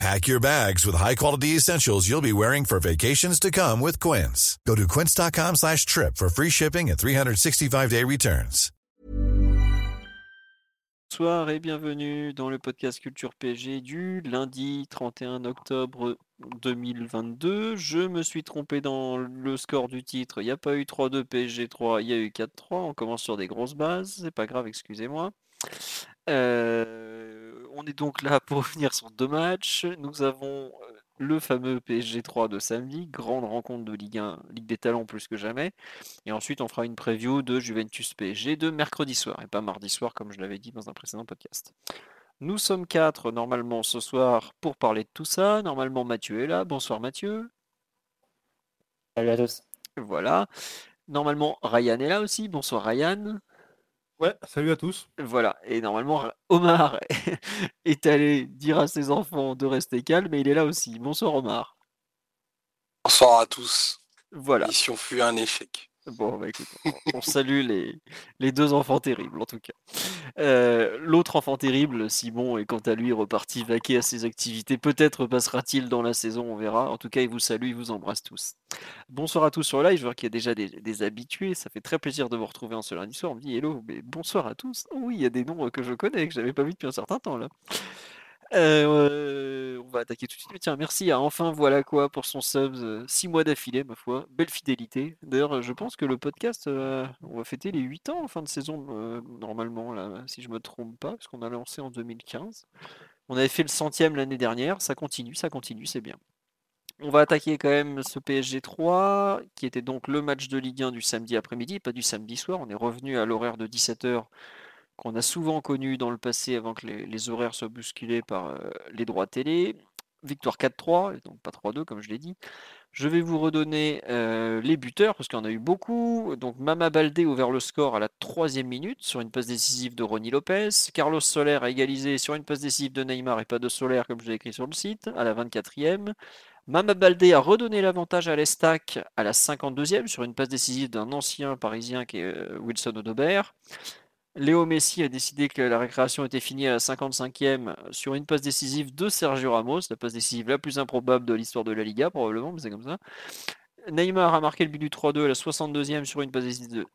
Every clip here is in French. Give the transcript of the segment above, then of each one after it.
Pack your bags with high-quality essentials you'll be wearing for vacations to come with Quince. Go to quince.com slash trip for free shipping and 365-day returns. Bonsoir et bienvenue dans le podcast Culture PG du lundi 31 octobre 2022. Je me suis trompé dans le score du titre. Il n'y a pas eu 3-2 PSG 3, il y a eu 4-3. On commence sur des grosses bases. C'est pas grave, excusez-moi. Euh, on est donc là pour revenir sur deux matchs. Nous avons euh, le fameux PSG 3 de samedi, grande rencontre de Ligue 1, Ligue des Talents plus que jamais. Et ensuite, on fera une preview de Juventus PSG de mercredi soir, et pas mardi soir comme je l'avais dit dans un précédent podcast. Nous sommes quatre normalement ce soir pour parler de tout ça. Normalement, Mathieu est là. Bonsoir Mathieu. Salut à tous. Voilà. Normalement, Ryan est là aussi. Bonsoir Ryan. Ouais, salut à tous. Voilà, et normalement, Omar est allé dire à ses enfants de rester calme, mais il est là aussi. Bonsoir Omar. Bonsoir à tous. Voilà. Mission fut un échec. Bon, bah écoute, on, on salue les, les deux enfants terribles en tout cas. Euh, L'autre enfant terrible, Simon, est quant à lui reparti vaquer à ses activités. Peut-être passera-t-il dans la saison, on verra. En tout cas, il vous salue, il vous embrasse tous. Bonsoir à tous sur live, je vois qu'il y a déjà des, des habitués. Ça fait très plaisir de vous retrouver en ce lundi soir. On me dit hello, mais bonsoir à tous. Oh oui, il y a des noms que je connais, que j'avais pas vu depuis un certain temps là. Euh, on va attaquer tout de suite. Tiens, merci à enfin voilà quoi pour son sub 6 mois d'affilée, ma foi. Belle fidélité. D'ailleurs, je pense que le podcast, euh, on va fêter les 8 ans en fin de saison, euh, normalement, là, si je me trompe pas, parce qu'on a lancé en 2015. On avait fait le centième l'année dernière. Ça continue, ça continue, c'est bien. On va attaquer quand même ce PSG 3, qui était donc le match de Ligue 1 du samedi après-midi, pas du samedi soir. On est revenu à l'horaire de 17h qu'on a souvent connu dans le passé avant que les, horaires soient bousculés par euh, les droits télé. Victoire 4-3, donc pas 3-2 comme je l'ai dit. Je vais vous redonner euh, les buteurs parce en a eu beaucoup. Donc Mama Baldé ouvert le score à la troisième minute sur une passe décisive de Ronny Lopez. Carlos Soler a égalisé sur une passe décisive de Neymar et pas de Soler comme je l'ai écrit sur le site à la 24e. Mama Baldé a redonné l'avantage à l'Estac à la 52e sur une passe décisive d'un ancien parisien qui est euh, Wilson Odobert. Léo Messi a décidé que la récréation était finie à la 55e sur une passe décisive de Sergio Ramos, la passe décisive la plus improbable de l'histoire de la Liga, probablement, mais c'est comme ça. Neymar a marqué le but du 3-2 à la 62e sur une passe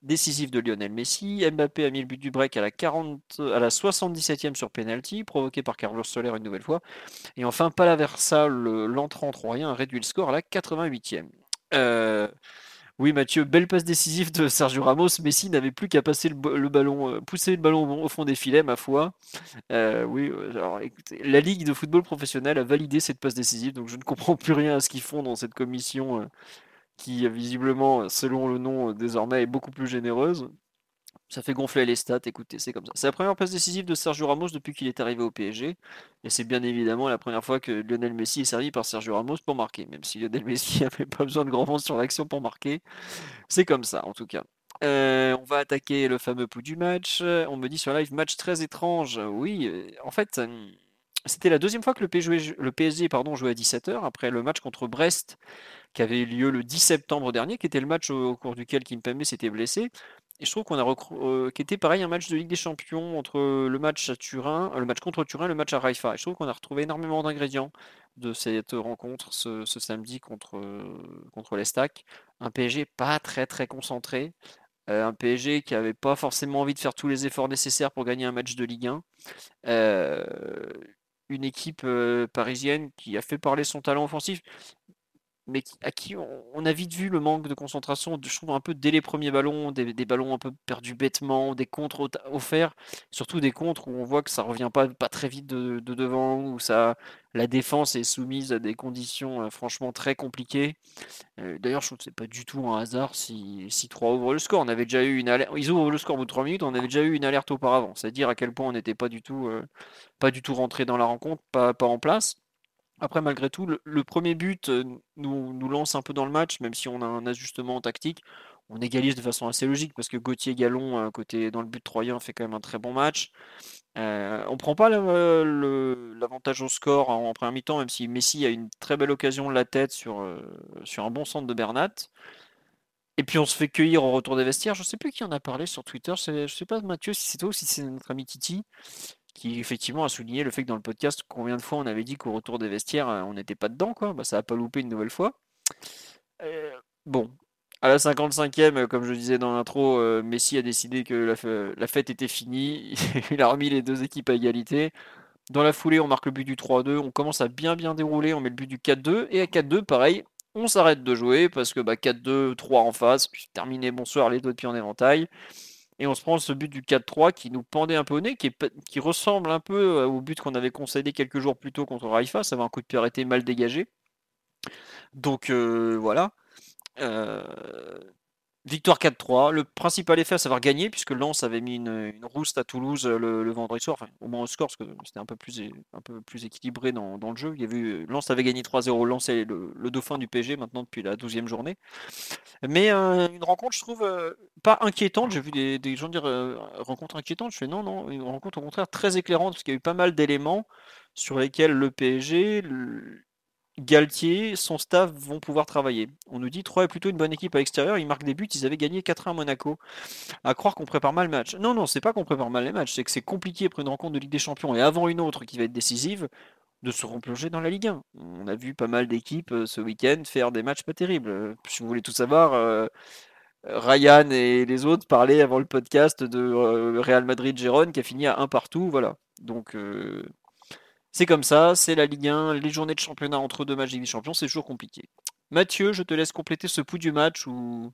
décisive de Lionel Messi. Mbappé a mis le but du break à la, 40, à la 77e sur penalty, provoqué par Carlos Soler une nouvelle fois. Et enfin, Palaversa, l'entrant troyen, a réduit le score à la 88e. Euh, oui, Mathieu, belle passe décisive de Sergio Ramos. Messi n'avait plus qu'à passer le, ballon, euh, pousser le ballon au fond des filets, ma foi. Euh, oui, écoutez, la Ligue de football professionnel a validé cette passe décisive, donc je ne comprends plus rien à ce qu'ils font dans cette commission euh, qui, visiblement, selon le nom, désormais est beaucoup plus généreuse. Ça fait gonfler les stats, écoutez, c'est comme ça. C'est la première passe décisive de Sergio Ramos depuis qu'il est arrivé au PSG. Et c'est bien évidemment la première fois que Lionel Messi est servi par Sergio Ramos pour marquer. Même si Lionel Messi n'avait pas besoin de grand monde sur l'action pour marquer. C'est comme ça, en tout cas. Euh, on va attaquer le fameux pouls du match. On me dit sur live, match très étrange. Oui, en fait, c'était la deuxième fois que le PSG, jouait à 17h, après le match contre Brest qui avait eu lieu le 10 septembre dernier, qui était le match au, au cours duquel Kimpembe s'était blessé. Et je trouve qu'on a euh, qui était pareil un match de Ligue des Champions entre le match à Turin, le match contre Turin, le match à Raifa. Je trouve qu'on a retrouvé énormément d'ingrédients de cette rencontre ce, samedi contre contre l'Estac. Un PSG pas très très concentré, euh, un PSG qui avait pas forcément envie de faire tous les efforts nécessaires pour gagner un match de Ligue 1. Euh, une équipe parisienne qui a fait parler son talent offensif, mais à qui on, a vite vu le manque de concentration, je trouve un peu dès les premiers ballons, des, ballons un peu perdus bêtement, des contres offerts, surtout des contres où on voit que ça revient pas, très vite de, de devant, où ça, la défense est soumise à des conditions euh, franchement très compliquées. Euh, D'ailleurs, je trouve que c'est pas du tout un hasard si, si 3 ouvre le score. On avait déjà eu une alerte, ils ouvrent le score au bout de 3 minutes, on avait déjà eu une alerte auparavant, c'est-à-dire à quel point on n'était pas du tout, euh, tout rentré dans la rencontre, pas en place. Après, malgré tout, le, premier but euh, nous, lance un peu dans le match, même si on a un ajustement tactique. on égalise de façon assez logique parce que Gauthier Gallon, côté dans le but troyen, fait quand même un très bon match. Euh, on prend pas l'avantage au score en, première mi-temps, même si Messi a une très belle occasion de la tête sur, euh, sur un bon centre de Bernat. Et puis on se fait cueillir au retour des vestiaires. Je sais plus qui en a parlé sur Twitter. Je sais pas Mathieu si c'est toi ou si c'est notre ami Titi qui effectivement a souligné le fait que dans le podcast, combien de fois on avait dit qu'au retour des vestiaires, euh, on n'était pas dedans, quoi. Bah, ça a pas loupé une nouvelle fois. bon, à la 55e, euh, comme je disais dans l'intro, euh, Messi a décidé que la, fête était finie. Il a remis les deux équipes à égalité. Dans la foulée, on marque le but du 3-2. On commence à bien bien dérouler. On met le but du 4-2. Et à 4-2, pareil, on s'arrête de jouer parce que bah, 4-2, 3 en face. Terminé, bonsoir, les deux de pied en éventail. Et on se prend ce but du 4-3 qui nous pendait un peu au nez, qui, ressemble un peu euh, au but qu'on avait concédé quelques jours plus tôt contre Raifa. Ça avait un coup de pied arrêté mal dégagé. Donc voilà. Euh, victoire 4-3. Le principal effet à savoir gagner, puisque Lens avait mis une, rouste à Toulouse euh, le, vendredi soir, au moins au score, parce que c'était un peu plus, équilibré dans, le jeu. Il y avait, Lens avait gagné 3-0. Lens est le, dauphin du PG maintenant depuis la 12e journée. Mais euh, une rencontre, je trouve, pas inquiétante. J'ai vu des, gens dire rencontre inquiétante. Je fais non, non, une rencontre au contraire très éclairante, parce qu'il y a eu pas mal d'éléments sur lesquels le PSG, Galtier, son staff vont pouvoir travailler. On nous dit 3 est plutôt une bonne équipe à l'extérieur, ils marquent des buts, ils avaient gagné 4-1 à Monaco. À croire qu'on prépare mal le match. Non, non, c'est pas qu'on prépare mal les matchs, c'est que c'est compliqué après une rencontre de Ligue des Champions et avant une autre qui va être décisive de se replonger dans la Ligue 1. On a vu pas mal d'équipes euh, ce week-end faire des matchs pas terribles. Euh, si vous voulez tout savoir, euh, Ryan et les autres parlaient avant le podcast de Real Madrid-Gérone qui a fini à un partout. Voilà. Donc c'est comme ça, c'est la Ligue 1, les journées de championnat entre deux matchs Ligue des Champions, c'est toujours compliqué. Mathieu, je te laisse compléter ce pouls du match où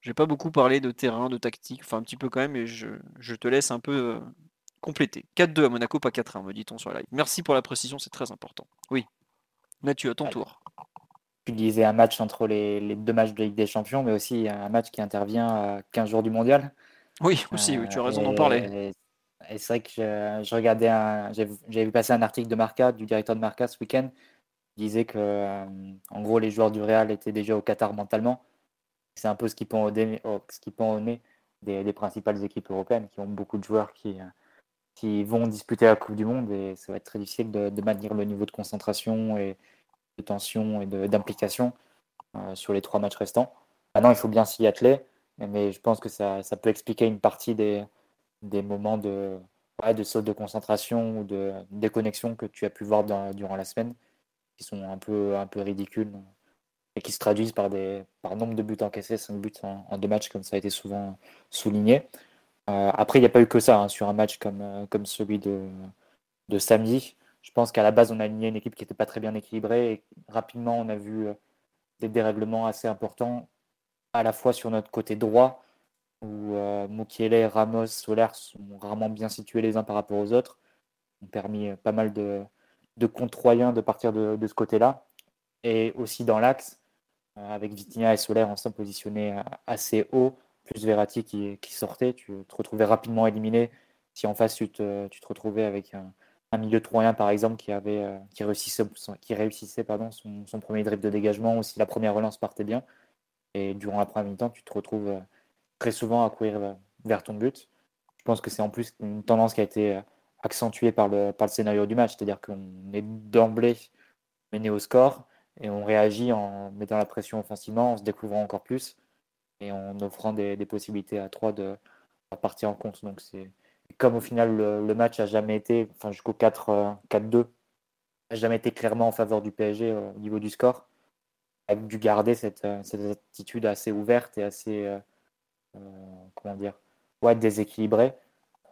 j'ai pas beaucoup parlé de terrain, de tactique, enfin un petit peu quand même, mais je, te laisse un peu euh, compléter. 4-2 à Monaco, pas 4-1, me dit-on sur la live. Merci pour la précision, c'est très important. Oui. Mathieu, à ton tour. Tu disais un match entre les, deux matchs de Ligue des Champions, mais aussi un match qui intervient à 15 jours du mondial. Oui, aussi, oui, tu as raison d'en parler. Et c'est vrai que je, regardais j'avais vu passer un article de Marca, du directeur de Marca ce week-end, qui disait que, euh, en gros, les joueurs du Real étaient déjà au Qatar mentalement. C'est un peu ce qui pend au, ce qui nez des, principales équipes européennes, qui ont beaucoup de joueurs qui, euh, qui vont disputer la Coupe du Monde, et ça va être très difficile de, maintenir le niveau de concentration et de tension et d'implication euh, sur les trois matchs restants. Maintenant, il faut bien s'y atteler, mais je pense que ça peut expliquer une partie des des moments de, de saut de concentration ou de déconnexion que tu as pu voir durant la semaine, qui sont un peu, un peu ridicules et qui se traduisent par, des, par nombre de buts encaissés, 5 buts en, deux matchs, comme ça a été souvent souligné. Euh, après, il n'y a pas eu que ça hein, sur un match comme, euh, comme celui de, de samedi. Je pense qu'à la base, on a aligné une équipe qui n'était pas très bien équilibrée et rapidement, on a vu euh, des dérèglements assez importants, à la fois sur notre côté droit, où euh, Ramos, Soler sont rarement bien situés les uns par rapport aux autres, ont permis euh, pas mal de, de de partir de, ce côté-là. Et aussi dans l'axe, euh, avec Vitinha et Soler ensemble positionnés assez haut, plus Verratti qui, sortait, tu te retrouvais rapidement éliminé. Si en face tu te, retrouvais avec un, milieu troyen par exemple qui, réussissait, qui son, premier dribble de dégagement ou si la première relance partait bien. Et durant la première mi-temps, tu te retrouves très souvent à courir vers ton but. Je pense que c'est en plus une tendance qui a été accentuée par le, par le scénario du match, c'est-à-dire qu'on est d'emblée mené au score et on réagit en mettant la pression offensivement, en se découvrant encore plus et en offrant des, possibilités à trois de, partir en compte. Donc comme au final le, match a jamais été, enfin jusqu'au 4-2, a jamais été clairement en faveur du PSG au niveau du score, a dû garder cette, cette attitude assez ouverte et assez euh, comment dire, ouais, déséquilibré.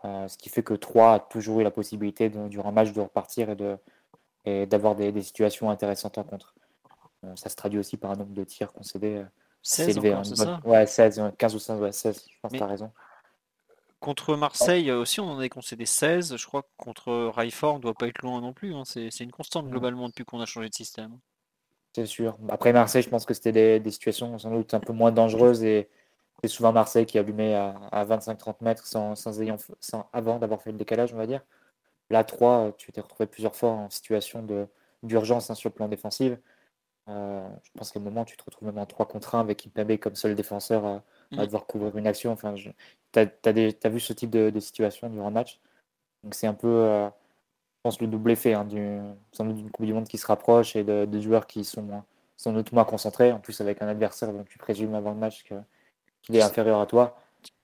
Euh, ce qui fait que 3 a toujours eu la possibilité, de, durant un match, de repartir et de et d'avoir des, des, situations intéressantes en contre. Euh, ça se traduit aussi par un nombre de tirs concédés 16 encore, ça? Ouais, 16, 15 ou 16, ouais, 16, je pense que tu as raison. Contre Marseille aussi, on en a concédé 16. Je crois que contre Raifort, on ne doit pas être loin non plus. Hein. C'est une constante globalement depuis qu'on a changé de système. C'est sûr. Après Marseille, je pense que c'était des, des, situations sans doute un peu moins dangereuses et, c'est souvent Marseille qui allumait à, à 25-30 mètres sans, sans, ayant, sans avant d'avoir fait le décalage, on va dire. Là, 3, tu t'es retrouvé plusieurs fois en situation d'urgence hein, sur le plan défensif. Euh, je pense qu'à un moment, tu te retrouves même en 3 contre 1 avec Ipembe comme seul défenseur on va devoir couvrir une action. Enfin, tu as, vu ce type de, situation durant un match? Donc c'est un peu, euh, je pense, le double effet hein, d'une Coupe du Monde qui se rapproche et de, joueurs qui sont sans doute moins concentrés. En plus, avec un adversaire dont tu présumes avant le match qu'il est inférieur à toi.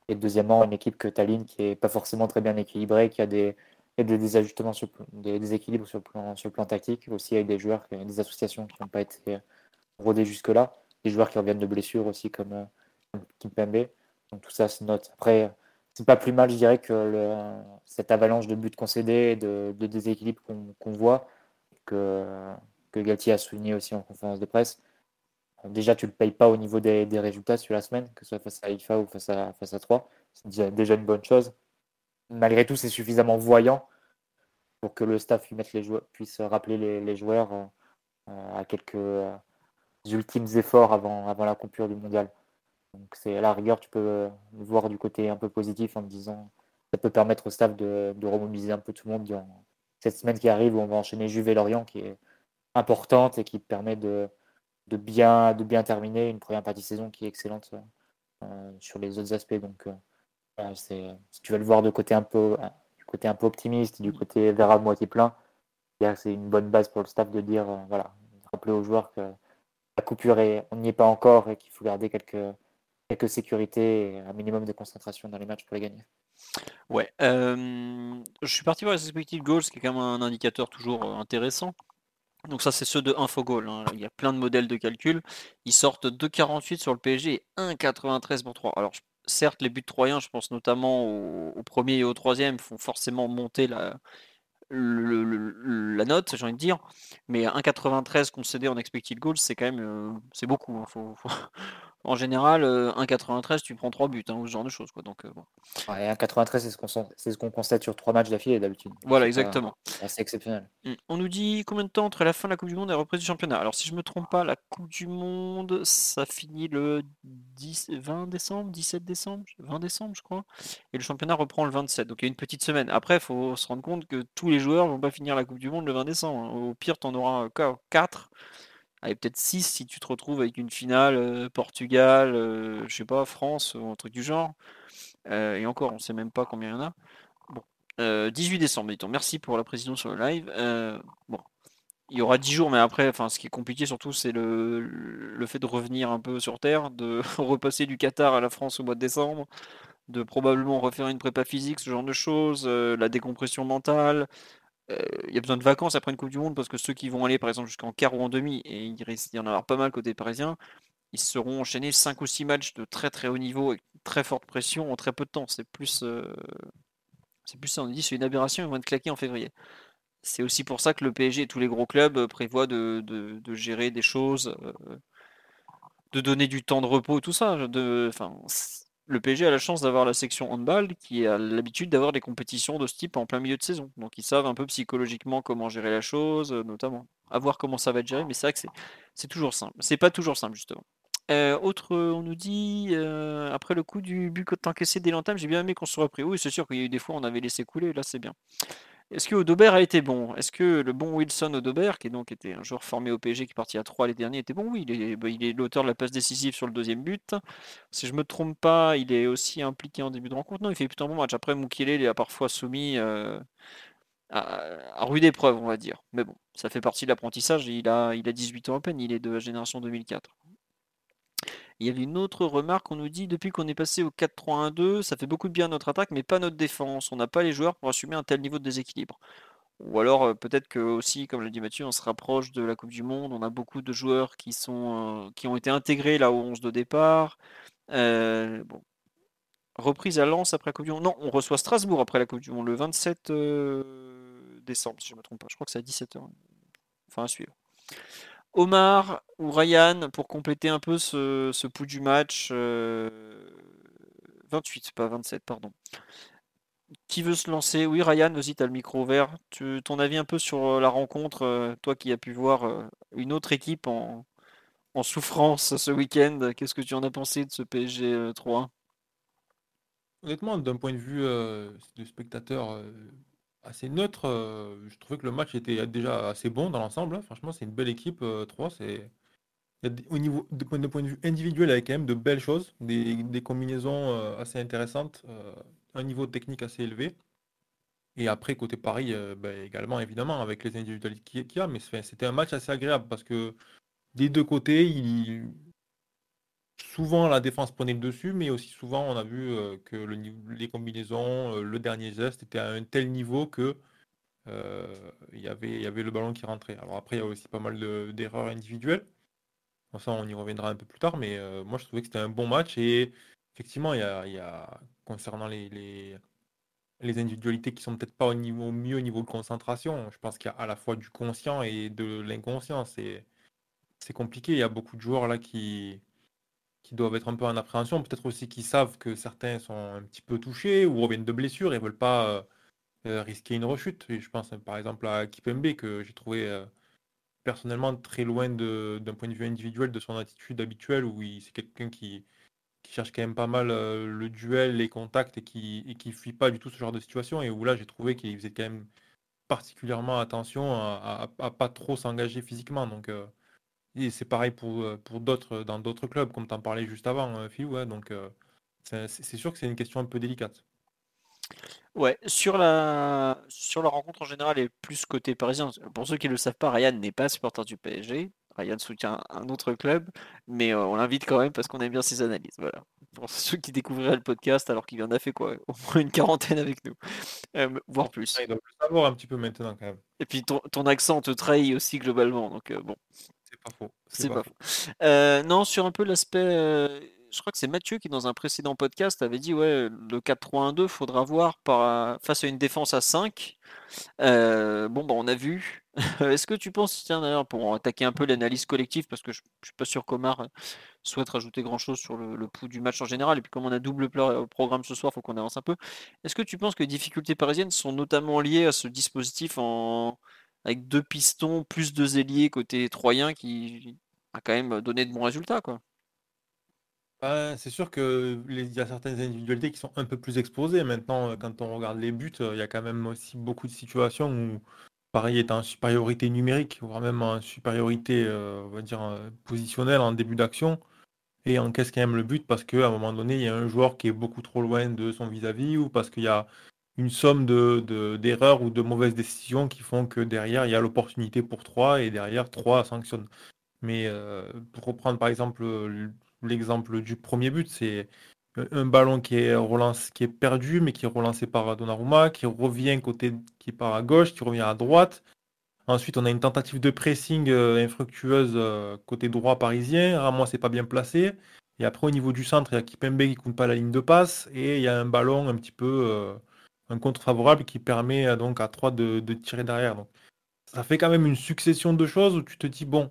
Et deuxièmement, une équipe que tu alignes qui n'est pas forcément très bien équilibrée, qui a des, désajustements, sur, des déséquilibres sur le, plan, tactique, aussi avec des joueurs, des associations qui n'ont pas été rodées jusque-là, des joueurs qui reviennent de blessures aussi comme, euh, comme Kimpembe. Donc tout ça se note. Après, c'est pas plus mal, je dirais, que cette avalanche de buts concédés, de, de déséquilibre qu'on voit, que, que Galtier a souligné aussi en conférence de presse. Déjà, tu ne le payes pas au niveau des, résultats sur la semaine, que ce soit face à IFA ou face à, face à 3. C'est déjà, une bonne chose. Malgré tout, c'est suffisamment voyant pour que le staff les joueurs, puisse rappeler les, joueurs euh, à quelques euh, ultimes efforts avant, avant la coupure du mondial. Donc c'est à la rigueur, tu peux le voir du côté un peu positif en me disant ça peut permettre au staff de, de un peu tout le monde cette semaine qui arrive on va enchaîner Juve et Lorient qui est importante et qui permet de, de, bien, de bien terminer une première partie de saison qui est excellente euh, sur les autres aspects. Donc, euh, si tu veux le voir de côté un peu, du côté un peu optimiste, du côté vers à moitié plein, c'est une bonne base pour le staff de dire, euh, voilà, rappeler aux joueurs que la coupure, est, on n'y est pas encore et qu'il faut garder quelques, quelques sécurités et un minimum de concentration dans les matchs pour les gagner. Ouais, je suis parti voir les expected goals, qui est quand même un indicateur toujours intéressant. Donc ça, c'est ceux de Infogol. Hein. Il y a plein de modèles de calcul. Ils sortent 2,48 sur le PSG et 1,93 pour 3. Alors, certes, les buts troyens, je pense notamment au, premier et au troisième, font forcément monter la, la note, j'ai envie de dire. Mais 1,93 concédé en expected goals, c'est quand même euh, c'est beaucoup. Hein. En général, 1,93, euh, tu prends 3 buts, hein, ou ce genre de choses. Quoi. Donc, euh, bon. 1,93, c'est ce qu'on constate sur 3 matchs d'affilée d'habitude. Voilà, exactement. C'est exceptionnel. Mmh. On nous dit combien de temps entre la fin de la Coupe du Monde et la reprise du championnat? Alors, si je ne me trompe pas, la Coupe du Monde, ça finit le 10, 20 décembre, 17 décembre, 20 décembre, je crois. Et le championnat reprend le 27. Donc, il y a une petite semaine. Après, il faut se rendre compte que tous les joueurs ne vont pas finir la Coupe du Monde le 20 décembre. Hein. Au pire, tu en auras 4 peut-être 6 si tu te retrouves avec une finale euh, Portugal, euh, je sais pas, France ou un truc du genre. Euh, et encore, on sait même pas combien il y en a. Bon. 18 décembre, dit Merci pour la précision sur le live. bon. Il y aura 10 jours, mais après, enfin, ce qui est compliqué surtout, c'est le, le fait de revenir un peu sur Terre, de repasser du Qatar à la France au mois de décembre, de probablement refaire une prépa physique, ce genre de choses, la décompression mentale, il y a besoin de vacances après une Coupe du Monde parce que ceux qui vont aller par exemple jusqu'en quart ou en demi, et il risque d'y en avoir pas mal côté parisien, ils seront enchaînés 5 ou 6 matchs de très très haut niveau et très forte pression en très peu de temps. C'est plus, c'est plus ça, on dit c'est une aberration, ils vont être claqués en février. C'est aussi pour ça que le PSG et tous les gros clubs prévoient de, de, gérer des choses, de donner du temps de repos, tout ça. De, enfin, le PSG a la chance d'avoir la section handball qui a l'habitude d'avoir des compétitions de ce type en plein milieu de saison. Donc ils savent un peu psychologiquement comment gérer la chose, euh, notamment. À voir comment ça va être géré, mais c'est vrai que c'est toujours simple. C'est pas toujours simple, justement. Euh, autre, on nous dit, euh, après le coup du but encaissé dès l'entame, j'ai bien aimé qu'on se soit repris. Oui, c'est sûr qu'il y a eu des fois, on avait laissé couler, là c'est bien. Est-ce que Odobert a été bon? Est-ce que le bon Wilson Odobert, qui donc était un joueur formé au PSG qui est parti à 3 les derniers, était bon? Oui, il est, bah, il est l'auteur de la passe décisive sur le deuxième but. Si je me trompe pas, il est aussi impliqué en début de rencontre. Non, il fait plutôt un bon match. Après, Moukielé, il a parfois soumis euh, à, rude épreuve, on va dire. Mais bon, ça fait partie de l'apprentissage. Il a, il a 18 ans à peine, il est de la génération 2004. Il y avait une autre remarque, on nous dit depuis qu'on est passé au 4-3-1-2, ça fait beaucoup de bien à notre attaque, mais pas notre défense. On n'a pas les joueurs pour assumer un tel niveau de déséquilibre. Ou alors euh, peut-être que aussi, comme l'a dit Mathieu, on se rapproche de la Coupe du Monde. On a beaucoup de joueurs qui, sont, euh, qui ont été intégrés là au 11 de départ. Euh, bon. Reprise à Lens après la Coupe du Monde. Non, on reçoit Strasbourg après la Coupe du Monde le 27 décembre, si je ne me trompe pas. Je crois que c'est à 17h. Enfin, à suivre. Omar ou Ryan pour compléter un peu ce, ce pouls du match. 28, euh, pas 27, pardon. Qui veut se lancer? Oui, Ryan, vas-y, tu as le micro ouvert. Ton avis un peu sur euh, la rencontre, euh, toi qui as pu voir une autre équipe en, en souffrance ce week-end, qu'est-ce que tu en as pensé de ce PSG 3 Honnêtement, d'un point de vue de spectateur, assez neutre. Euh, je trouvais que le match était déjà assez bon dans l'ensemble. Hein. Franchement, c'est une belle équipe. 3, euh, c'est au niveau, de, point de vue individuel, il y a quand même de belles choses, des, combinaisons euh, assez intéressantes, un niveau technique assez élevé. Et après, côté Paris, ben, également, évidemment, avec les individualités qu'il y a, mais c'était un match assez agréable parce que des deux côtés, il... souvent la défense prenait le dessus, mais aussi souvent on a vu euh, que les combinaisons, euh, le dernier geste était à un tel niveau que euh, il y avait, il y avait le ballon qui rentrait. Alors après, il y a aussi pas mal de- d'erreurs individuelles. Bon, ça, on y reviendra un peu plus tard, mais moi je trouvais que c'était un bon match et effectivement, il y a, concernant les, individualités qui sont peut-être pas au niveau au mieux au niveau de concentration, je pense qu'il y a à la fois du conscient et de l'inconscient. C'est compliqué. Il y a beaucoup de joueurs là qui, qui doivent être un peu en appréhension. Peut-être aussi qu'ils savent que certains sont un petit peu touchés ou reviennent de blessures et veulent pas euh, euh, risquer une rechute. Et je pense euh, par exemple à Kipembe que j'ai trouvé euh, personnellement très loin d'un point de vue individuel de son attitude habituelle où c'est quelqu'un qui, qui cherche quand même pas mal le duel, les contacts et qui et qui fuit pas du tout ce genre de situation et où là j'ai trouvé qu'il faisait quand même particulièrement attention à, à- à pas trop s'engager physiquement. Donc et c'est pareil pour, euh, pour d'autres dans d'autres clubs, comme tu en parlais juste avant, euh, Phil, ouais, donc euh, c'est sûr que c'est une question un peu délicate. Ouais, sur la, sur la rencontre en général et plus côté parisien. Pour ceux qui ne le savent pas, Ryan n'est pas supporter du PSG. Ryan soutient un autre club, mais euh, on l'invite quand même parce qu'on aime bien ses analyses. Voilà. Pour ceux qui découvriraient le podcast alors qu'il en a fait quoi, au moins une quarantaine avec nous, Euh, voire plus. Ils doivent le savoir un petit peu maintenant quand même. Et puis ton, ton accent te trahit aussi globalement, donc euh, bon. C'est pas faux. C'est pas faux. Euh, non, sur un peu l'aspect, euh, je crois que c'est Mathieu qui, dans un précédent podcast, avait dit ouais, le 4-3-1-2, faudra voir par, face à une défense à 5. Euh, bon, bah, on a vu. Est-ce que tu penses, tiens d'ailleurs, pour attaquer un peu l'analyse collective, parce que je, je suis pas sûr qu'Omar souhaite rajouter grand-chose sur le, le pouls du match en général, et puis comme on a double programme ce soir, faut qu'on avance un peu. Est-ce que tu penses que les difficultés parisiennes sont notamment liées à ce dispositif en avec deux pistons plus deux ailiers côté troyen qui a quand même donné de bons résultats, quoi. C'est sûr que les- il y a certaines individualités qui sont un peu plus exposées. Maintenant, euh, quand on regarde les buts, euh, il y a quand même aussi beaucoup de situations où Paris est en supériorité numérique, voire même en supériorité, euh, on va dire, positionnelle en début d'action, et encaisse quand même le but parce qu'à un moment donné, il y a un joueur qui est beaucoup trop loin de son vis-à-vis, ou parce qu'il y a une somme de, de- d'erreurs ou de mauvaises décisions qui font que derrière, il y a l'opportunité pour 3, et derrière, 3 sanctionne. Mais euh, pour reprendre par exemple euh, l'exemple du premier but, c'est un un ballon qui est relance, qui est perdu, mais qui est relancé par Donnarumma, qui revient côté, qui part à gauche, qui revient à droite. Ensuite, on a une tentative de pressing euh, infructueuse euh, côté droit parisien. Ramos n'est pas bien placé. Et après, au niveau du centre, il y a Kipembe qui compte pas la ligne de passe. Et il y a un ballon un petit peu, euh, un contre favorable qui permet euh, donc à 3 de, tirer derrière. Donc, ça fait quand même une succession de choses où tu te dis, bon,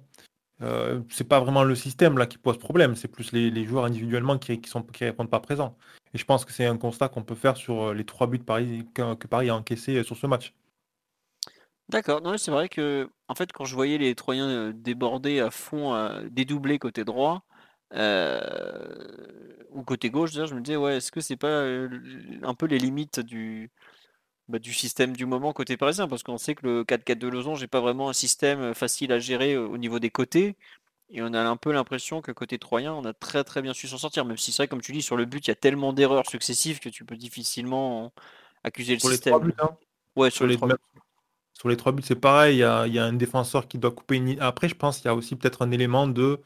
euh, c'est pas vraiment le système là qui pose problème, c'est plus les, joueurs individuellement qui, qui sont qui répondent pas présents. Et je pense que c'est un constat qu'on peut faire sur euh, les trois buts que, Paris a encaissés euh, sur ce match. D'accord, c'est vrai que en fait quand je voyais les Troyens déborder à fond, euh, dédoubler côté droit ou côté gauche, je me disais ouais, est-ce que c'est pas euh, un peu les limites du bah, du système du moment côté parisien? Parce qu'on sait que le 4-4 de Losange n'est pas vraiment un système euh, facile à gérer euh, au niveau des côtés et on a un peu l'impression que côté Troyen on a très très bien su s'en sortir même si c'est vrai comme tu dis sur le but il y a tellement d'erreurs successives que tu peux difficilement accuser le Sur les trois système. buts, hein. Ouais, Sur sur les les, trois même- sur les trois buts, c'est pareil. Il y a, il y a un défenseur qui doit couper une. Après, je pense qu'il y a aussi peut-être un élément de.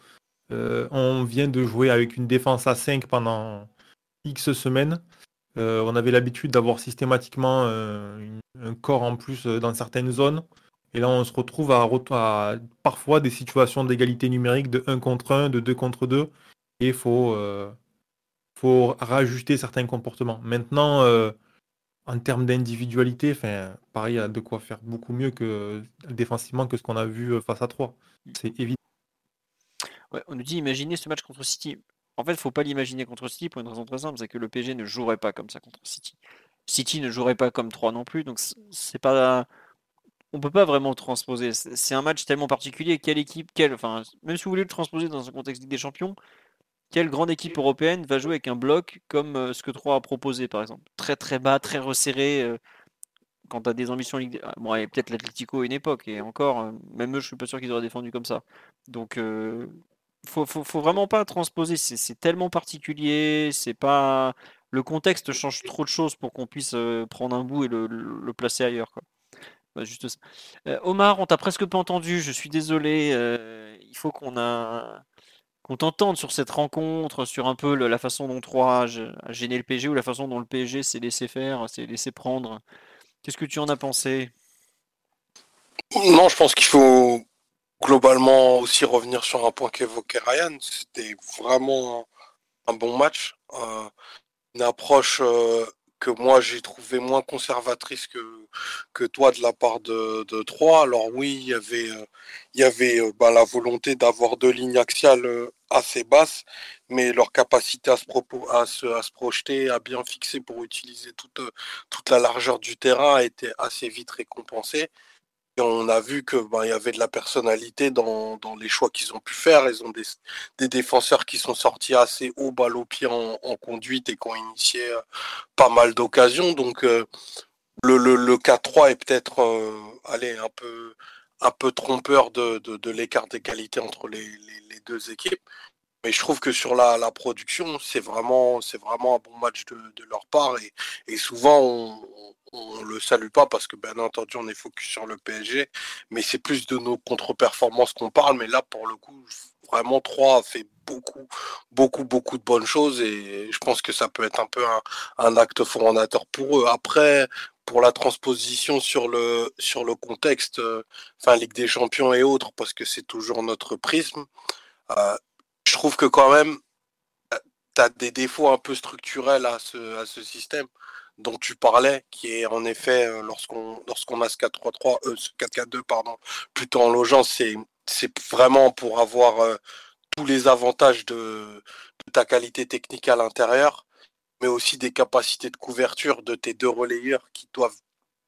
Euh, on vient de jouer avec une défense à 5 pendant X semaines. Euh, on avait l'habitude d'avoir systématiquement euh, un corps en plus dans certaines zones. Et là, on se retrouve à, parfois des situations d'égalité numérique de 1 contre 1, de 2 contre 2. Et il faut, faut rajuster certains comportements. Maintenant, en termes d'individualité, enfin, Paris a de quoi faire beaucoup mieux que défensivement que ce qu'on a vu face à 3. C'est évident. Ouais, on nous dit imaginez ce match contre City. En fait, faut pas l'imaginer contre City pour une raison très simple, c'est que le PSG ne jouerait pas comme ça contre City. City ne jouerait pas comme 3 non plus, donc c'est pas on peut pas vraiment transposer. C'est un match tellement particulier. Quelle équipe, quelle, enfin, même si vous voulez le transposer dans un contexte Ligue des Champions, quelle grande équipe européenne va jouer avec un bloc comme euh, ce que 3 a proposé, par exemple? Très très bas, très resserré. euh, quand tu as des ambitions Ligue des... ah, Bon, peut-être l'Atlético à une époque, et encore, euh, même eux, je suis pas sûr qu'ils auraient défendu comme ça. Donc, faut, faut, faut vraiment pas transposer. C'est tellement particulier. C'est pas le contexte change trop de choses pour qu'on puisse euh, prendre un bout et le, placer ailleurs. Quoi. Bah, juste ça. Euh, Omar, on t'a presque pas entendu. Je suis désolé. Euh, il faut qu'on a qu'on t'entende sur cette rencontre, sur un peu la façon dont 3 a gêné le PSG ou la façon dont le PSG s'est laissé faire, s'est laissé prendre. Qu'est-ce que tu en as pensé? Non, je pense qu'il faut globalement aussi revenir sur un point qu'évoquait Ryan. C'était vraiment un, bon match. Euh, une approche euh, que moi j'ai trouvé moins conservatrice que, toi de la part de, de Troyes. Alors oui, il y avait, euh, avait bah, la volonté d'avoir deux lignes axiales assez basses, mais leur capacité à se projeter, à bien fixer pour utiliser toute, toute la largeur du terrain a été assez vite récompensée on a vu que ben, il y avait de la personnalité dans, les choix qu'ils ont pu faire. Ils ont des, défenseurs qui sont sortis assez haut, balle au pied en, conduite et qui ont initié euh, pas mal d'occasions. Donc euh, le, le, 4-3 est peut-être euh, un peu un peu trompeur de, l'écart des qualités entre les, deux équipes. Mais je trouve que sur la, production, c'est vraiment, c'est vraiment un bon match de, leur part. Et, et souvent, on, on le salue pas parce que bien entendu on est focus sur le PSG, mais c'est plus de nos contre-performances qu'on parle. Mais là pour le coup, vraiment 3 a fait beaucoup, beaucoup, beaucoup de bonnes choses et je pense que ça peut être un peu un, acte fondateur pour eux. Après, pour la transposition sur le, sur le contexte, euh, enfin Ligue des Champions et autres, parce que c'est toujours notre prisme, euh, je trouve que quand même, euh, tu as des défauts un peu structurels à ce, système dont tu parlais, qui est en effet, euh, lorsqu'on lorsqu'on a ce 4-3-3, euh, ce 4-4-2, pardon, plutôt en logeant, c'est vraiment pour avoir euh, tous les avantages de, ta qualité technique à l'intérieur, mais aussi des capacités de couverture de tes deux relayeurs qui doivent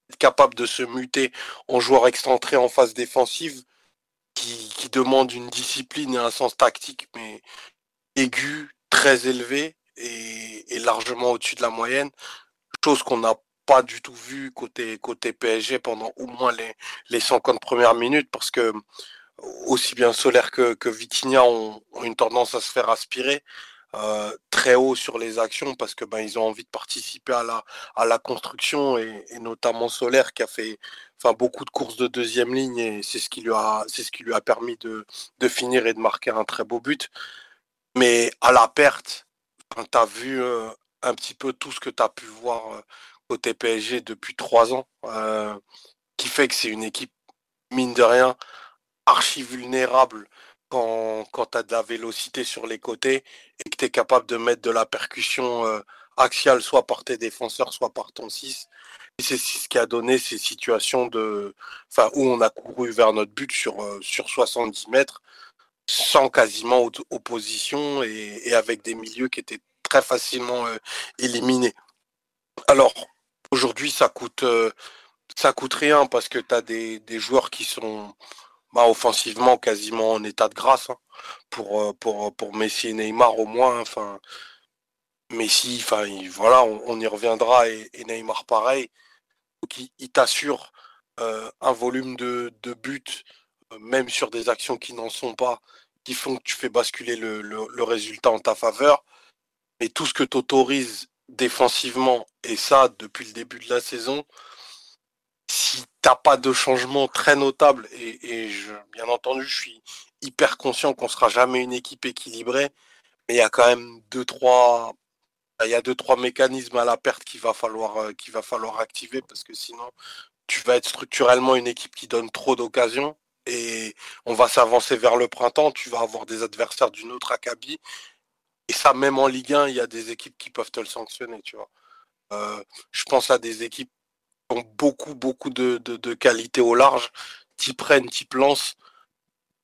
être capables de se muter en joueurs excentrés en phase défensive, qui, demandent une discipline et un sens tactique, mais aigu, très élevé et, et largement au-dessus de la moyenne chose qu'on n'a pas du tout vu côté, côté PSG pendant au moins les, les 50 premières minutes, parce que aussi bien Solaire que, que Vitinha ont, une tendance à se faire aspirer. Euh, très haut sur les actions parce que ben ils ont envie de participer à la à la construction et, notamment Solaire qui a fait enfin beaucoup de courses de deuxième ligne et c'est ce qui lui a c'est ce qui lui a permis de, de finir et de marquer un très beau but mais à la perte tu as vu euh, un petit peu tout ce que tu as pu voir euh, côté PSG depuis trois ans, euh, qui fait que c'est une équipe, mine de rien, archi vulnérable quand, quand tu as de la vélocité sur les côtés et que tu es capable de mettre de la percussion euh, axiale, soit par tes défenseurs, soit par ton 6. C'est ce qui a donné ces situations de, enfin, où on a couru vers notre but sur, sur 70 mètres sans quasiment opposition et, avec des milieux qui étaient très facilement euh, éliminé. Alors, aujourd'hui, ça coûte euh, ça coûte rien parce que tu as des, joueurs qui sont bah, offensivement quasiment en état de grâce hein, pour, euh, pour, pour Messi et Neymar au moins. Enfin, Messi, enfin, voilà, on, y reviendra et, Neymar pareil. Qui il, t'assure un volume de, de buts, même sur des actions qui n'en sont pas, qui font que tu fais basculer le, le résultat en ta faveur. Mais tout ce que tu autorises défensivement, et ça depuis le début de la saison, si t'as pas de changement très notable, et, bien entendu, je suis hyper conscient qu'on sera jamais une équipe équilibrée, mais il y a quand même deux, trois. Il y a deux, trois mécanismes à la perte qu'il va falloir, euh, va falloir activer parce que sinon, tu vas être structurellement une équipe qui donne trop d'occasions et on va s'avancer vers le printemps. Tu vas avoir des adversaires d'une autre acabit et ça, même en Ligue 1, il y a des équipes qui peuvent te le sanctionner, tu vois. Euh, je pense à des équipes qui ont beaucoup, beaucoup de, de, qualité au large, qui prennent, qui lancent.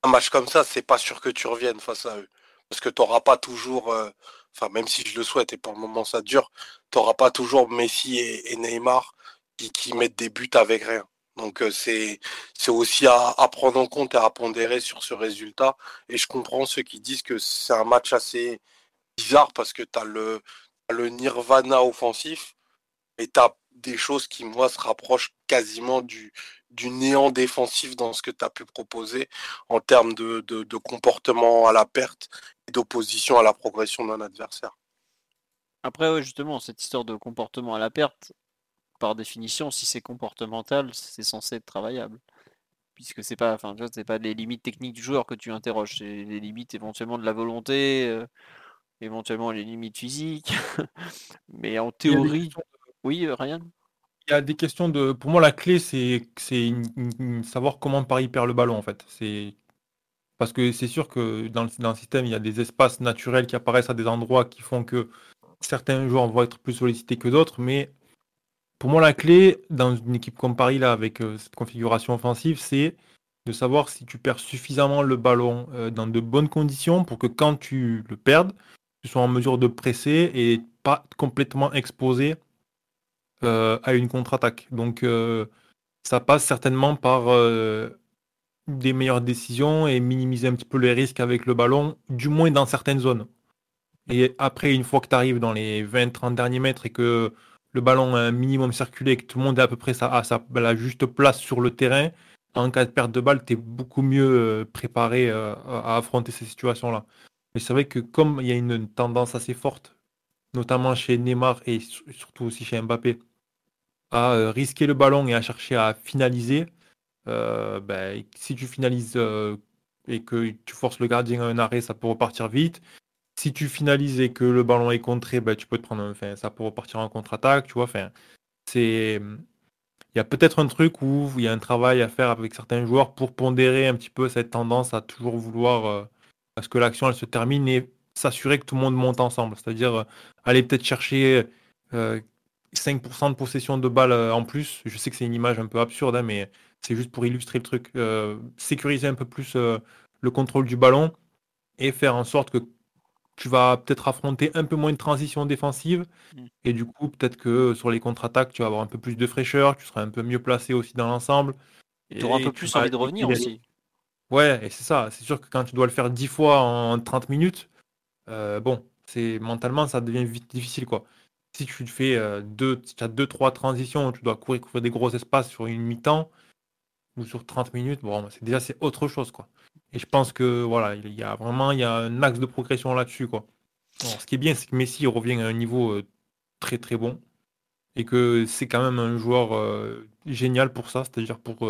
Un match comme ça, c'est pas sûr que tu reviennes face à eux. Parce que tu n'auras pas toujours, euh, enfin même si je le souhaite et pour le moment ça dure, tu n'auras pas toujours Messi et, Neymar qui, qui, mettent des buts avec rien. Donc euh, c'est aussi à, prendre en compte et à pondérer sur ce résultat. Et je comprends ceux qui disent que c'est un match assez, bizarre parce que tu as le, le nirvana offensif et tu des choses qui, moi, se rapprochent quasiment du, du néant défensif dans ce que tu as pu proposer en termes de, de, comportement à la perte et d'opposition à la progression d'un adversaire? Après, justement, cette histoire de comportement à la perte, par définition, si c'est comportemental, c'est censé être travaillable. Puisque c'est pas, enfin, c'est pas les limites techniques du joueur que tu interroges, c'est les limites éventuellement de la volonté, euh, éventuellement les limites physiques. Mais en théorie, oui, euh, Ryan? Y a des questions de. Pour moi, la clé, c'est savoir comment Paris perd le ballon, en fait. C'est parce que c'est sûr que dans le, dans le, système, il y a des espaces naturels qui apparaissent à des endroits qui font que certains joueurs vont être plus sollicités que d'autres. Mais pour moi, la clé dans une équipe comme Paris, là, avec euh, cette configuration offensive, c'est de savoir si tu perds suffisamment le ballon euh, dans de bonnes conditions pour que quand tu le perdes, tu sois en mesure de presser et pas complètement exposé euh, à une contre-attaque. Donc euh, ça passe certainement par euh, des meilleures décisions et minimiser un petit peu les risques avec le ballon, du moins dans certaines zones. Et après, une fois que tu arrives dans les 20-30 derniers mètres et que le ballon a un minimum circulé, que tout le monde est à peu près à, la juste place sur le terrain, en cas de perte de balle, tu es beaucoup mieux préparé à affronter ces situations-là. Mais c'est vrai que comme il y a une tendance assez forte, notamment chez Neymar et surtout aussi chez Mbappé, à euh, risquer le ballon et à chercher à finaliser, euh, ben, si tu finalises euh, et que tu forces le gardien à un arrêt, ça peut repartir vite. Si tu finalises et que le ballon est contré, ben, tu peux te prendre, enfin, ça peut repartir en contre-attaque, tu vois. Enfin, c'est, il y a peut-être un truc où il y a un travail à faire avec certains joueurs pour pondérer un petit peu cette tendance à toujours vouloir parce que l'action elle se termine et s'assurer que tout le monde monte ensemble. C'est-à-dire aller peut-être chercher 5% de possession de balles euh, en plus. Je sais que c'est une image un peu absurde, hein, mais c'est juste pour illustrer le truc. Euh, sécuriser un peu plus euh, le contrôle du ballon et faire en sorte que tu vas peut-être affronter un peu moins de transition défensive. Mm. Et du coup, peut-être que sur les contre-attaques, tu vas avoir un peu plus de fraîcheur, tu seras un peu mieux placé aussi dans l'ensemble. Tu auras un peu plus envie de revenir aussi. Ouais, et c'est ça. C'est sûr que quand tu dois le faire 10 fois en 30 minutes, bon, c'est mentalement, ça devient vite difficile, quoi si tu fais euh, deux, as deux, trois transitions, tu dois courir, couvrir des gros espaces sur une mi-temps ou sur 30 minutes, bon, c'est déjà c'est autre chose quoi. Et je pense que voilà, il y a vraiment il y a un axe de progression là-dessus quoi. ce qui est bien, c'est que Messi revient à un niveau euh, très très bon et que c'est quand même un joueur euh, génial pour ça, c'est-à-dire pour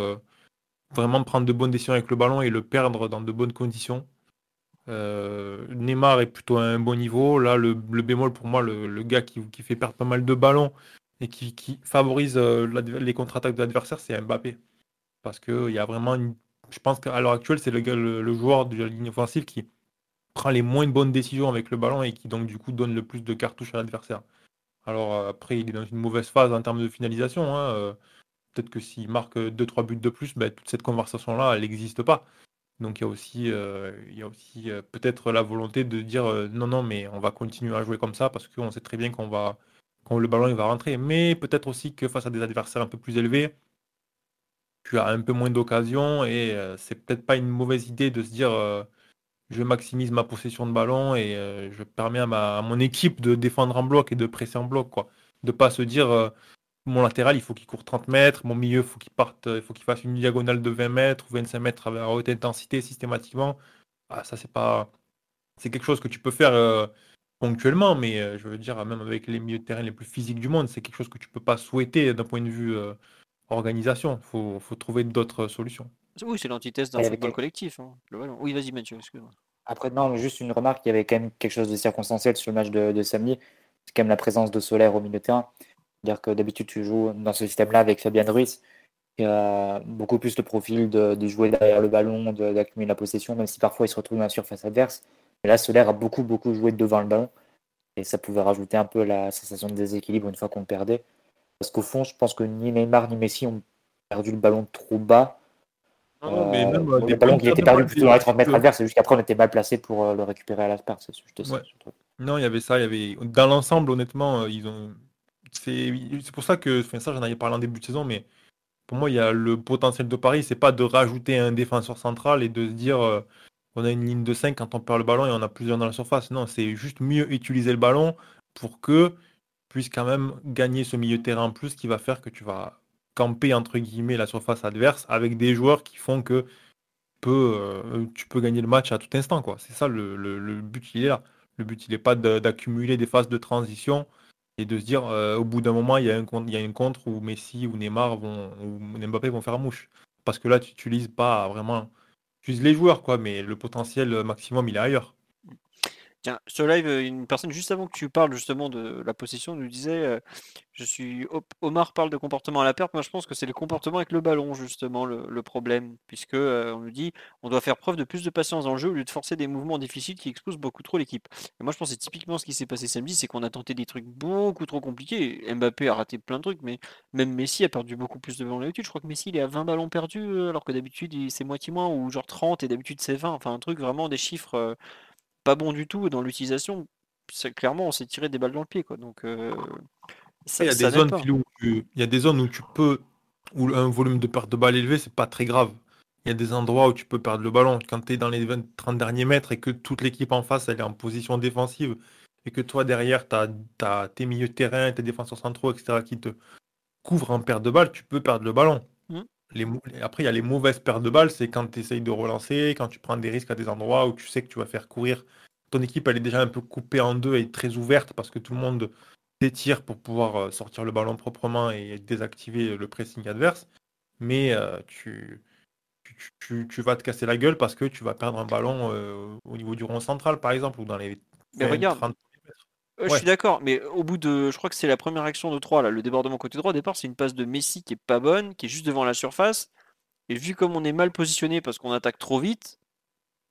vraiment prendre de bonnes décisions avec le ballon et le perdre dans de bonnes conditions. Euh, Neymar est plutôt à un bon niveau. Là, le, bémol pour moi, le, gars qui, fait perdre pas mal de ballons et qui, favorise euh, les contre-attaques de l'adversaire, c'est Mbappé. Parce qu'il y a vraiment. Je pense qu'à l'heure actuelle, c'est le, le, joueur de la ligne offensive qui prend les moins bonnes décisions avec le ballon et qui donc du coup donne le plus de cartouches à l'adversaire. Alors euh, après, il est dans une mauvaise phase en termes de finalisation. Hein, peut-être que s'il marque 2-3 buts de plus, ben, toute cette conversation-là, elle n'existe pas. Donc il y a aussi, euh, aussi euh, peut-être la volonté de dire euh, non, non, mais on va continuer à jouer comme ça parce qu'on sait très bien qu'on va, quand le ballon il va rentrer. Mais peut-être aussi que face à des adversaires un peu plus élevés, tu as un peu moins d'occasions et c'est peut-être pas une mauvaise idée de se dire je maximise ma possession de ballon et je permets à, ma, à mon équipe de défendre en bloc et de presser en bloc. Quoi. De pas se dire mon latéral, il faut qu'il court 30 mètres. Mon milieu, il faut qu'il parte, il faut qu'il fasse une diagonale de 20 mètres ou 25 mètres à haute intensité systématiquement. Ah, ça, c'est pas. C'est quelque chose que tu peux faire euh, ponctuellement, mais euh, je veux dire, même avec les milieux de terrain les plus physiques du monde, c'est quelque chose que tu peux pas souhaiter d'un point de vue euh, organisation. Il faut, trouver d'autres solutions. Oui, c'est l'antithèse d'un football collectif. Hein, oui, vas-y, Mathieu, excuse-moi. Après, non, juste une remarque, il y avait quand même quelque chose de circonstanciel sur le match de, de samedi. C'est quand même la présence de Solaire au milieu de terrain dire que d'habitude, tu joues dans ce système-là avec Fabien Ruiz, qui a beaucoup plus le profil de, jouer derrière le ballon, d'accumuler la possession, même si parfois il se retrouve dans la surface adverse. Mais là, Solaire a beaucoup, beaucoup joué devant le ballon. Et ça pouvait rajouter un peu la sensation de déséquilibre une fois qu'on perdait. Parce qu'au fond, je pense que ni Neymar ni Messi ont perdu le ballon trop bas. Non, mais même, euh, le ballon qui était perdu plutôt dans les 30 mètres adverses, c'est juste qu'après on était mal placé pour euh, le récupérer à la part. Non, il y avait ça, il y avait. Dans l'ensemble, honnêtement, euh, ils ont c'est pour ça que, enfin, ça j'en avais parlé en début de saison, mais pour moi, il y a le potentiel de Paris, c'est pas de rajouter un défenseur central et de se dire euh, on a une ligne de 5 quand on perd le ballon et on a plusieurs dans la surface. Non, c'est juste mieux utiliser le ballon pour que puissent quand même gagner ce milieu terrain en plus qui va faire que tu vas camper entre guillemets la surface adverse avec des joueurs qui font que euh, tu peux gagner le match à tout instant. C'est ça le, but, il est là. Le but, il n'est pas d'accumuler des phases de transition et de se dire euh, au bout d'un moment, il y, a un, une contre où Messi ou Neymar vont, ou Mbappé vont faire mouche. Parce que là, tu n'utilises pas vraiment. Tu utilises les joueurs, quoi, mais le potentiel maximum, il est ailleurs. Tiens, ce live, euh, une personne juste avant que tu parles justement de la possession nous disait euh, je suis Omar parle de comportement à la perte. Moi, je pense que c'est le comportement avec le ballon justement le, problème, puisque euh, on nous dit on doit faire preuve de plus de patience dans le jeu au lieu de forcer des mouvements difficiles qui exposent beaucoup trop l'équipe. Et moi, je pense que typiquement ce qui s'est passé samedi, c'est qu'on a tenté des trucs beaucoup trop compliqués. Mbappé a raté plein de trucs, mais même Messi a perdu beaucoup plus de ballons d'habitude. Je crois que Messi il est à 20 ballons perdus, alors que d'habitude c'est moitié moins ou genre 30 et d'habitude c'est 20. Enfin un truc vraiment des chiffres pas bon du tout dans l'utilisation. Clairement, on s'est tiré des balles dans le pied. Quoi. Donc, euh, il, y a des zones, où tu, il y a des zones où tu peux, où un volume de perte de balle élevé, c'est pas très grave. Il y a des endroits où tu peux perdre le ballon. Quand tu es dans les 20-30 derniers mètres et que toute l'équipe en face elle est en position défensive et que toi derrière tu as, tes milieux de terrain, tes défenseurs centraux, etc., qui te couvrent en perte de balle, tu peux perdre le ballon. Les, après, il y a les mauvaises pertes de balles, c'est quand tu essayes de relancer, quand tu prends des risques à des endroits où tu sais que tu vas faire courir. Ton équipe, elle est déjà un peu coupée en deux et très ouverte parce que tout le monde s'étire pour pouvoir euh, sortir le ballon proprement et désactiver le pressing adverse. Mais euh, tu, tu, vas te casser la gueule parce que tu vas perdre un ballon euh, au niveau du rond central, par exemple, ou dans les regarde, je suis d'accord, mais au bout de. Je crois que c'est la première action de 3, là, le débordement côté droit. Au départ, c'est une passe de Messi qui est pas bonne, qui est juste devant la surface. Et vu comme on est mal positionné parce qu'on attaque trop vite,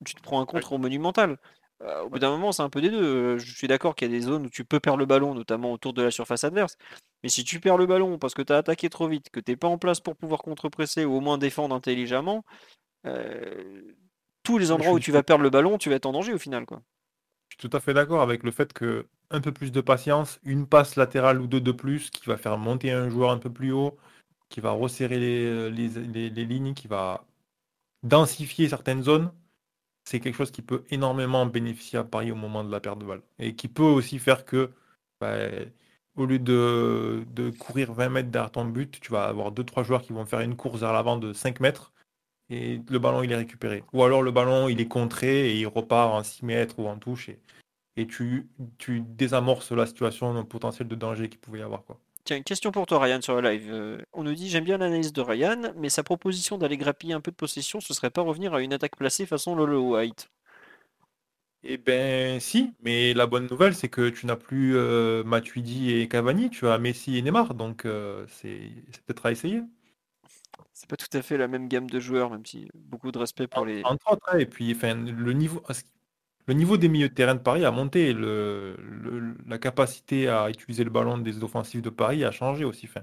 tu te prends un contre au monumental. Euh, au bout d'un moment, c'est un peu des deux. Je suis d'accord qu'il y a des zones où tu peux perdre le ballon, notamment autour de la surface adverse. Mais si tu perds le ballon parce que tu as attaqué trop vite, que tu n'es pas en place pour pouvoir contre-presser ou au moins défendre intelligemment, euh, tous les endroits où tu vas perdre le ballon, tu vas être en danger au final. Quoi. Je suis tout à fait d'accord avec le fait que un peu plus de patience, une passe latérale ou deux de plus qui va faire monter un joueur un peu plus haut, qui va resserrer les, les, lignes, qui va densifier certaines zones, c'est quelque chose qui peut énormément bénéficier à Paris au moment de la perte de balle. Et qui peut aussi faire que, bah, au lieu de, de, courir 20 mètres derrière ton but, tu vas avoir 2-3 joueurs qui vont faire une course vers l'avant de 5 mètres et le ballon il est récupéré. Ou alors le ballon il est contré et il repart en 6 mètres ou en touche et tu, tu désamorces la situation d'un potentiel de danger qu'il pouvait y avoir. Quoi. Tiens, une question pour toi Ryan sur le live. Euh, on nous dit j'aime bien l'analyse de Ryan, mais sa proposition d'aller grappiller un peu de possession, ce serait pas revenir à une attaque placée façon Lolo White eh ben si, mais la bonne nouvelle c'est que tu n'as plus euh, Matuidi et Cavani, tu as Messi et Neymar, donc euh, c'est peut-être à essayer c'est pas tout à fait la même gamme de joueurs, même si beaucoup de respect pour les. Entre autres, et puis enfin, le niveau, le niveau des milieux de terrain de Paris a monté, le, la capacité à utiliser le ballon des offensifs de Paris a changé aussi. Enfin,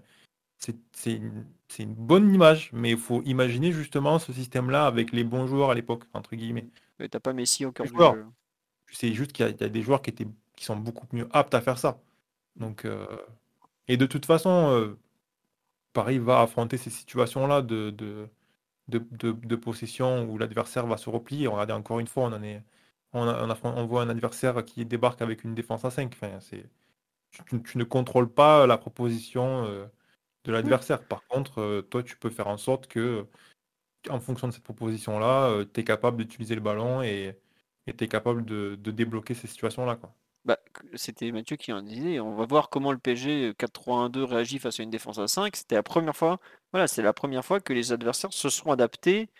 c'est une, une, bonne image, mais il faut imaginer justement ce système-là avec les bons joueurs à l'époque, entre guillemets. Mais t'as pas Messi encore. C'est juste qu'il y, a des joueurs qui, étaient, qui sont beaucoup mieux aptes à faire ça. Donc, euh, et de toute façon, euh, Paris va affronter ces situations-là de, de, de, possession où l'adversaire va se replier. Regardez, encore une fois, on, en est, on, on, voit un adversaire qui débarque avec une défense à 5. Enfin, tu, tu, ne contrôles pas la proposition euh, de l'adversaire. Par contre, euh, toi, tu peux faire en sorte que, en fonction de cette proposition-là, euh, tu es capable d'utiliser le ballon et tu es capable de, de débloquer ces situations-là. Bah, c'était Mathieu qui en disait, on va voir comment le PSG 4-3-1-2 réagit face à une défense à 5. C'était la première fois, voilà, c'est la première fois que les adversaires se sont adaptés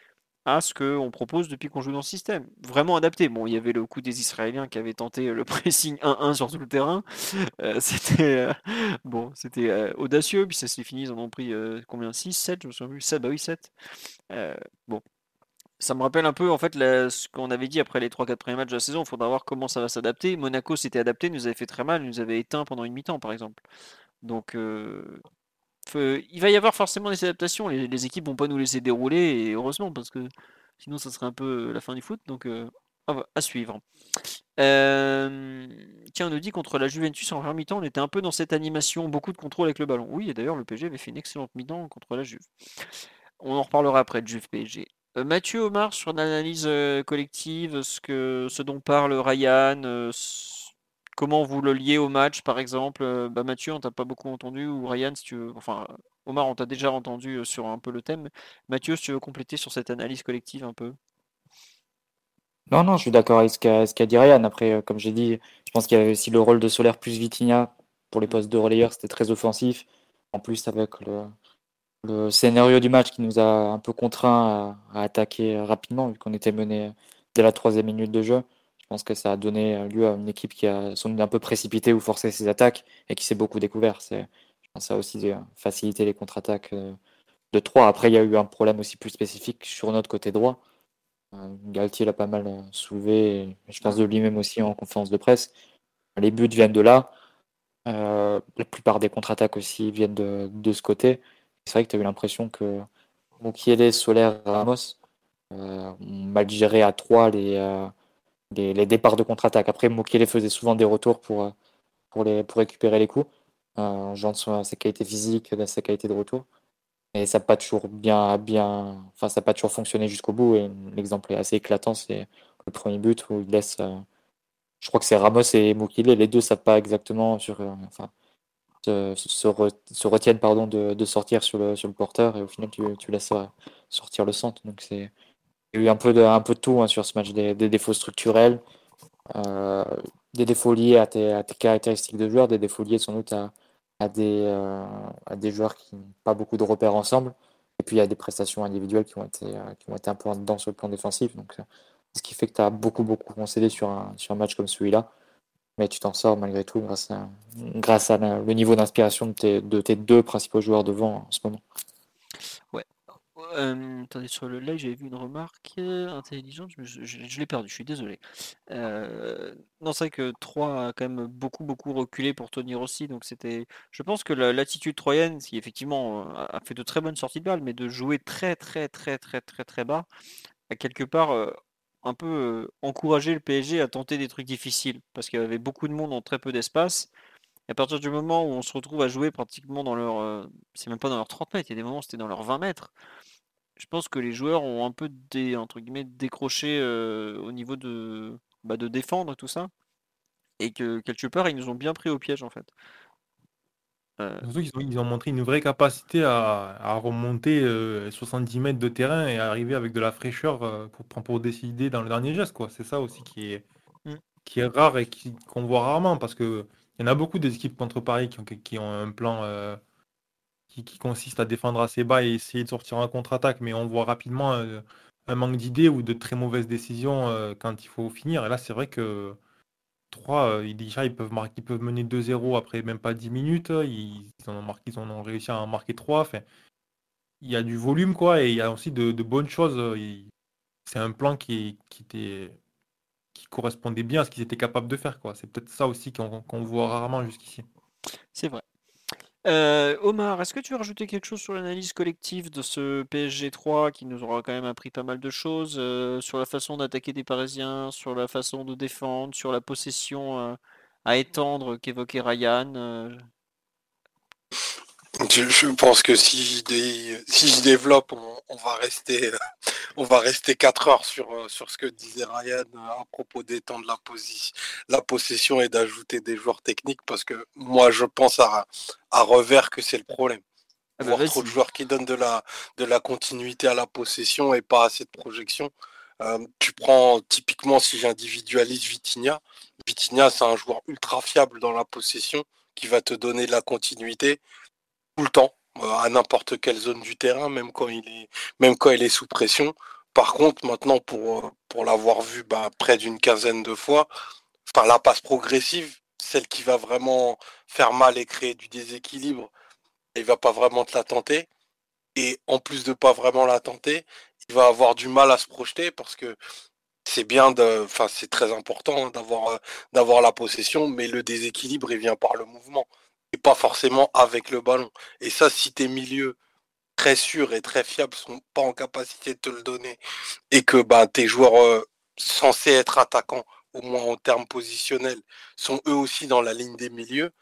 à ce qu'on propose depuis qu'on joue dans le système. Vraiment adapté. Bon, il y avait le coup des Israéliens qui avaient tenté le pressing 1-1 sur tout le terrain. Euh, c'était euh, bon, c'était euh, audacieux, puis ça s'est fini, ils en ont pris combien? 6, 7, je me souviens plus. 7, bah oui, 7. bon, ça me rappelle un peu en fait ce qu'on avait dit après les 3-4 premiers matchs de la saison. Il faudra voir comment ça va s'adapter. Monaco s'était adapté, nous avait fait très mal, nous avait éteint pendant une mi-temps par exemple. Donc euh, il va y avoir forcément des adaptations. Les, les, équipes vont pas nous laisser dérouler et heureusement parce que sinon ça serait un peu la fin du foot. Donc euh, à suivre. Euh, tiens, on nous dit contre la Juventus en première mi-temps, on était un peu dans cette animation, beaucoup de contrôle avec le ballon. Oui, et d'ailleurs le PSG avait fait une excellente mi-temps contre la Juve. On en reparlera après de Juve PSG. Euh, Mathieu Omar, sur l'analyse collective, ce, que, ce dont parle Ryan, comment vous le liez au match, par exemple. Bah, Mathieu, on t'a pas beaucoup entendu, ou Ryan, si tu veux. Enfin, Omar, on t'a déjà entendu sur un peu le thème. Mathieu, si tu veux compléter sur cette analyse collective un peu. Non, non, je suis d'accord avec ce qu'a dit Ryan. Après, comme j'ai dit, je pense qu'il y avait aussi le rôle de Solaire plus Vitinha pour les postes de relayeur, c'était très offensif. En plus, avec le, scénario du match qui nous a un peu contraint à, attaquer rapidement, vu qu'on était mené dès la troisième minute de jeu. Pense que ça a donné lieu à une équipe qui a son un peu précipité ou forcé ses attaques et qui s'est beaucoup découvert. Que ça a aussi facilité les contre-attaques euh, de 3. Après, il y a eu un problème aussi plus spécifique sur notre côté droit. Euh, Galtier l'a pas mal euh, soulevé, je pense de lui-même aussi en conférence de presse. Les buts viennent de là. Euh, la plupart des contre-attaques aussi viennent de, ce côté. C'est vrai que tu as eu l'impression que Mukiele, Solaire, Ramos euh, ont mal géré à 3 euh, les, départs de contre-attaque. Après, Mukiele faisait souvent des retours pour, pour récupérer les coups, en jouant sur sa qualité physique, sa qualité de retour. Et ça n'a pas toujours bien, bien, enfin ça pas toujours fonctionné jusqu'au bout. Et l'exemple est assez éclatant, c'est le premier but où il laisse je crois que c'est Ramos et Mukile, les deux savent pas exactement sur, euh, enfin, se, retiennent pardon, de, sortir sur le, sur porteur et au final tu, tu laisses euh, sortir le centre. Donc c'est y a eu un peu de, un peu de tout hein, sur ce match, des, défauts structurels, euh, des défauts liés à tes, caractéristiques de joueurs, des défauts liés sans doute à, des, à des joueurs qui n'ont pas beaucoup de repères ensemble. Et puis il y a des prestations individuelles qui ont été, qui ont été un peu sur le plan défensif. Donc ce qui fait que tu as beaucoup, beaucoup concédé sur un, sur un match comme celui-là. Mais tu t'en sors malgré tout grâce à, grâce à le niveau d'inspiration de tes, de tes deux principaux joueurs devant en ce moment. Euh, attendez, sur le live, j'avais vu une remarque euh, intelligente, je, je, l'ai perdu, je suis désolé. Non, c'est vrai que 3 a quand même beaucoup, beaucoup reculé pour Tony Rossi, donc c'était. Je pense que l'attitude troyenne, qui effectivement a fait de très bonnes sorties de balles, mais de jouer très, très, très, très, très, très bas, a quelque part un peu encourager le PSG à tenter des trucs difficiles parce qu'il y avait beaucoup de monde en très peu d'espace. Et à partir du moment où on se retrouve à jouer pratiquement dans leur. c'est même pas dans leurs 30 mètres, il y a des moments où c'était dans leurs 20 mètres. Je pense que les joueurs ont un peu des, entre guillemets, décroché au niveau de, bah, de défendre tout ça. Et que quelque part, ils nous ont bien pris au piège en fait. Euh, ils, ont, montré une vraie capacité à, remonter 70 euh, mètres de terrain et arriver avec de la fraîcheur pour, pour décider dans le dernier geste. Quoi. C'est ça aussi qui est, mm. qui est rare et qu'on voit rarement parce qu'il y en a beaucoup des équipes contre Paris qui ont, qui ont un plan qui, consiste à défendre assez bas et essayer de sortir en contre-attaque, mais on voit rapidement un manque d'idées ou de très mauvaises décisions quand il faut finir. Et là, c'est vrai que 3, euh, déjà, ils peuvent, marquer, ils peuvent mener 2-0 après même pas 10 minutes. Ils, en ont marqué, ils ont réussi à en marquer 3. Enfin, il y a du volume, quoi, et il y a aussi de, bonnes choses. C'est un plan qui, qui, était, qui correspondait bien à ce qu'ils étaient capables de faire, quoi. C'est peut-être ça aussi qu'on voit rarement jusqu'ici. C'est vrai. Euh, Omar, est-ce que tu veux rajouter quelque chose sur l'analyse collective de ce PSG 3 qui nous aura quand même appris pas mal de choses euh, sur la façon d'attaquer des Parisiens, sur la façon de défendre, sur la possession euh, à étendre qu'évoquait Ryan je, pense que si je, si je développe, on, va rester, on va rester 4 heures sur, euh, sur ce que disait Ryan euh, à propos d'étendre la, la possession et d'ajouter des joueurs techniques, parce que moi je pense à, à revers que c'est le problème. Ah bah Voir trop de joueurs qui donnent de la, de la continuité à la possession et pas assez de projection. Euh, tu prends typiquement si j'individualise Vitinha, Vitinha c'est un joueur ultra fiable dans la possession qui va te donner de la continuité tout le temps, euh, à n'importe quelle zone du terrain, même quand il est, même quand il est sous pression. Par contre, maintenant, pour, euh, pour l'avoir vu bah, près d'une quinzaine de fois, enfin, la passe progressive, celle qui va vraiment faire mal et créer du déséquilibre, il va pas vraiment te la tenter. Et en plus de pas vraiment la tenter, il va avoir du mal à se projeter parce que c'est bien de, enfin, c'est très important hein, euh, d'avoir la possession, mais le déséquilibre, il vient par le mouvement pas forcément avec le ballon. Et ça, si tes milieux très sûrs et très fiables sont pas en capacité de te le donner et que bah, tes joueurs euh, censés être attaquants, au moins en termes positionnels, sont eux aussi dans la ligne des milieux,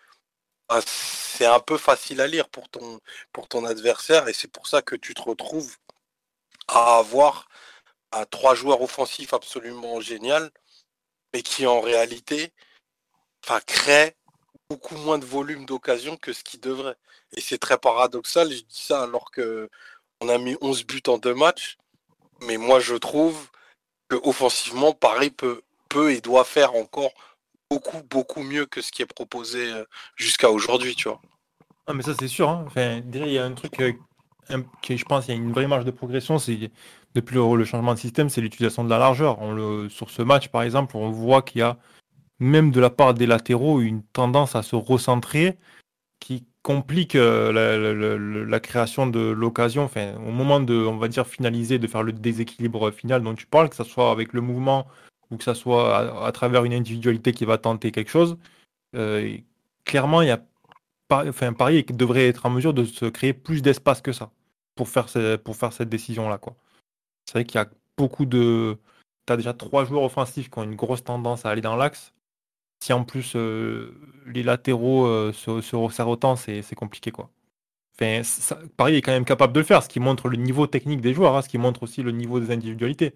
bah, c'est un peu facile à lire pour ton, pour ton adversaire et c'est pour ça que tu te retrouves à avoir trois joueurs offensifs absolument génial, mais qui en réalité enfin, crée beaucoup moins de volume d'occasion que ce qu'il devrait. Et c'est très paradoxal, je dis ça alors que on a mis 11 buts en deux matchs. Mais moi, je trouve que offensivement, Paris peut, peut et doit faire encore beaucoup, beaucoup mieux que ce qui est proposé euh, jusqu'à aujourd'hui, tu vois. Ah, mais ça, c'est sûr. Hein. Enfin, il y a un truc euh, qui, je pense, il y a une vraie marge de progression. C'est depuis le, changement de système, c'est l'utilisation de la largeur. On le, sur ce match, par exemple, on voit qu'il y a même de la part des latéraux une tendance à se recentrer qui complique euh, la, création de l'occasion. Enfin, au moment de, on va dire, finaliser, de faire le déséquilibre final dont tu parles, que ce soit avec le mouvement ou que ce soit à, travers une individualité qui va tenter quelque chose, euh, clairement, il y a enfin, Paris devrait être en mesure de se créer plus d'espace que ça pour faire, pour faire cette décision-là. C'est vrai qu'il y a beaucoup de. Tu as déjà trois joueurs offensifs qui ont une grosse tendance à aller dans l'axe. Si en plus euh, les latéraux euh, se, resserrent autant, c'est compliqué. quoi. Enfin, Paris est quand même capable de le faire, ce qui montre le niveau technique des joueurs, hein, ce qui montre aussi le niveau des individualités.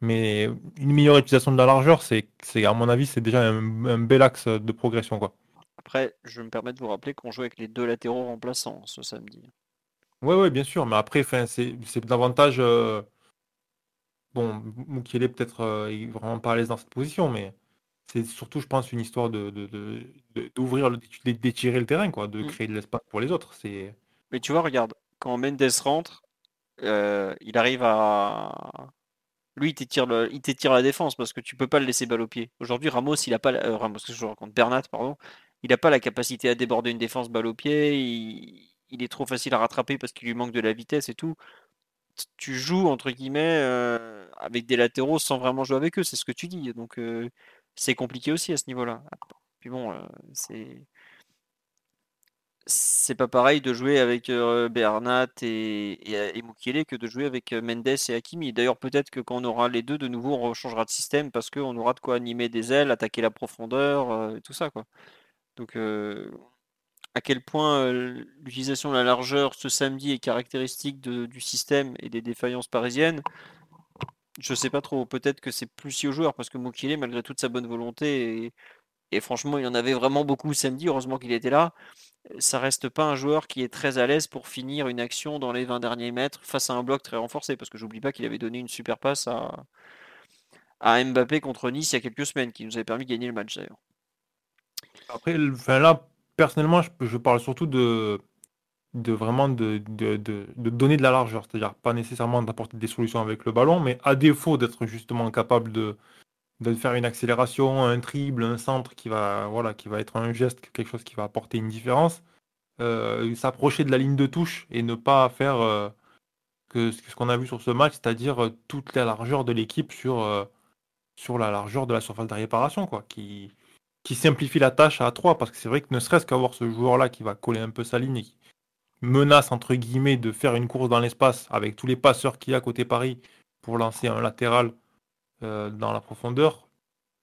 Mais une meilleure utilisation de la largeur, c'est à mon avis, c'est déjà un, un, bel axe de progression. quoi. Après, je me permets de vous rappeler qu'on joue avec les deux latéraux remplaçants ce samedi. Oui, ouais, bien sûr, mais après, c'est davantage. Euh... Bon, est peut-être euh, il est vraiment pas à l'aise dans cette position, mais c'est surtout, je pense, une histoire de d'ouvrir, de, d'étirer le terrain, quoi, de mmh. créer de l'espace pour les autres. C'est. Mais tu vois, regarde, quand Mendes rentre, euh, il arrive à. Lui, il t'étire, le... il t'étire la défense parce que tu peux pas le laisser balle au pied. Aujourd'hui, Ramos, il a pas. Euh, Ramos, je raconte, Bernat, pardon, il n'a pas la capacité à déborder une défense balle au pied. Il, est trop facile à rattraper parce qu'il lui manque de la vitesse et tout. Tu joues entre guillemets euh, avec des latéraux sans vraiment jouer avec eux, c'est ce que tu dis. Donc euh, c'est compliqué aussi à ce niveau-là. Puis bon, euh, c'est c'est pas pareil de jouer avec Bernat et, et, que de jouer avec Mendes et Hakimi. D'ailleurs, peut-être que quand on aura les deux, de nouveau, on changera de système parce qu'on aura de quoi animer des ailes, attaquer la profondeur, et tout ça. quoi. Donc, à quel point l'utilisation de la largeur ce samedi est caractéristique du système et des défaillances parisiennes, je sais pas trop. Peut-être que c'est plus si aux joueurs parce que Mokile, malgré toute sa bonne volonté, et, franchement, il y en avait vraiment beaucoup samedi, heureusement qu'il était là, ça reste pas un joueur qui est très à l'aise pour finir une action dans les 20 derniers mètres face à un bloc très renforcé. Parce que j'oublie pas qu'il avait donné une super passe à, à Mbappé contre Nice il y a quelques semaines, qui nous avait permis de gagner le match d'ailleurs. Après, là, personnellement, je, parle surtout de, de vraiment de, de, de, donner de la largeur, c'est-à-dire pas nécessairement d'apporter des solutions avec le ballon, mais à défaut d'être justement capable de, de faire une accélération, un triple, un centre qui va, voilà, qui va être un geste, quelque chose qui va apporter une différence, euh, s'approcher de la ligne de touche et ne pas faire euh, que ce qu'on a vu sur ce match, c'est-à-dire euh, toute la largeur de l'équipe sur, sur la largeur de la surface de réparation, quoi, qui, qui simplifie la tâche à 3, parce que c'est vrai que ne serait-ce qu'avoir ce joueur-là qui va coller un peu sa ligne et qui menace, entre guillemets, de faire une course dans l'espace avec tous les passeurs qu'il y a côté Paris pour lancer un latéral euh, dans la profondeur,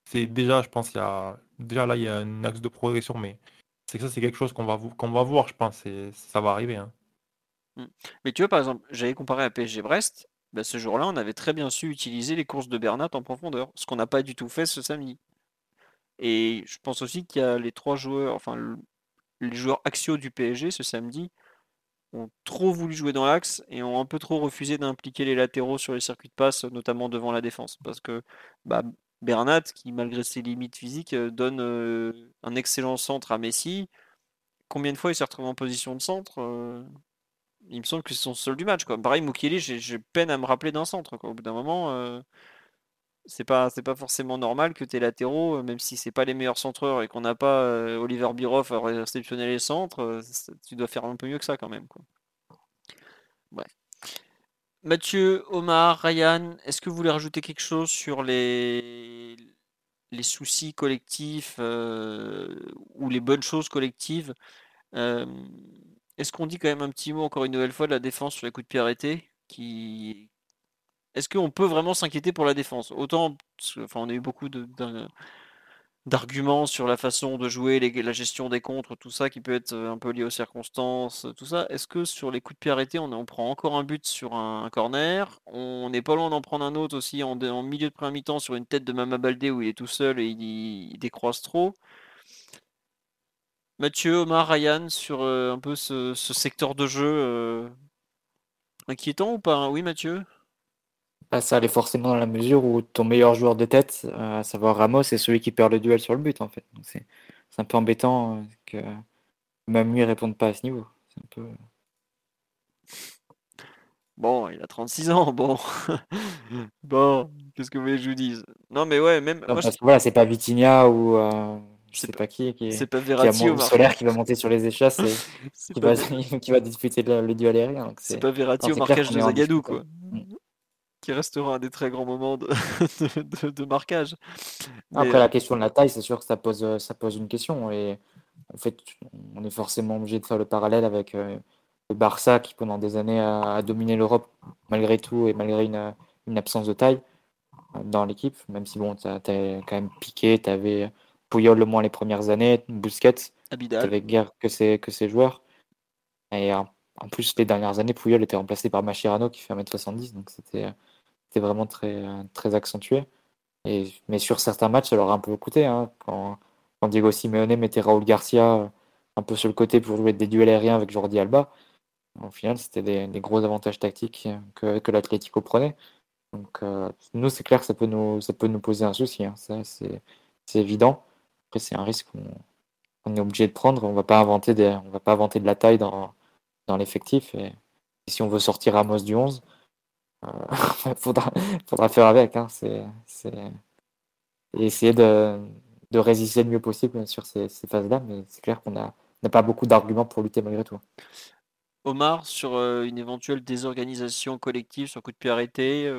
c'est déjà, je pense, il y a, déjà là, il y a un axe de progression, mais c'est que ça, c'est quelque chose qu'on va, voir, je pense, et ça va arriver. Hein. Mmh. Mais tu vois, par exemple, j'avais comparé à PSG Brest, bah, ce jour-là, on avait très bien su utiliser les courses de Bernat en profondeur, ce qu'on n'a pas du tout fait ce samedi. Et je pense aussi qu'il y a les trois joueurs, enfin les joueurs axiaux du PSG ce samedi trop voulu jouer dans l'axe et ont un peu trop refusé d'impliquer les latéraux sur les circuits de passe, notamment devant la défense. Parce que bah, Bernat, qui malgré ses limites physiques, euh, donne euh, un excellent centre à Messi. Combien de fois il s'est retrouvé en position de centre euh, Il me semble que c'est son seul du match. Quoi. Pareil, Mukiele, j'ai peine à me rappeler d'un centre. Au bout d'un moment, c'est pas pas forcément normal que tes latéraux, euh, même si c'est pas les meilleurs centreurs et qu'on n'a pas euh, Oliver Biroff à réceptionner les centres, euh, tu dois faire un peu mieux que ça quand même. Quoi. Mathieu, Omar, Ryan, est-ce que vous voulez rajouter quelque chose sur les, soucis collectifs ou les bonnes choses collectives? Est-ce qu'on dit quand même un petit mot encore une nouvelle fois de la défense sur les coups de pied arrêtés qui, est-ce qu'on peut vraiment s'inquiéter pour la défense? Autant, enfin, on a eu beaucoup d'arguments sur la façon de jouer, la gestion des contres, tout ça qui peut être euh, un peu lié aux circonstances, tout ça. Est-ce que sur les coups de pied arrêtés, on, prend encore un but sur un, corner? On n'est pas loin d'en prendre un autre aussi en, milieu de premier mi-temps sur une tête de Mama Baldé où il est tout seul et il, décroise trop. Mathieu, Omar, Ryan, sur euh, un peu ce, secteur de jeu euh, inquiétant ou pas? Oui, Mathieu? Bah, Ça allait forcément dans la mesure où ton meilleur joueur de tête, à savoir Ramos, c'est celui qui perd le duel sur le but, en fait. C'est un peu embêtant que même lui ne réponde pas à ce niveau. C'est un peu. Bon, il a 36 ans, bon. bon, qu'est-ce que vous voulez que je vous dise? Non, mais ouais, même. parce que voilà, c'est pas Vitinha ou. Euh, je sais pas, qui. qui c'est pas Verratti ou Solaire qui va monter sur les échasses et qui, va, qui, va, disputer le, duel aérien. C'est pas Verratti ou marquage de Zagadou, quoi. Mm. Qui restera un des très grands moments de, de, marquage. Après, la question de la taille, c'est sûr que ça pose, ça pose une question. Et en fait, on est forcément obligé de faire le parallèle avec. Euh, le Barça qui pendant des années a, dominé l'Europe malgré tout et malgré une, absence de taille euh, dans l'équipe, même si bon, tu as, quand même piqué, tu avais Puyol le moins les premières années, Busquets, tu avais guère que ces, que ces joueurs. Et en, plus, les dernières années, Puyol était remplacé par Machirano qui fait 1m70, donc c'était vraiment très, très accentué. Et, mais sur certains matchs, ça leur a un peu coûté. Hein, quand, Diego Simeone mettait Raúl Garcia un peu sur le côté pour jouer des duels aériens avec Jordi Alba, au final, c'était des, gros avantages tactiques que, que l'Atlético prenait. Donc, euh, nous, c'est clair que ça peut nous, ça peut nous poser un souci. Hein. Ça, c'est, évident. Après, c'est un risque qu'on, est obligé de prendre. On ne va pas inventer de la taille dans, dans l'effectif. Et, si on veut sortir Amos du 11, il euh, faudra, faudra faire avec. Hein. C'est, Et essayer de, de résister le mieux possible sur ces, ces phases-là. Mais c'est clair qu'on n'a pas beaucoup d'arguments pour lutter malgré tout. Omar, sur une éventuelle désorganisation collective sur coup de pied arrêté,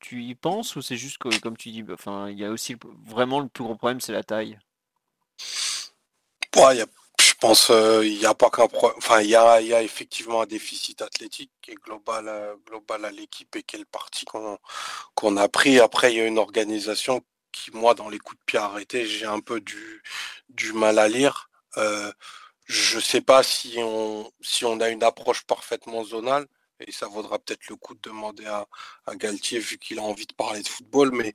tu y penses ou c'est juste que, comme tu dis, enfin, il y a aussi vraiment le plus gros problème, c'est la taille? Pense il n'y a pas qu'un problème. Enfin, il y a, effectivement un déficit athlétique qui est global, global à l'équipe et quelle partie qu'on a pris. Après, il y a une organisation qui, moi, dans les coups de pied arrêtés, j'ai un peu du, mal à lire. Je ne sais pas si on, si on a une approche parfaitement zonale, et ça vaudra peut-être le coup de demander à, Galtier, vu qu'il a envie de parler de football, mais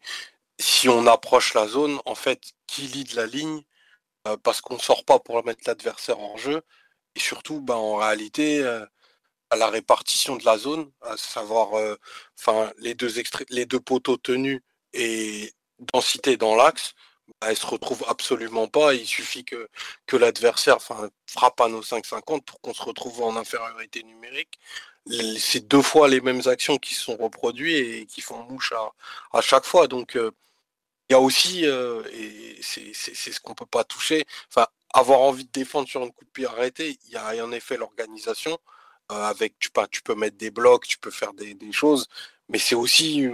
si on approche la zone, en fait, qui de la ligne, euh, parce qu'on ne sort pas pour mettre l'adversaire en jeu, et surtout, ben, en réalité, euh, à la répartition de la zone, à savoir euh, les, deux les deux poteaux tenus et densité dans l'axe, bah, elle se retrouve absolument pas. Il suffit que, que l'adversaire frappe à nos 5,50 pour qu'on se retrouve en infériorité numérique. C'est deux fois les mêmes actions qui sont reproduites et qui font mouche à, chaque fois. Donc euh, il y a aussi, euh, et c'est ce qu'on peut pas toucher, enfin, avoir envie de défendre sur un coup de pied arrêté, il y a en effet l'organisation. Euh, avec tu, tu peux mettre des blocs, tu peux faire des, choses, mais c'est aussi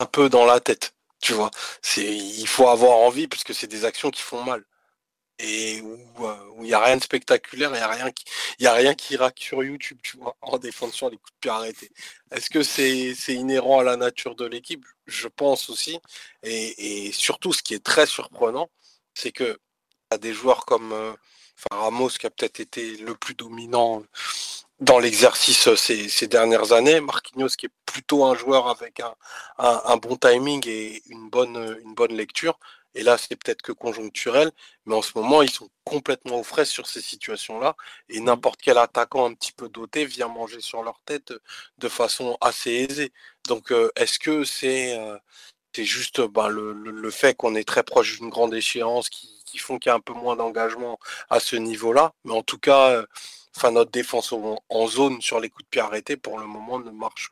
un peu dans la tête. Tu vois, il faut avoir envie parce que c'est des actions qui font mal et où euh, il n'y a rien de spectaculaire, il n'y a rien qui a rien qui raque sur YouTube, tu vois, en défense les coups de pied arrêtés. Est-ce que c'est inhérent à la nature de l'équipe? Je pense aussi. Et, surtout, ce qui est très surprenant, c'est que a des joueurs comme euh, Ramos qui a peut-être été le plus dominant dans l'exercice euh, ces, dernières années. Marquinhos qui est plutôt un joueur avec un, bon timing et une bonne, une bonne lecture. Et là, c'est peut-être que conjoncturel, mais en ce moment, ils sont complètement aux fraises sur ces situations-là. Et n'importe quel attaquant un petit peu doté vient manger sur leur tête de façon assez aisée. Donc, euh, est-ce que c'est euh, juste ben, le, fait qu'on est très proche d'une grande échéance qui, qui font qu'il y a un peu moins d'engagement à ce niveau-là? Mais en tout cas, enfin notre défense en, zone sur les coups de pied arrêtés pour le moment ne marche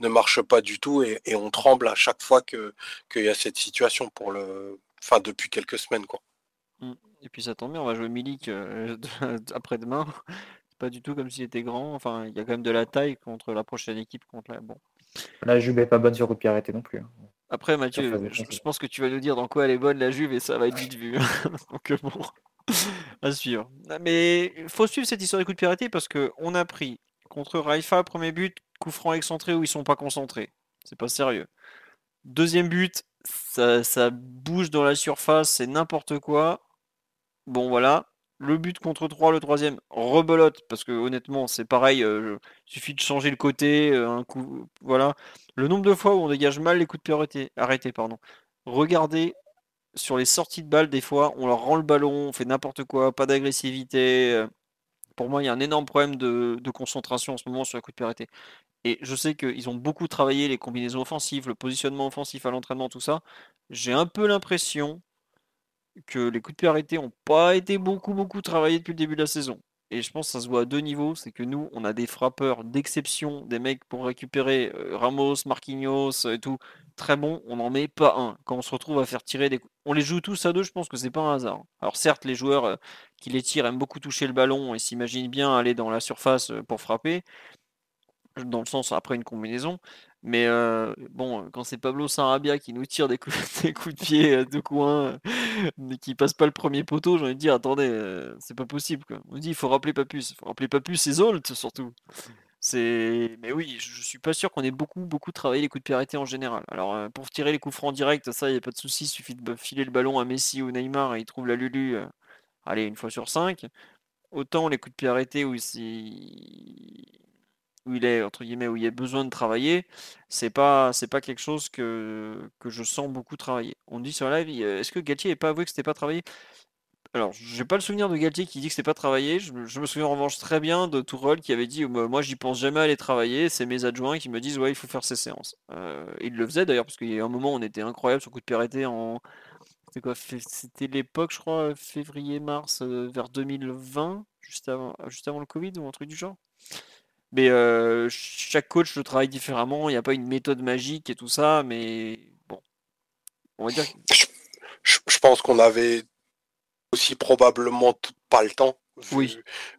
ne marche pas du tout et, on tremble à chaque fois que qu'il y a cette situation pour le enfin depuis quelques semaines quoi. Mmh. Et puis ça tombe bien, on va jouer Milik euh, après-demain. C'est pas du tout comme s'il était grand. Enfin, il y a quand même de la taille contre la prochaine équipe contre la bon. La Juve est pas bonne sur coup de pied arrêté non plus. Hein. Après Mathieu, je, pense que tu vas nous dire dans quoi elle est bonne la Juve et ça va être vite vu. Donc bon. à suivre. Mais il faut suivre cette histoire des coups de piraterie parce qu'on a pris contre Raifa, premier but, coup franc excentré où ils sont pas concentrés. C'est pas sérieux. Deuxième but, ça, bouge dans la surface, c'est n'importe quoi. Bon voilà. Le but contre 3, le troisième, rebelote, parce que honnêtement, c'est pareil, euh, il suffit de changer le côté, euh, un coup. Voilà. Le nombre de fois où on dégage mal les coups de pied arrêtés, pardon. Regardez sur les sorties de balles, des fois, on leur rend le ballon, on fait n'importe quoi, pas d'agressivité. Pour moi, il y a un énorme problème de, concentration en ce moment sur la coup de pied Et je sais qu'ils ont beaucoup travaillé les combinaisons offensives, le positionnement offensif à l'entraînement, tout ça. J'ai un peu l'impression que les coups de pied arrêtés n'ont pas été beaucoup, beaucoup travaillés depuis le début de la saison. Et je pense que ça se voit à deux niveaux. C'est que nous, on a des frappeurs d'exception, des mecs pour récupérer euh, Ramos, Marquinhos et tout. Très bon, on n'en met pas un. Quand on se retrouve à faire tirer des coups. On les joue tous à deux, je pense que c'est pas un hasard. Alors certes, les joueurs euh, qui les tirent aiment beaucoup toucher le ballon et s'imaginent bien aller dans la surface euh, pour frapper. Dans le sens après une combinaison. Mais bon, quand c'est Pablo Sarabia qui nous tire des coups, de pied de coin, mais qui passe pas le premier poteau, j'ai envie de dire, attendez, c'est pas possible. Quoi. On dit, il faut rappeler Papus. Il faut rappeler Papus et Zolt surtout. C'est... Mais oui, je suis pas sûr qu'on ait beaucoup, beaucoup travaillé les coups de pied arrêtés en général. Alors, pour tirer les coups francs directs, ça, il n'y a pas de souci. Il suffit de filer le ballon à Messi ou Neymar et il trouve la Lulu, allez, une fois sur cinq. Autant les coups de pied arrêtés où c'est où il est entre guillemets où il y a besoin de travailler, c'est pas c'est pas quelque chose que, que je sens beaucoup travailler. On dit sur live, est-ce que Galtier n'est pas avoué que c'était pas travaillé? Alors, j'ai pas le souvenir de Galtier qui dit que c'était pas travaillé. Je, me souviens en revanche très bien de Tourelle qui avait dit Moi, j'y pense jamais à aller travailler. C'est mes adjoints qui me disent Ouais, il faut faire ces séances. Euh, il le faisait d'ailleurs, parce qu'il y a un moment, on était incroyable sur coup de pied en. C'était quoi C'était l'époque, je crois, février-mars, euh, vers 2020, juste avant, juste avant le Covid ou un truc du genre. Mais euh, chaque coach le travaille différemment. Il n'y a pas une méthode magique et tout ça. Mais bon, on va dire. Je, pense qu'on avait aussi probablement pas le temps, vu,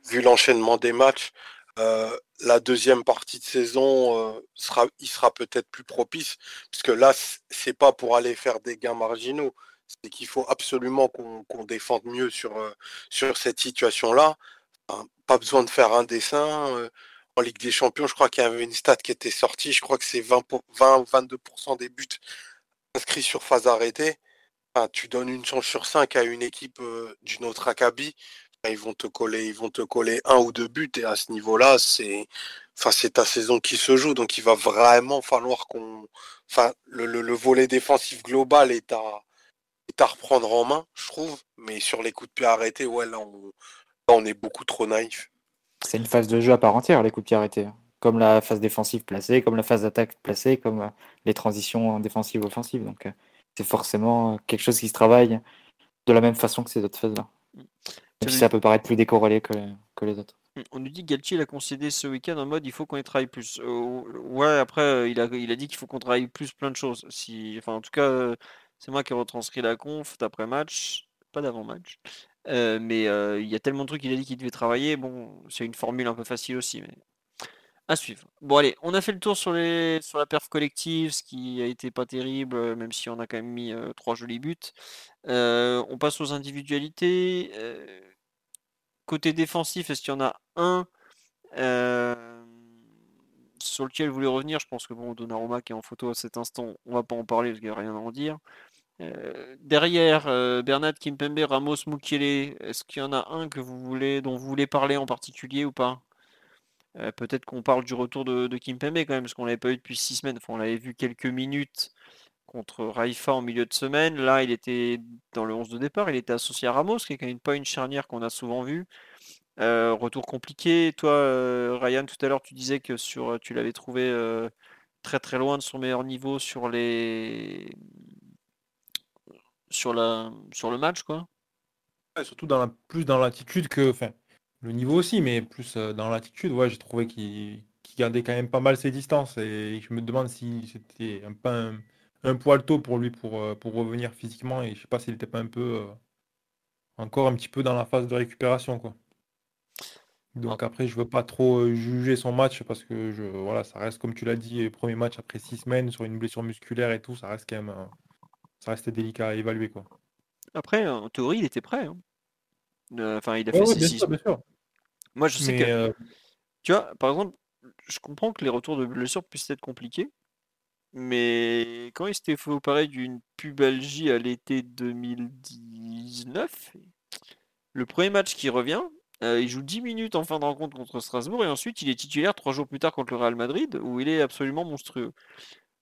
vu l'enchaînement des matchs. Euh, la deuxième partie de saison euh, sera, il sera peut-être plus propice, puisque là, c'est pas pour aller faire des gains marginaux, c'est qu'il faut absolument qu'on défende mieux sur, sur cette situation-là. pas besoin de faire un dessin en Ligue des Champions, je crois qu'il y avait une stat qui était sortie, je crois que c'est 20-22% des buts inscrits sur phase arrêtée. tu donnes une chance sur 5 à une équipe euh, d'une autre acabit, ils vont te coller, ils vont te coller un ou deux buts et à ce niveau-là, c'est enfin ta saison qui se joue, donc il va vraiment falloir qu'on enfin le, volet défensif global est à est à reprendre en main, je trouve, mais sur les coups de pied arrêtés, ouais là on, là, on est beaucoup trop naïf. C'est une phase de jeu à part entière, les coups de pied arrêtés. Comme la phase défensive placée, comme la phase d'attaque placée, comme euh, les transitions défensives offensives. Donc euh, c'est forcément euh, quelque chose qui se travaille de la même façon que ces autres phases-là. Même si ça peut paraître plus décorrélé que, les autres. Mmh, on nous dit que Galtier a concédé ce week-end en mode il faut qu'on y travaille plus. ouais, après, il a, il a dit qu'il faut qu'on travaille plus plein de choses. Si, enfin, en tout cas, c'est moi qui ai retranscrit la conf d'après match, pas d'avant match. Euh, mais euh, il y a tellement de trucs qu'il a dit qu'il devait travailler. Bon, c'est une formule un peu facile aussi, mais à suivre. Bon, allez, on a fait le tour sur, les, sur la perf collective, ce qui a été pas terrible, euh, même si on a quand même mis trois jolis buts. on passe aux individualités. côté défensif, est-ce qu'il y en a un sur lequel vous voulez revenir? Je pense que bon, Donnarumma qui est en photo à cet instant, on va pas en parler parce qu'il n'y a rien à en dire. Euh, derrière euh, Bernard Kimpembe, Ramos, Mukiele, est-ce qu'il y en a un que vous voulez, dont vous voulez parler en particulier ou pas? Euh, Peut-être qu'on parle du retour de, de, Kimpembe quand même, parce qu'on l'avait pas eu depuis six semaines. Enfin, on l'avait vu quelques minutes contre Raifa en milieu de semaine. Là, il était dans le 11 de départ, il était associé à Ramos, qui est quand même pas une charnière qu'on a souvent vue. retour compliqué. Toi, Ryan, tout à l'heure, tu disais que sur, tu l'avais trouvé très très loin de son meilleur niveau sur les sur, la, sur le match, quoi. surtout dans la, plus dans l'attitude que. Enfin, le niveau aussi, mais plus euh, dans l'attitude, ouais, j'ai trouvé qu'il gardait quand même pas mal ses distances. Et je me demande si c'était un peu un, un, poil tôt pour lui pour, euh, pour revenir physiquement. Et je sais pas s'il était pas un peu. Euh, encore un petit peu dans la phase de récupération, quoi. Donc après, je veux pas trop juger son match parce que je, voilà, ça reste comme tu l'as dit, premier match après six semaines sur une blessure musculaire et tout, ça reste quand même ça restait délicat à évaluer. Quoi. Après, en théorie, il était prêt. Hein. Euh, enfin, il a fait ses Moi, je sais que. Euh, tu vois, par exemple, je comprends que les retours de blessure puissent être compliqués. Mais quand il s'était fait opérer d'une pubalgie à l'été 2019, le premier match qui revient, euh, il joue 10 minutes en fin de rencontre contre Strasbourg et ensuite il est titulaire 3 jours plus tard contre le Real Madrid où il est absolument monstrueux.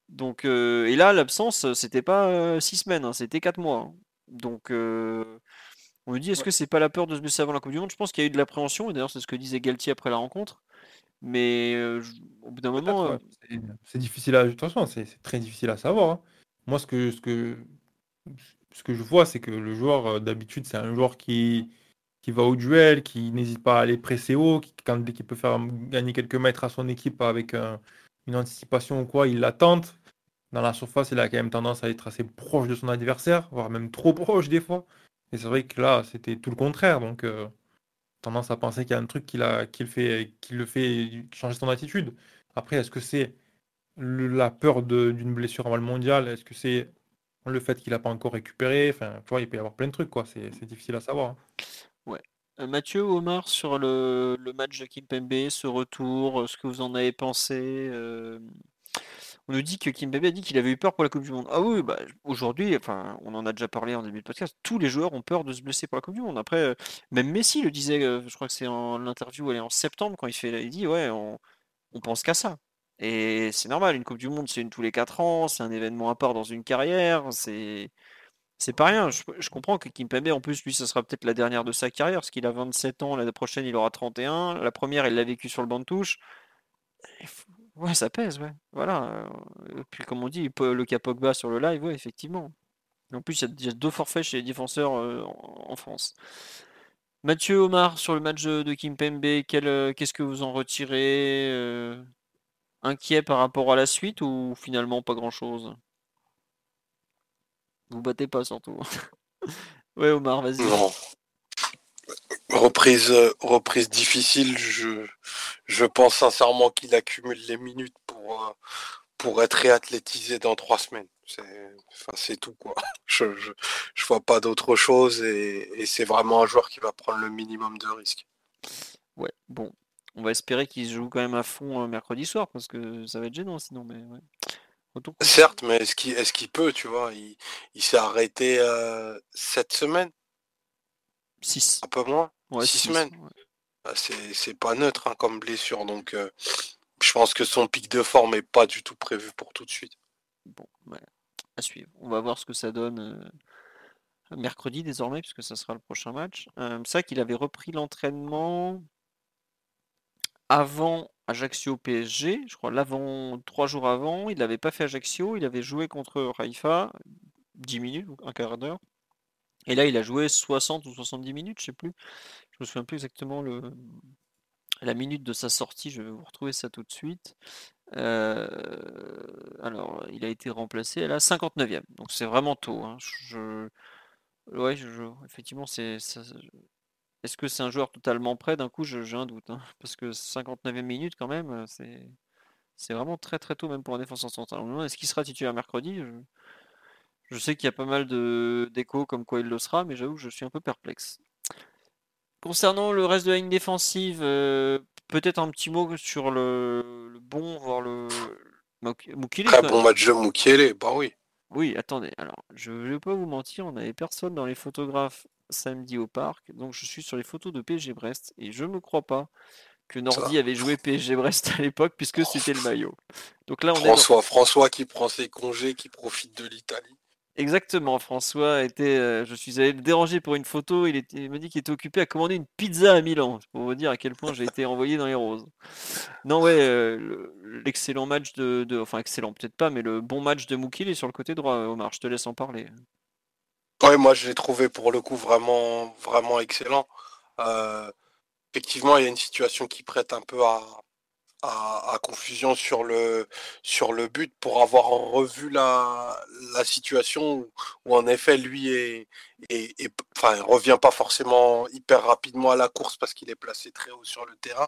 Donc, euh, et là, l'absence, c'était pas 6 semaines, hein, c'était 4 mois. Hein. Donc, euh, on me dit, est-ce que c'est pas la peur de se blesser avant la Coupe du Monde? Je pense qu'il y a eu de l'appréhension, et d'ailleurs, c'est ce que disait Galtier après la rencontre. Mais euh, je- au bout d'un moment, Peut-être, euh, ouais. C'est c'est difficile à. Façon, c'est c'est très difficile à savoir. hein. Moi, ce que, ce que, ce que je vois, c'est que le joueur, euh, d'habitude, c'est un joueur qui, qui va au duel, qui n'hésite pas à aller presser haut, qui, quand dès qu'il peut faire gagner quelques mètres à son équipe avec un- une anticipation ou quoi, il la tente. Dans la surface, il a quand même tendance à être assez proche de son adversaire, voire même trop proche des fois. Et c'est vrai que là, c'était tout le contraire. Donc, euh, tendance à penser qu'il y a un truc qui, l'a- qui le fait, qui le fait changer son attitude. Après, est-ce que c'est la peur d'une blessure avant le mondial? Est-ce que c'est le fait qu'il n'a pas encore récupéré? Enfin, il peut y avoir plein de trucs, quoi. C'est c'est difficile à savoir. hein. Euh, Mathieu, Omar, sur le, match de Kimpembe, ce retour, euh, ce que vous en avez pensé euh, On nous dit que Kimpembe a dit qu'il avait eu peur pour la Coupe du Monde. Ah oui, bah, aujourd'hui, enfin, on en a déjà parlé en début de podcast, tous les joueurs ont peur de se blesser pour la Coupe du Monde. Après, même Messi le disait, je crois que c'est en l'interview, elle est en septembre, quand il fait, il dit, ouais, on, pense qu'à ça. Et c'est normal, une Coupe du Monde, c'est une tous les 4 ans, c'est un événement à part dans une carrière, c'est c'est pas rien. Je, comprends que Kimpembe, en plus, lui, ça sera peut-être la dernière de sa carrière, parce qu'il a 27 ans, l'année prochaine, il aura 31. La première, il l'a vécu sur le banc de touche. Ouais, ça pèse, ouais. Voilà. euh, Et puis, comme on dit, le cas Pogba sur le live, ouais, effectivement. En plus, il y a, deux forfaits chez les défenseurs euh, en, France. Mathieu Omar, sur le match de, Kimpembe, euh, qu'est-ce que vous en retirez Inquiet par rapport à la suite ou finalement pas grand-chose? Vous battez pas surtout. Ouais, Omar, vas-y. Non. Reprise, euh, reprise difficile. Je, je pense sincèrement qu'il accumule les minutes pour, euh, pour être réathlétisé dans trois semaines. C'est enfin, tout quoi. Je, je, je vois pas d'autre chose et, et c'est vraiment un joueur qui va prendre le minimum de risques. Ouais, bon. On va espérer qu'il joue quand même à fond euh, mercredi soir parce que ça va être gênant sinon. Mais ouais. Certes, mais est-ce qu'il peut, tu vois? Il, il s'est arrêté euh, cette semaine, Six. un peu moins. Ouais, six six, semaines. ouais. Ah, C'est pas neutre hein, comme blessure, donc euh, je pense que son pic de forme est pas du tout prévu pour tout de suite. Bon, à suivre. On va voir ce que ça donne euh, mercredi désormais, puisque ça sera le prochain match. Euh, c'est vrai qu'il avait repris l'entraînement avant Ajaccio PSG, je crois l'avant, trois jours avant. Il n'avait pas fait Ajaccio, il avait joué contre Haïfa 10 minutes, un quart d'heure. Et là, il a joué 60 ou 70 minutes, je sais plus. Je me souviens plus exactement la minute de sa sortie, je vais vous retrouver ça tout de suite. Euh, alors, il a été remplacé à la 59e, donc c'est vraiment tôt. hein. Je, ouais, effectivement, c'est. Est-ce que c'est un joueur totalement prêt? D'un coup, j'ai un doute, hein, parce que 59e minute quand même, euh, c'est c'est vraiment très très tôt même pour un défenseur central. Est-ce qu'il sera titulaire mercredi? Je, je sais qu'il y a pas mal de d'échos comme quoi il le sera, mais j'avoue que je suis un peu perplexe. Concernant le reste de la ligne défensive, euh, peut-être un petit mot sur le, le bon, voire le Moukile. Très bon match de bah oui. Oui, attendez. Alors, je ne vais pas vous mentir, on n'avait personne dans les photographes samedi au parc, donc je suis sur les photos de PSG Brest et je me crois pas que Nordi avait joué PSG Brest à l'époque puisque c'était le maillot. Donc là, on est dans- François, François qui prend ses congés, qui profite de l'Italie. Exactement, François était. euh, je suis allé le déranger pour une photo. Il, était, il dit qu'il était occupé à commander une pizza à Milan. Pour vous dire à quel point j'ai été envoyé dans les roses. Non, ouais, euh, le- l'excellent match de, de- Enfin, excellent, peut-être pas, mais le bon match de Moukil est sur le côté droit, Omar. Je te laisse en parler. Ouais, moi je l'ai trouvé pour le coup vraiment, vraiment excellent. Euh, effectivement, il y a une situation qui prête un peu à, à, confusion sur le, sur le but pour avoir revu la, la situation où, en effet lui est, enfin, revient pas forcément hyper rapidement à la course parce qu'il est placé très haut sur le terrain.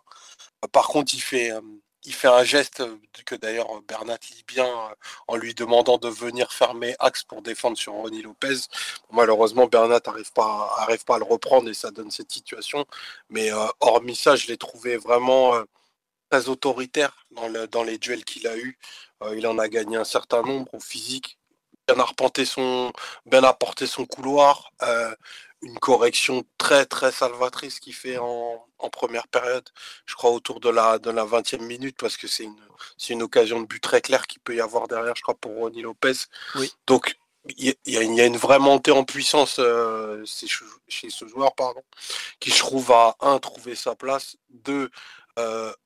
Euh, Par contre, il fait, euh, il fait un geste euh, que d'ailleurs Bernat lit bien euh, en lui demandant de venir fermer axe pour défendre sur Ronnie Lopez. Malheureusement, Bernat n'arrive pas, pas à le reprendre et ça donne cette situation. Mais euh, hormis ça, je l'ai trouvé vraiment euh, très autoritaire dans, le- dans les duels qu'il a eu. il en a gagné un certain nombre au physique. Bien arpenté son, bien apporté son couloir. Euh, une correction très très salvatrice qu'il fait en, en première période, je crois autour de la, de la 20e minute, parce que c'est une, c'est une occasion de but très claire qu'il peut y avoir derrière, je crois, pour Ronnie Lopez. Oui. Donc il y, a une vraie montée en puissance chez, ce joueur, pardon, qui je trouve a un trouvé sa place, deux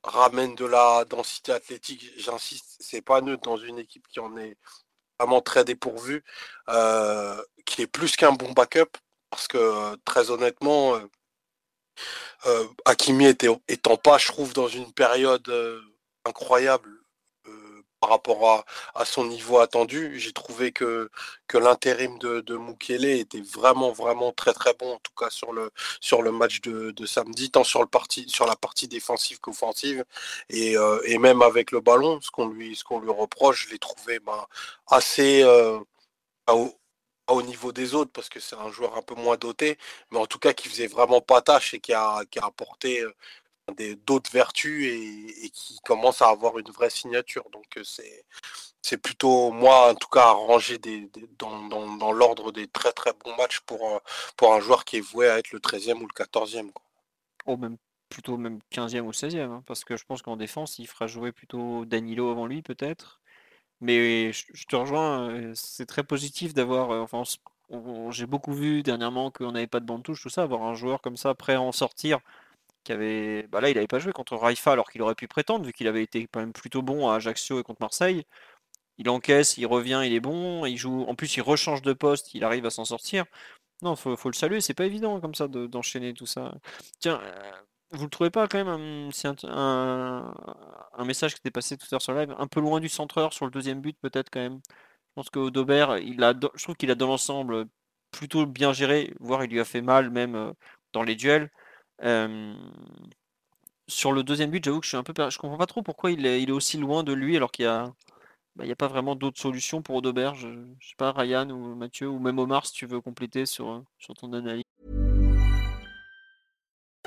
ramène de la densité athlétique. J'insiste, c'est pas neutre dans une équipe qui en est vraiment très dépourvue, qui est plus qu'un bon backup, parce que très honnêtement, Hakimi était, étant pas, je trouve, dans une période incroyable par rapport à, son niveau attendu. J'ai trouvé que, que l'intérim de, de Mukele était vraiment, vraiment très, très bon, en tout cas sur le, sur le match de, samedi, tant sur, le parti, sur la partie défensive qu'offensive. Et, euh, et, même avec le ballon, ce qu'on lui, lui reproche, je l'ai trouvé ben, assez euh, au niveau des autres, parce que c'est un joueur un peu moins doté, mais en tout cas qui faisait vraiment pas tâche et qui a, qui a apporté euh, d'autres vertus et, qui commence à avoir une vraie signature. Donc euh, c'est c'est plutôt moi en tout cas à ranger des, dans, l'ordre des très très bons matchs pour, pour un joueur qui est voué à être le 13e ou le 14e. Quoi. même plutôt même 15e ou 16e, hein, parce que je pense qu'en défense, il fera jouer plutôt Danilo avant lui peut-être. Mais je, te rejoins, euh, c'est très positif d'avoir, euh, enfin, j'ai beaucoup vu dernièrement qu'on n'avait pas de bande touche, tout ça, avoir un joueur comme ça prêt à en sortir avait. Bah là, il n'avait pas joué contre Raifa alors qu'il aurait pu prétendre, vu qu'il avait été quand même plutôt bon à Ajaccio et contre Marseille. Il encaisse, il revient, il est bon, il joue. En plus, il rechange de poste, il arrive à s'en sortir. Non, faut, faut le saluer, c'est pas évident comme ça d'enchaîner tout ça. Tiens, euh, vous le trouvez pas quand même C'est un, un, message qui était passé tout à l'heure sur live, un peu loin du centreur sur le deuxième but peut-être quand même. Je pense que Daubert, il a, je trouve qu'il a dans l'ensemble plutôt bien géré, voire il lui a fait mal même euh, dans les duels sur le deuxième but, j'avoue que je suis un peu je comprends pas trop pourquoi il est, il est aussi loin de lui alors qu'il y a bah, il a pas vraiment d'autres solutions pour Audebert. Je, je sais pas, Ryan ou Mathieu ou même Omar si tu veux compléter sur, sur ton analyse.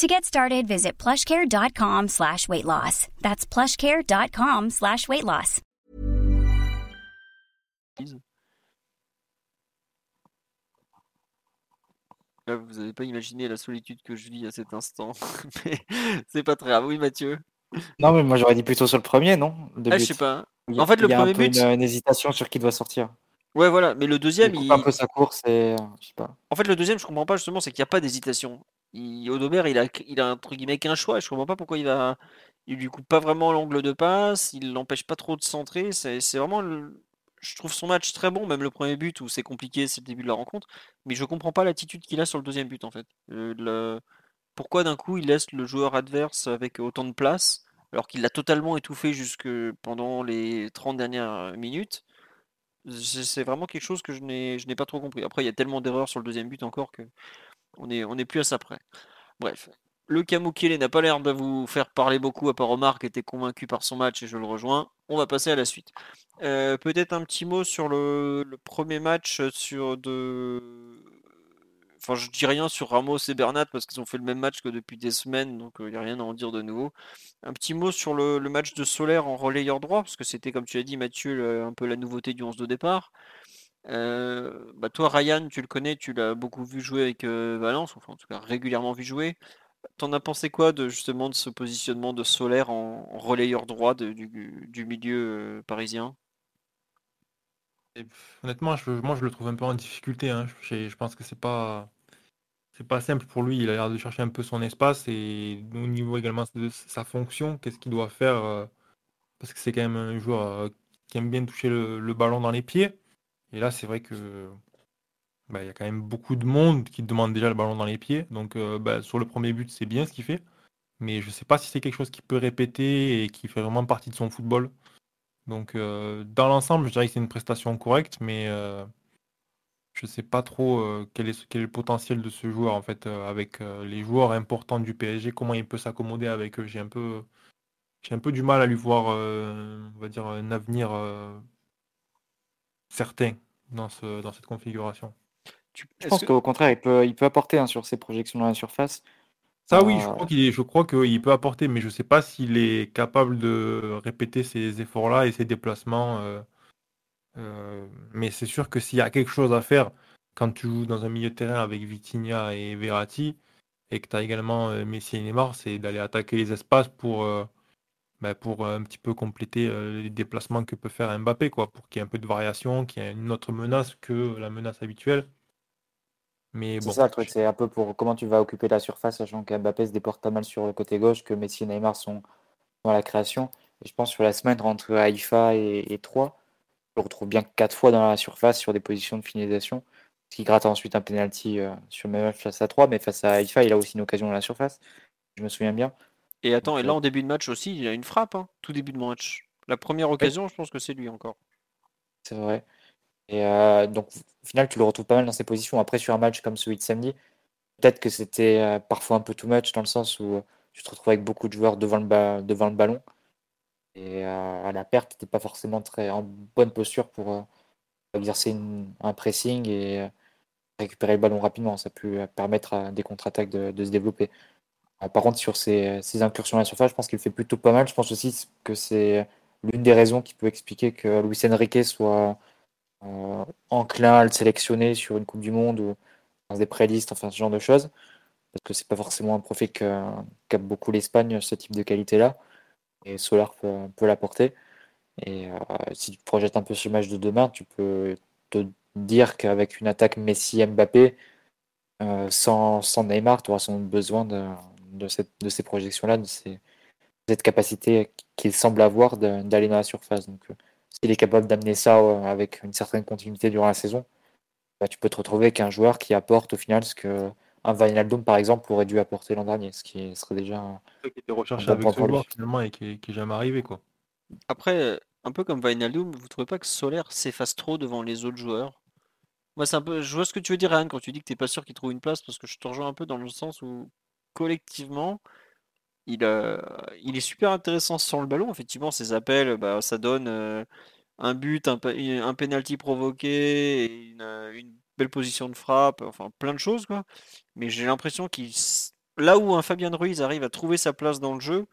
To get started, visit plushcare.com slash weight loss. That's plushcare.com slash weight loss. vous n'avez pas imaginé la solitude que je vis à cet instant. mais c'est pas très grave. Oui, Mathieu. Non, mais moi j'aurais dit plutôt sur le premier, non ah, Je sais pas. En fait, le premier but. Une, une hésitation sur qui doit sortir. Ouais, voilà, mais le deuxième, il. un peu sa course et. Je sais pas. En fait, le deuxième, je comprends pas justement, c'est qu'il n'y a pas d'hésitation. Il... Il a, il a entre guillemets qu'un choix, je comprends pas pourquoi il va. Il lui coupe pas vraiment l'angle de passe, il l'empêche pas trop de centrer. C'est vraiment. Je trouve son match très bon, même le premier but où c'est compliqué, c'est le début de la rencontre. Mais je comprends pas l'attitude qu'il a sur le deuxième but en fait. Le... Pourquoi d'un coup il laisse le joueur adverse avec autant de place alors qu'il l'a totalement étouffé jusque pendant les 30 dernières minutes? C'est vraiment quelque chose que je n'ai pas trop compris. Après, il y a tellement d'erreurs sur le deuxième but encore que on n'est est plus à ça près. Bref, le Kamukele n'a pas l'air de vous faire parler beaucoup, à part Omar qui était convaincu par son match et je le rejoins. On va passer à la suite. Euh, peut-être un petit mot sur le, premier match sur de Enfin, je dis rien sur Ramos et Bernat parce qu'ils ont fait le même match que depuis des semaines, donc il n'y a rien à en dire de nouveau. Un petit mot sur le, match de Solaire en relayeur droit, parce que c'était, comme tu l'as dit, Mathieu, un peu la nouveauté du 11 de départ. Bah toi, Ryan, tu le connais, tu l'as beaucoup vu jouer avec Valence, enfin en tout cas régulièrement vu jouer. T'en as pensé quoi de justement de ce positionnement de Solaire en, relayeur droit du, milieu parisien? Honnêtement, je, moi je le trouve un peu en difficulté. Hein. Je, pense que c'est pas c'est pas simple pour lui. Il a l'air de chercher un peu son espace et au niveau également de sa fonction, qu'est-ce qu'il doit faire parce que c'est quand même un joueur qui aime bien toucher le, ballon dans les pieds. Et là, c'est vrai que bah, il y a quand même beaucoup de monde qui demande déjà le ballon dans les pieds. Donc euh, bah, sur le premier but, c'est bien ce qu'il fait. Mais je ne sais pas si c'est quelque chose qu'il peut répéter et qui fait vraiment partie de son football. Donc euh, dans l'ensemble, je dirais que c'est une prestation correcte, mais euh, je ne sais pas trop quel est, quel, est, le potentiel de ce joueur en fait avec les joueurs importants du PSG, comment il peut s'accommoder avec eux. J'ai un peu un peu du mal à lui voir, on va dire, un avenir certain dans, ce, dans cette configuration. Je pense qu'au contraire, il peut, il peut apporter hein, sur ses projections dans la surface. Ça, oui, je euh, crois qu'il je crois qu'il peut apporter, mais je ne sais pas s'il est capable de répéter ces efforts-là et ces déplacements. Euh, euh, mais c'est sûr que s'il y a quelque chose à faire quand tu joues dans un milieu de terrain avec Vitinha et Verratti, et que tu as également Messi et Neymar, c'est d'aller attaquer les espaces pour, bah, pour un petit peu compléter les déplacements que peut faire Mbappé, quoi, pour qu'il y ait un peu de variation, qu'il y ait une autre menace que la menace habituelle. Mais C'est ça le truc, c'est un peu pour comment tu vas occuper la surface, sachant qu'Mbappé se déporte pas mal sur le côté gauche, que Messi et Neymar sont dans la création. Et je pense sur la semaine entre Haïfa et, et 3, on retrouve bien quatre fois dans la surface sur des positions de finalisation. Ce qui gratte ensuite un penalty euh, sur le même match face à 3, mais face à Haïfa, il a aussi une occasion dans la surface. Je me souviens bien. Et attends, et là en début de match aussi, il a une frappe, hein, tout début de match. La première occasion, je pense que c'est lui encore. C'est vrai. Et euh, donc, au final, tu le retrouves pas mal dans ces positions. Après, sur un match comme celui de samedi, peut-être que c'était euh, parfois un peu too much dans le sens où euh, tu te retrouves avec beaucoup de joueurs devant le, devant le ballon. Et à la perte, tu n'es pas forcément très en bonne posture pour exercer un pressing et récupérer le ballon rapidement. Ça peut permettre à des contre-attaques de, se développer. Par contre, sur ces, incursions à la surface, je pense qu'il fait plutôt pas mal. Je pense aussi que c'est l'une des raisons qui peut expliquer que Luis Enrique soit euh, enclin à le sélectionner sur une Coupe du Monde ou dans des prélistes, enfin ce genre de choses. Parce que c'est pas forcément un profil qu'a beaucoup l'Espagne, ce type de qualité-là. Et Solar peut, l'apporter. Et euh, si tu te projettes un peu le match de demain, tu peux te dire qu'avec une attaque Messi-Mbappé, euh, sans, sans, Neymar, tu auras sans besoin de, de, cette, de ces projections-là, de, cette capacité qu'il semble avoir d'aller dans la surface. Donc, s'il est capable d'amener ça euh, avec une certaine continuité durant la saison, bah, tu peux te retrouver avec un joueur qui apporte au final ce que un Wijnaldum par exemple aurait dû apporter l'an dernier, ce qui serait déjà un, qui était recherché avec ce joueur finalement et qui n'est jamais arrivé quoi. Après, un peu comme Wijnaldum, vous trouvez pas que Solaire s'efface trop devant les autres joueurs? Moi, c'est un peu, je vois ce que tu veux dire, Ryan, quand tu dis que tu n'es pas sûr qu'il trouve une place, parce que je te rejoins un peu dans le sens où collectivement, il, il est super intéressant sur le ballon. Effectivement, ses appels, bah, ça donne euh, un but, un, un penalty provoqué, une, belle position de frappe, enfin plein de choses. Quoi. Mais j'ai l'impression qu'il. Là où un Fabien Ruiz arrive à trouver sa place dans le jeu,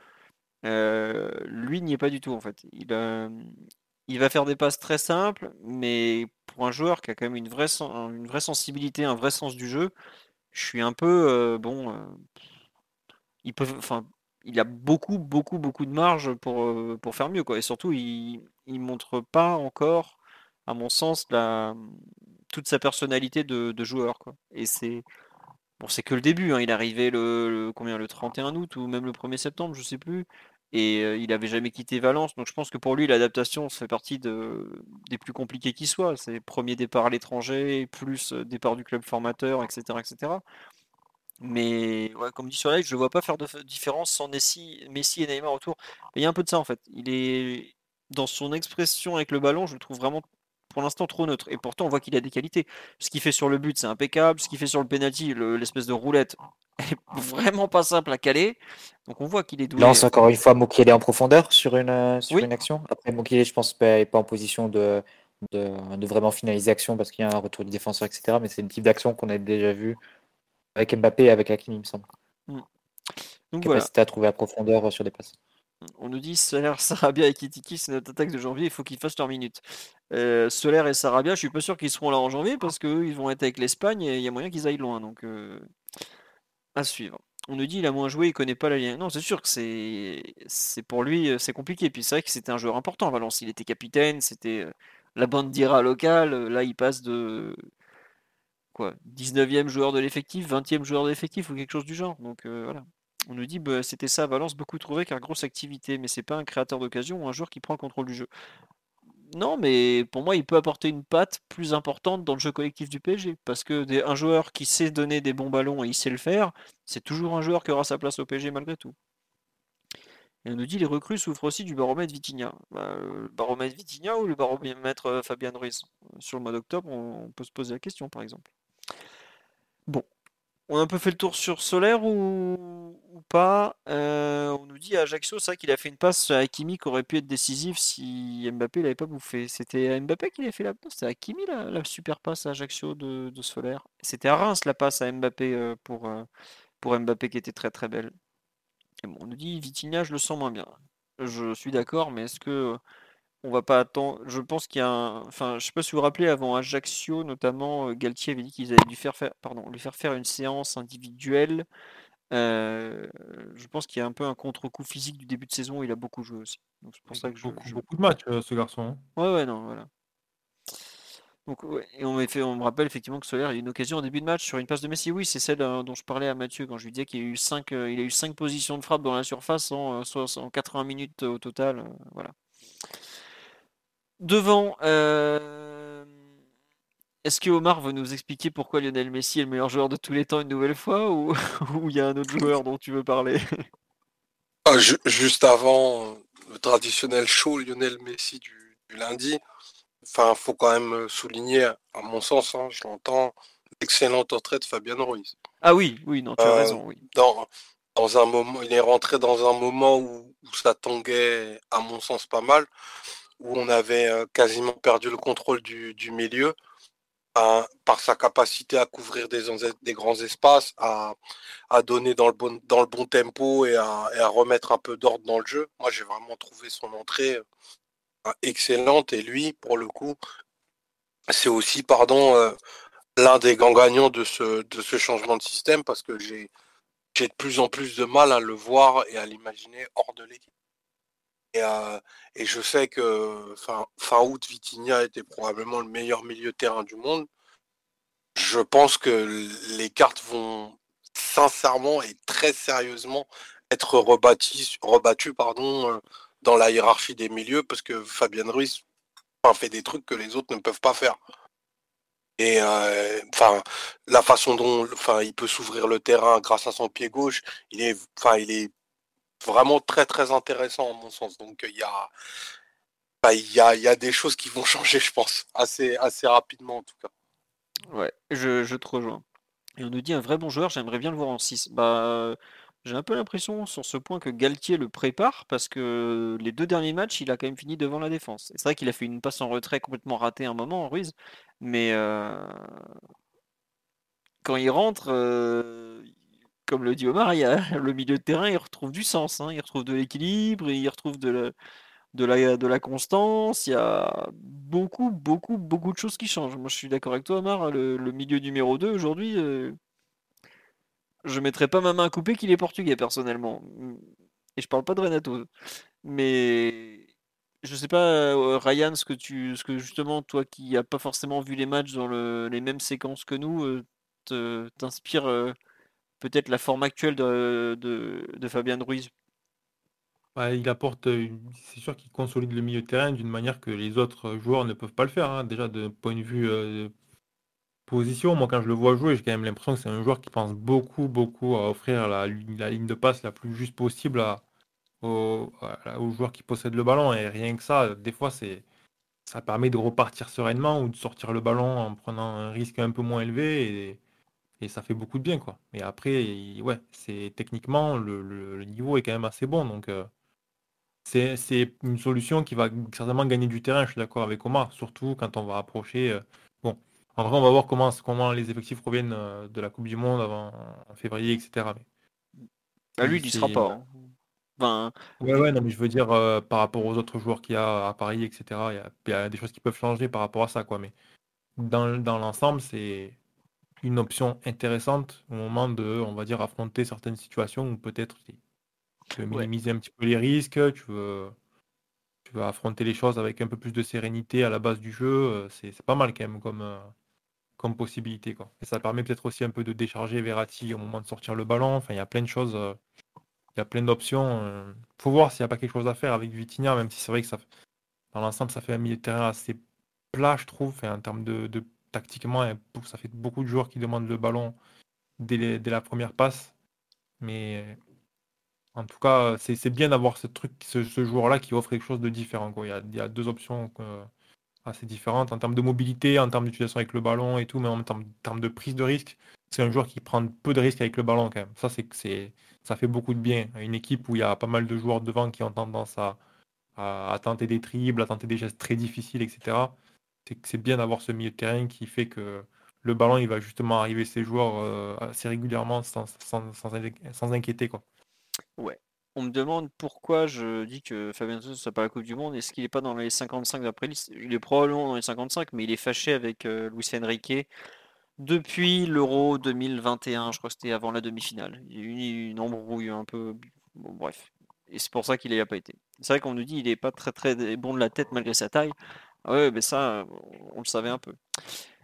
euh, lui n'y est pas du tout en fait. Il, il va faire des passes très simples, mais pour un joueur qui a quand même une vraie, une vraie sensibilité, un vrai sens du jeu, je suis un peu euh, bon. il enfin, il a beaucoup, beaucoup, beaucoup de marge pour, euh, pour faire mieux. Quoi. Et surtout, il ne montre pas encore, à mon sens, toute sa personnalité de, joueur. Quoi. Et c'est bon, c'est que le début. Hein. Il est arrivé le, combien, le 31 août ou même le 1er septembre, je sais plus. Et il n'avait jamais quitté Valence. Donc je pense que pour lui, l'adaptation fait partie de, des plus compliqués qui soient. C'est premier départ à l'étranger, plus départ du club formateur, etc. etc. Mais comme dit sur live, je ne vois pas faire de différence sans Messi, Messi et Neymar autour. il y a un peu de ça en fait. Il est dans son expression avec le ballon, je le trouve vraiment pour l'instant trop neutre. Et pourtant, on voit qu'il a des qualités. Ce qu'il fait sur le but, c'est impeccable. Ce qu'il fait sur le penalty, l'espèce de roulette, est vraiment pas simple à caler. Donc on voit qu'il est doué. Lance encore une fois Mokiele en profondeur sur une, euh, une action. Après, Mokiele, je pense, n'est pas en position de, de, vraiment finaliser l'action parce qu'il y a un retour du défenseur, etc. Mais c'est une type d'action qu'on a déjà vu avec Mbappé et avec Hakimi, il me semble. Mm. Donc Capacité à trouver à profondeur sur des passes. On nous dit Solaire, Sarabia et Kitiki, c'est notre attaque de janvier, il faut qu'ils fassent leur minute. Euh, Solaire et Sarabia, je suis pas sûr qu'ils seront là en janvier parce qu'ils vont être avec l'Espagne et il y a moyen qu'ils aillent loin. Donc euh, à suivre. On nous dit il a moins joué, il connaît pas la ligne. Non, c'est sûr que c'est pour lui euh, c'est compliqué. Puis c'est vrai que c'était un joueur important. Valence, il était capitaine, c'était euh, la bande d'Ira locale. Là, il passe de quoi 19e joueur de l'effectif, 20e joueur de l'effectif ou quelque chose du genre. Donc voilà. On nous dit bah, c'était ça Valence, beaucoup trouvé car grosse activité, mais c'est pas un créateur d'occasion ou un joueur qui prend le contrôle du jeu. non, mais pour moi, il peut apporter une patte plus importante dans le jeu collectif du PSG. Parce que des- un joueur qui sait donner des bons ballons et il sait le faire, c'est toujours un joueur qui aura sa place au PSG malgré tout. Et on nous dit les recrues souffrent aussi du baromètre Vitinha. Bah, le baromètre Vitinha ou le baromètre euh, Fabien Ruiz? Sur le mois d'octobre, on peut se poser la question par exemple. Bon, on a un peu fait le tour sur Solaire ou, pas? Euh, on nous dit à Ajaccio, c'est vrai qu'il a fait une passe à Hakimi qui aurait pu être décisive si Mbappé l'avait pas bouffé. C'était à Mbappé qui avait fait la passe. C'était Hakimi la, la super passe à Ajaccio de, de Solaire. C'était à Reims la passe à Mbappé euh, pour, euh, pour Mbappé qui était très très belle. Et bon, on nous dit Vitinha, je le sens moins bien. Je suis d'accord, mais est-ce que on va pas attendre Je pense qu'il y a un. Enfin, je sais pas si vous vous rappelez, avant Ajaccio, notamment, euh, Galtier avait dit qu'ils avaient dû faire faire, pardon, lui faire faire une séance individuelle. Euh, je pense qu'il y a un peu un contre-coup physique du début de saison. Il a beaucoup joué aussi. Donc c'est pour ça que je. Beaucoup, je- beaucoup de matchs, euh, ce garçon. hein. Ouais, ouais, non, voilà. Donc, ouais, et on, fait, on me rappelle effectivement que Solaire a eu une occasion en début de match sur une passe de Messi. Oui, c'est celle euh, dont je parlais à Mathieu quand je lui disais qu'il a eu 5, il a eu cinq positions de frappe dans la surface en, euh, en 80 minutes au total. voilà. Devant, euh, est-ce que Omar veut nous expliquer pourquoi Lionel Messi est le meilleur joueur de tous les temps une nouvelle fois ou il y a un autre joueur dont tu veux parler? Ah, ju- juste avant euh, le traditionnel show Lionel Messi du, du lundi, enfin, faut quand même souligner, à mon sens, hein, je l'entends, l'excellente entrée de Fabien Ruiz. Ah oui, oui, non, tu as Euh, raison, oui. Dans, dans un moment, il est rentré dans un moment où, où ça tanguait, à mon sens, pas mal, où on avait euh, quasiment perdu le contrôle du, milieu par sa capacité à couvrir des, grands espaces, à, donner dans le bon, tempo et à, et à remettre un peu d'ordre dans le jeu. Moi, j'ai vraiment trouvé son entrée euh, excellente et lui, pour le coup, c'est aussi, pardon, euh, l'un des grands gagnants de ce, changement de système parce que j'ai de plus en plus de mal à le voir et à l'imaginer hors de l'équipe. Et, euh, et je sais que fin, août, Vitinha était probablement le meilleur milieu de terrain du monde. Je pense que les cartes vont sincèrement et très sérieusement être rebattues euh, dans la hiérarchie des milieux parce que Fabien Ruiz fait des trucs que les autres ne peuvent pas faire. Et euh, enfin, la façon dont enfin, il peut s'ouvrir le terrain grâce à son pied gauche, il est, enfin, il est vraiment très très intéressant à mon sens. Donc il y a, bah, il y a, y a des choses qui vont changer, je pense, assez, assez rapidement en tout cas. Ouais, je, je te rejoins. Et on nous dit un vrai bon joueur, j'aimerais bien le voir en 6. Bah, euh, j'ai un peu l'impression sur ce point que Galtier le prépare parce que les deux derniers matchs, il a quand même fini devant la défense. C'est vrai qu'il a fait une passe en retrait complètement ratée un moment, Ruiz, mais euh, quand il rentre, euh, comme le dit Omar, il y a, le milieu de terrain, il retrouve du sens, hein, il retrouve de l'équilibre, il retrouve de la, constance, il y a beaucoup, beaucoup, beaucoup de choses qui changent. Moi, je suis d'accord avec toi, Omar, le, le milieu numéro 2 aujourd'hui, euh, je mettrais pas ma main à couper qu'il est portugais, personnellement. Et je parle pas de Renato. Mais je sais pas, euh, Ryan, ce que tu, ce que justement, toi qui a pas forcément vu les matchs dans le- les mêmes séquences que nous, euh, t'inspire euh, peut-être la forme actuelle de, de, de Fabien Ruiz? Ouais, il apporte, c'est sûr qu'il consolide le milieu de terrain d'une manière que les autres joueurs ne peuvent pas le faire. hein. Déjà, de point de vue euh, position, moi quand je le vois jouer, j'ai quand même l'impression que c'est un joueur qui pense beaucoup, beaucoup à offrir la, la ligne de passe la plus juste possible aux, joueurs qui possèdent le ballon. Et rien que ça, des fois, c'est, ça permet de repartir sereinement ou de sortir le ballon en prenant un risque un peu moins élevé. Et ça fait beaucoup de bien, quoi. Mais après, il- ouais, c'est techniquement, le, le- le niveau est quand même assez bon. Donc, euh, c'est, une solution qui va certainement gagner du terrain, je suis d'accord avec Omar, surtout quand on va approcher. euh, bon, en vrai, on va voir comment, comment les effectifs reviennent euh, de la Coupe du Monde avant, en février, etc. Mais Ah, lui, il sera pas. hein. Enfin, Ouais, ouais, non, mais je veux dire, euh, par rapport aux autres joueurs qu'il y a à Paris, etc., il y a, il y a des choses qui peuvent changer par rapport à ça, quoi. Mais dans, dans l'ensemble, c'est une option intéressante au moment de, on va dire, affronter certaines situations où peut-être tu veux Ouais. minimiser un petit peu les risques, tu veux, tu veux affronter les choses avec un peu plus de sérénité à la base du jeu. euh, C'est c'est pas mal quand même comme, euh, comme possibilité, quoi. Et ça permet peut-être aussi un peu de décharger Verratti au moment de sortir le ballon. Enfin, il y a plein de choses. euh, il y a plein d'options. Faut voir s'il n'y a pas quelque chose à faire avec Vitinha, même si c'est vrai que ça, dans l'ensemble, ça fait un milieu de terrain assez plat, je trouve, en termes de, de tactiquement, ça fait beaucoup de joueurs qui demandent le ballon dès, la première passe. Mais en tout cas, c'est bien d'avoir ce truc, ce, joueur-là qui offre quelque chose de différent. Quoi. Il, y a, deux options assez différentes en termes de mobilité, en termes d'utilisation avec le ballon et tout, mais en termes, de prise de risque, c'est un joueur qui prend peu de risques avec le ballon quand même. Ça, ça fait beaucoup de bien. Une équipe où il y a pas mal de joueurs devant qui ont tendance à, à, tenter des triples, à tenter des gestes très difficiles, etc. C'est bien d'avoir ce milieu de terrain qui fait que le ballon il va justement arriver ses joueurs euh, assez régulièrement sans, sans, sans, inquiéter. Quoi. Ouais. On me demande pourquoi je dis que Fabien ne soit pas la Coupe du Monde. Est-ce qu'il n'est pas dans les 55 d'après liste? Il est probablement dans les 55, mais il est fâché avec euh, Luis Enrique depuis l'Euro 2021. Je crois que c'était avant la demi-finale. Il y a eu une embrouille un peu. Bref. Et c'est pour ça qu'il n'y a pas été. C'est vrai qu'on nous dit qu'il n'est pas très très bon de la tête malgré sa taille. Ah ouais, mais ça, on le savait un peu.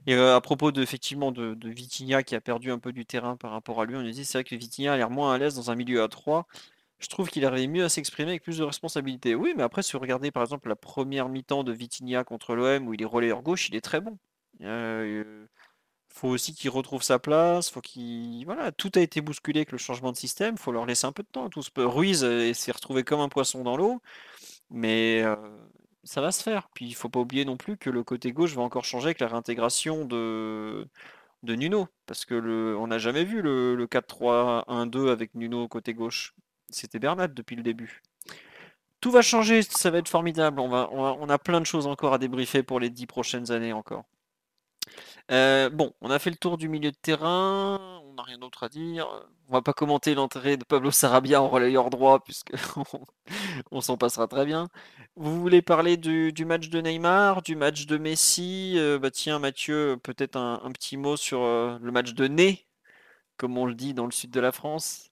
Et euh, à propos de, effectivement de, de Vitinha qui a perdu un peu du terrain par rapport à lui, on nous dit c'est vrai que Vitinha a l'air moins à l'aise dans un milieu à 3. Je trouve qu'il arrive mieux à s'exprimer avec plus de responsabilité. Oui, mais après, si vous regardez par exemple la première mi-temps de Vitinha contre l'OM où il est relayeur gauche, il est très bon. Euh, faut aussi qu'il retrouve sa place, faut qu'il voilà, tout a été bousculé avec le changement de système, faut leur laisser un peu de temps. Tout Ruiz euh, s'est retrouvé comme un poisson dans l'eau, mais euh, ça va se faire. Puis il faut pas oublier non plus que le côté gauche va encore changer avec la réintégration de de Nuno, parce que le, on n'a jamais vu le, le 4-3-1-2 avec Nuno côté gauche. C'était Bernat depuis le début. Tout va changer, ça va être formidable. On, va, on, a plein de choses encore à débriefer pour les dix prochaines années encore. Euh, bon, on a fait le tour du milieu de terrain, on n'a rien d'autre à dire. On va pas commenter l'entrée de Pablo Sarabia en relayeur droit, puisque on, s'en passera très bien. Vous voulez parler du, match de Neymar, du match de Messi? Euh, bah Tiens, Mathieu, peut-être un, petit mot sur euh, le match de Ney, comme on le dit dans le sud de la France.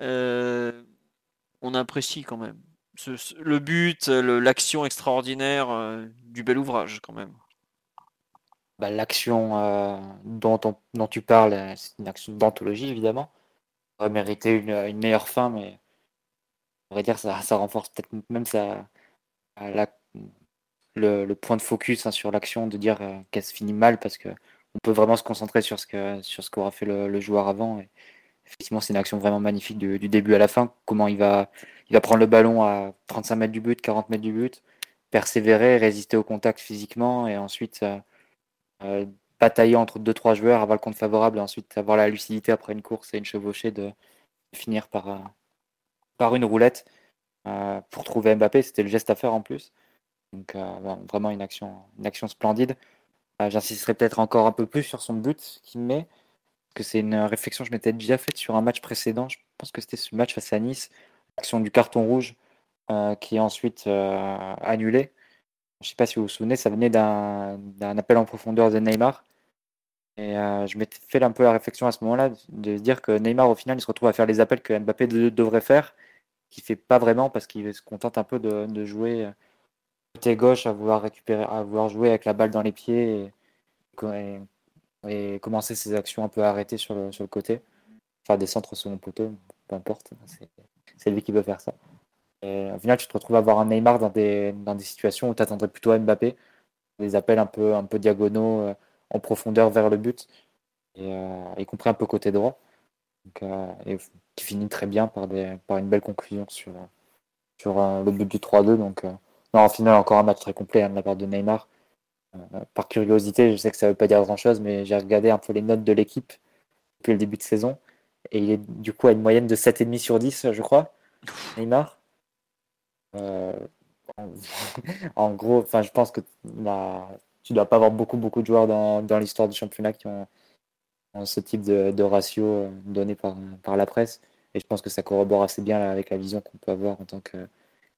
on apprécie quand même. le but, l'action extraordinaire du bel ouvrage quand même. Bah, l'action euh, dont, tu parles, euh, c'est une action d'anthologie, évidemment. Aurait mérité une, une, meilleure fin, mais on va dire ça, ça renforce peut-être même ça, le, le, point de focus hein, sur l'action, de dire euh, qu'elle se finit mal, parce que on peut vraiment se concentrer sur ce que sur ce qu'aura fait le, le, joueur avant. Et effectivement, c'est une action vraiment magnifique du, du, début à la fin. Comment il va, il va prendre le ballon à 35 mètres du but, 40 mètres du but, persévérer, résister au contact physiquement, et ensuite euh, batailler entre 2-3 joueurs, avoir le compte favorable et ensuite avoir la lucidité après une course et une chevauchée de finir par, euh, par une roulette euh, pour trouver Mbappé. C'était le geste à faire en plus. Donc vraiment une action, une action splendide. J'insisterai peut-être encore un peu plus sur son but qu'il met, que c'est une réflexion que je m'étais déjà faite sur un match précédent. Je pense que c'était ce match face à Nice, l'action du carton rouge qui est ensuite annulée. Je ne sais pas si vous vous souvenez, ça venait d'un appel en profondeur de Neymar. Et euh, je m'étais fait un peu la réflexion à ce moment-là de dire que Neymar, au final, il se retrouve à faire les appels que Mbappé devrait faire, qu'il ne fait pas vraiment parce qu'il se contente un peu de, jouer côté gauche, à vouloir récupérer, à vouloir jouer avec la balle dans les pieds et, commencer ses actions un peu arrêtées sur le, sur le côté. Faire des centres sur mon poteau, peu importe, c'est lui qui veut faire ça. Au final, tu te retrouves à avoir un Neymar dans des, dans des situations où tu attendrais plutôt Mbappé, des appels un peu, un peu diagonaux euh, en profondeur vers le but, et, euh, y compris un peu côté droit. Euh, et qui finit très bien par, des, par une belle conclusion sur, sur le but du 3-2. Donc, non, en final, encore un match très complet hein, de la part de Neymar. par curiosité, je sais que ça ne veut pas dire grand-chose, mais j'ai regardé un peu les notes de l'équipe depuis le début de saison. Et il est du coup à une moyenne de 7,5 sur 10, je crois, Neymar. Euh, en, gros, je pense que la, tu dois pas avoir beaucoup, de joueurs dans, l'histoire du championnat qui ont, ce type de, ratio euh, donné par, la presse. Et je pense que ça corrobore assez bien avec la vision qu'on peut avoir en tant que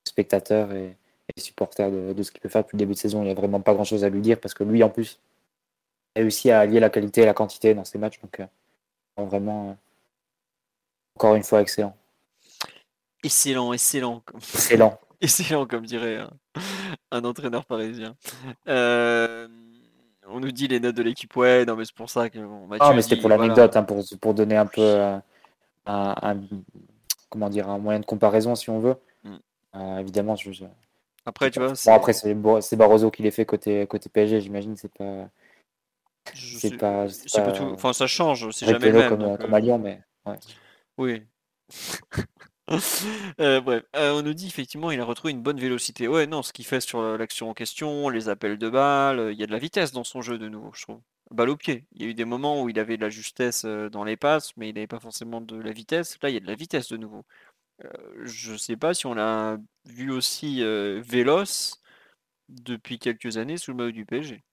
spectateur et, supporter de, ce qu'il peut faire depuis le début de saison. Il n'y a vraiment pas grand chose à lui dire parce que lui, en plus, a réussi à allier la qualité et la quantité dans ses matchs. Donc, euh, vraiment, encore une fois, excellent. Excellent, excellent. Excellent. Excellent, comme dirait un, entraîneur parisien. Euh, on nous dit les notes de l'équipe, ouais, non, mais c'est pour ça que. ah, mais c'était pour l'anecdote, hein, pour, pour, donner un peu euh, un, comment dire, un moyen de comparaison, si on veut. Mm. Euh, évidemment, je, Après, tu vois, Bon, après, c'est Barroso qui les fait côté, côté PSG, j'imagine. C'est pas, je c'est sais- pas, tout. Enfin, ça change, c'est jamais le même. comme, donc, comme à Lyon, mais ouais. Oui. Euh, bref, Euh, on nous dit effectivement il a retrouvé une bonne vélocité. Ouais, non, ce qu'il fait sur euh, l'action en question, les appels de balles, il y a de la vitesse dans son jeu de nouveau, je trouve. Balle au pied. Il y a eu des moments où il avait de la justesse dans les passes, mais il n'avait pas forcément de la vitesse. Là, il y a de la vitesse de nouveau. Euh, je sais pas si on l'a vu aussi euh, véloce depuis quelques années sous le maillot du PSG.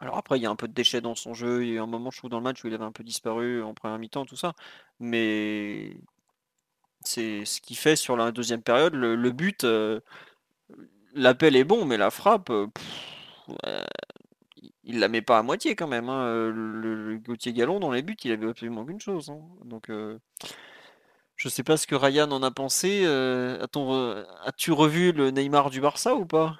Alors après, il y a un peu de déchets dans son jeu. Il y a un moment, je trouve, dans le match où il avait un peu disparu en première mi-temps, tout ça. Mais c'est ce qu'il fait sur la deuxième période. Le, but, euh, l'appel est bon, mais la frappe, euh, il- la met pas à moitié quand même. hein. Euh, Le, Gauthier Gallon, dans les buts, il avait absolument qu'une chose. hein. Donc, je sais pas ce que Ryan en a pensé. As-tu revu le Neymar du Barça ou pas?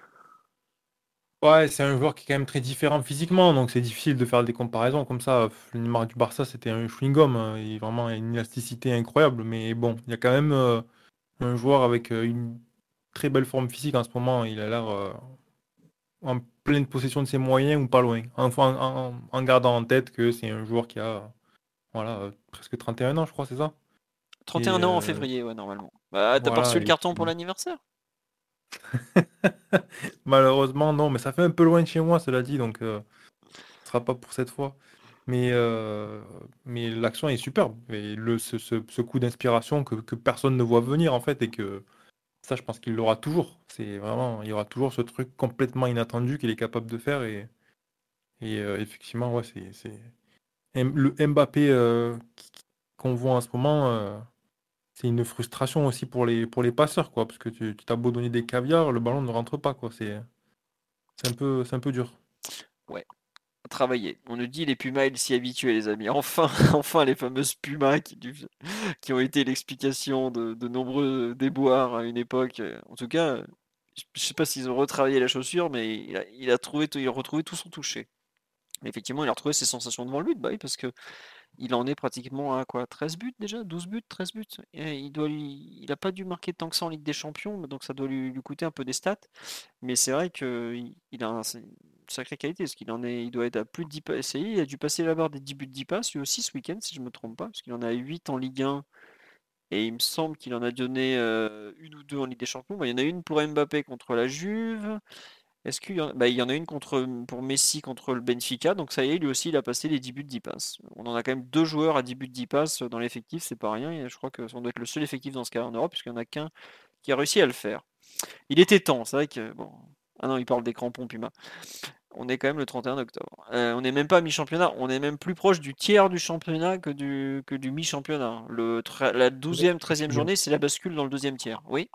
Ouais, c'est un joueur qui est quand même très différent physiquement, donc c'est difficile de faire des comparaisons comme ça. Le Neymar du Barça, c'était un chewing-gum, hein, il a vraiment une élasticité incroyable, mais bon, il y a quand même euh, un joueur avec euh, une très belle forme physique en ce moment. Il a l'air euh, en pleine possession de ses moyens ou pas loin, en, en- gardant en tête que c'est un joueur qui a voilà, presque 31 ans, je crois, c'est ça? 31 Et ans en février, ouais, normalement. Bah, t'as pas reçu le carton pour l'anniversaire? Malheureusement, non, mais ça fait un peu loin de chez moi, cela dit, donc euh, ce sera pas pour cette fois. Mais, euh, mais l'action est superbe. Et le, ce, coup d'inspiration que, personne ne voit venir, en fait, et que ça, je pense qu'il l'aura toujours. C'est vraiment, il y aura toujours ce truc complètement inattendu qu'il est capable de faire. Et, et euh, effectivement, ouais, c'est, c'est... Le Mbappé qu'on voit en ce moment, c'est une frustration aussi pour les, pour les passeurs, quoi, parce que tu, t'as beau donner des caviars, le ballon ne rentre pas, quoi. C'est, un peu, un peu dur. Travailler. On nous dit les Pumas, ils s'y habituaient, les amis. Enfin, enfin, les fameuses Pumas qui, qui ont été l'explication de, de nombreux déboires à une époque. En tout cas, je sais pas s'ils ont retravaillé la chaussure, mais il a, trouvé, il a retrouvé tout son toucher. Effectivement, il a retrouvé ses sensations devant le but, bah parce que il en est pratiquement à quoi? 13 buts déjà? 12 buts? 13 buts? Il doit il a pas dû marquer tant que ça en Ligue des Champions, donc ça doit lui, coûter un peu des stats. Mais c'est vrai qu'il il a une sacrée qualité, parce qu'il en est, il doit être à plus de 10 passes. Il a dû passer la barre des 10 buts, 10 passes, lui aussi ce week-end, si je me trompe pas, parce qu'il en a 8 en Ligue 1, et il me semble qu'il en a donné euh, une ou deux en Ligue des Champions. Bah, il y en a une pour Mbappé contre la Juve. Est-ce qu'il y en... bah, il y en a une contre, pour Messi contre le Benfica, donc ça y est, lui aussi, il a passé les 10 buts, 10 passes. On en a quand même deux joueurs à 10 buts, 10 passes dans l'effectif, c'est pas rien, et je crois que ça doit être le seul effectif dans ce cas en Europe, puisqu'il n'y en a qu'un qui a réussi à le faire. Il était temps, c'est vrai que, bon... Ah non, il parle des crampons Puma. On est quand même le 31 octobre. Euh, on n'est même pas à mi-championnat, on est même plus proche du tiers du championnat que du, que du mi-championnat. Le La 12e, 13e journée, c'est la bascule dans le deuxième tiers. Oui?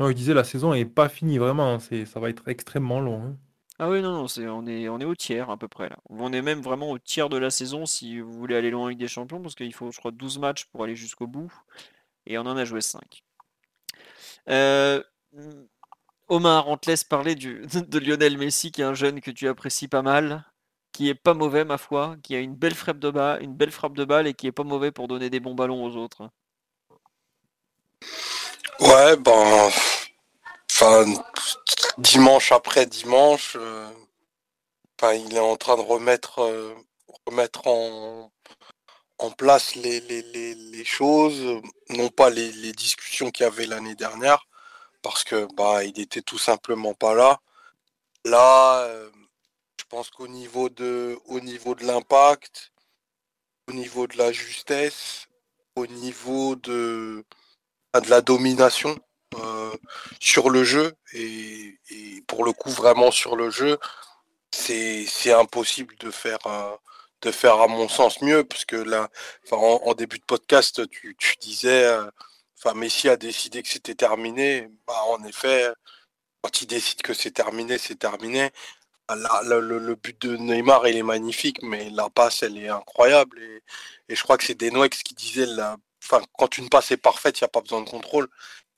Non, je disais, la saison est pas finie, vraiment. hein, C'est, ça va être extrêmement long. hein. Ah oui, non, non, c'est, on est, on est au tiers à peu près là. On est même vraiment au tiers de la saison si vous voulez aller loin en Ligue des Champions, parce qu'il faut, je crois, 12 matchs pour aller jusqu'au bout, et on en a joué 5. Euh, Omar, on te laisse parler de Lionel Messi, qui est un jeune que tu apprécies pas mal, qui est pas mauvais, ma foi, qui a une belle frappe de balle, une belle frappe de balle et qui est pas mauvais pour donner des bons ballons aux autres. Ouais, ben, enfin, dimanche après dimanche, euh, il est en train de remettre, euh, remettre en, en place les, les, les, les choses, non pas les, les discussions qu'il y avait l'année dernière, parce que bah, il était tout simplement pas là. Là, euh, je pense qu'au niveau de, au niveau de l'impact, au niveau de la justesse, au niveau de, de la domination euh, sur le jeu et, pour le coup vraiment sur le jeu c'est impossible de faire euh, de faire à mon sens mieux parce que là en, début de podcast tu, tu disais euh, enfin Messi a décidé que c'était terminé. Bah en effet quand il décide que c'est terminé c'est terminé. Le, but de Neymar il est magnifique mais la passe elle est incroyable et, et je crois que c'est Denoex qui disait la, enfin quand une passe est parfaite il n'y a pas besoin de contrôle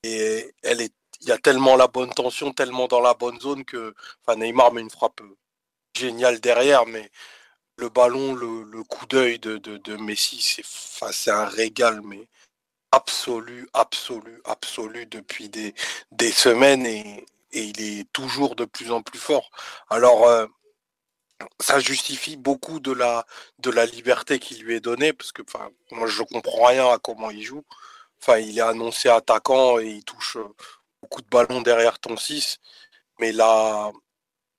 et elle est il y a tellement la bonne tension tellement dans la bonne zone que enfin Neymar met une frappe géniale derrière mais le ballon le, coup d'œil de, Messi c'est enfin, c'est un régal mais absolu absolu absolu depuis des, semaines et et il est toujours de plus en plus fort. Alors, euh, ça justifie beaucoup de la, de la liberté qui lui est donnée, parce que moi je comprends rien à comment il joue. Enfin, il est annoncé attaquant et il touche euh, beaucoup de ballons derrière ton 6, mais la,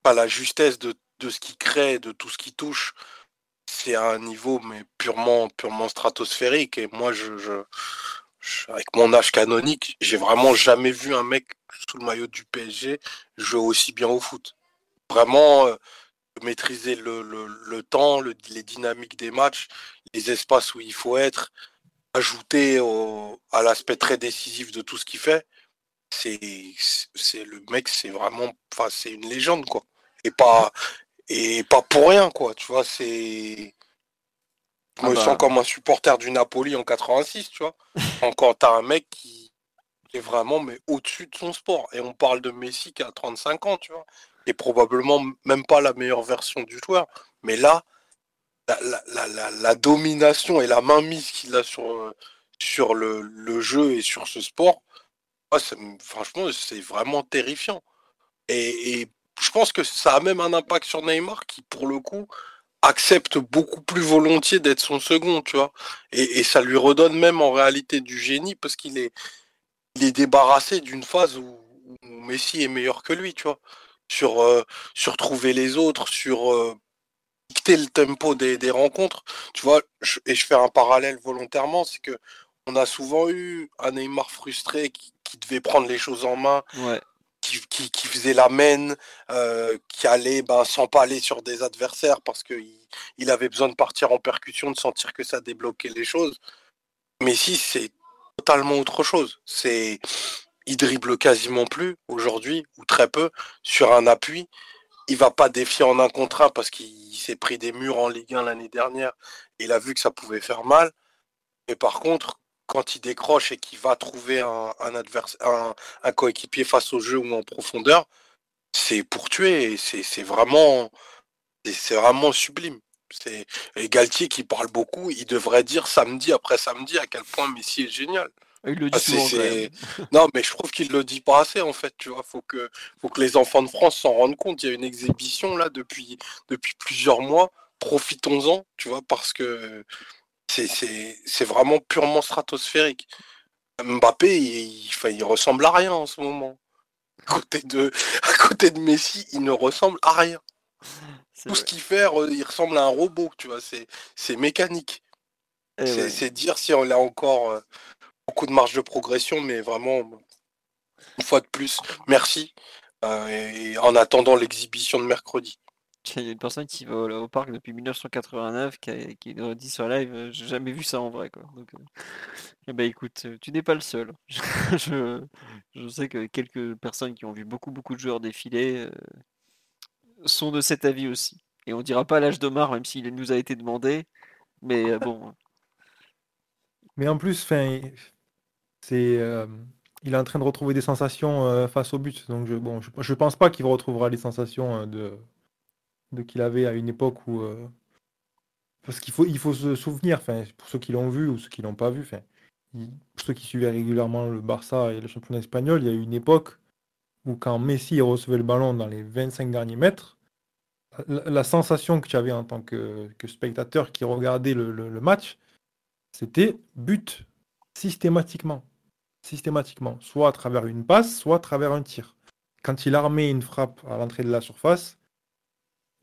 pas la justesse de, ce qu'il crée, de tout ce qu'il touche, c'est à un niveau mais purement, purement stratosphérique. Et moi, je, avec mon âge canonique, j'ai vraiment jamais vu un mec sous le maillot du PSG jouer aussi bien au foot. Vraiment, euh, maîtriser le, temps, les dynamiques des matchs, les espaces où il faut être, ajouter à l'aspect très décisif de tout ce qu'il fait. C'est, c'est le mec, c'est vraiment, enfin, c'est une légende quoi. Et pas, et pas pour rien quoi. Tu vois, c'est, je ah me bah. sens comme un supporter du Napoli en 86, tu vois. Encore t'as un mec qui est vraiment mais au-dessus de son sport. Et on parle de Messi qui a 35 ans, tu vois et probablement même pas la meilleure version du joueur. Mais là, la, domination et la mainmise qu'il a sur, euh, sur le, jeu et sur ce sport, franchement, c'est vraiment terrifiant. Et, je pense que ça a même un impact sur Neymar qui, pour le coup, accepte beaucoup plus volontiers d'être son second, tu vois. Et, ça lui redonne même en réalité du génie parce qu'il est, il est débarrassé d'une phase où, où Messi est meilleur que lui, tu vois sur, euh, sur trouver les autres, sur euh, dicter le tempo des, rencontres. Tu vois, et je fais un parallèle volontairement, c'est que on a souvent eu un Neymar frustré qui, devait prendre les choses en main, qui, qui, faisait la mène, euh, qui allait ben, s'empaler sur des adversaires parce qu'il il avait besoin de partir en percussion, de sentir que ça débloquait les choses. Mais si, c'est totalement autre chose. C'est il dribble quasiment plus aujourd'hui, ou très peu, sur un appui. Il va pas défier en un contre un parce qu'il s'est pris des murs en Ligue 1 l'année dernière. il a vu que ça pouvait faire mal. Mais par contre, quand il décroche et qu'il va trouver un, un, coéquipier face au jeu ou en profondeur, c'est pour tuer. C'est vraiment, vraiment sublime. C'est Galtier qui parle beaucoup. Il devrait dire samedi après samedi à quel point Messi est génial. Il le dit ah, souvent, Non, mais je trouve qu'il le dit pas assez en fait. Tu vois, faut que, faut que les enfants de France s'en rendent compte. Il y a une exhibition là depuis, depuis plusieurs mois. Profitons-en, tu vois, parce que c'est vraiment purement stratosphérique. Mbappé, il, il ressemble à rien en ce moment. À côté de, à côté de Messi, il ne ressemble à rien. Tout ce qu'il fait, il ressemble à un robot, tu vois. C'est mécanique. C'est dire si on l'a encore euh, beaucoup de marge de progression, mais vraiment, une fois de plus, merci. Euh, et en attendant l'exhibition de mercredi. Il y a une personne qui va au, parc depuis 1989 qui, a, qui dit sur live euh, J'ai jamais vu ça en vrai. Quoi. Donc, euh, bah, écoute, tu n'es pas le seul. je, je, sais que quelques personnes qui ont vu beaucoup, beaucoup de joueurs défiler sont de cet avis aussi. Et on dira pas l'âge d'Omar, même s'il nous a été demandé. Mais bon. Mais en plus, fin, c'est, euh, il est en train de retrouver des sensations euh, face au but. Donc je, bon, pense pas qu'il retrouvera les sensations euh, de, qu'il avait à une époque où. parce qu'il faut, il faut se souvenir, pour ceux qui l'ont vu ou ceux qui l'ont pas vu, pour ceux qui suivaient régulièrement le Barça et le championnat espagnol, il y a eu une époque où quand Messi recevait le ballon dans les 25 derniers mètres, la, sensation que tu avais en tant que, spectateur qui regardait le match, c'était but systématiquement systématiquement, soit à travers une passe, soit à travers un tir. Quand il armait une frappe à l'entrée de la surface,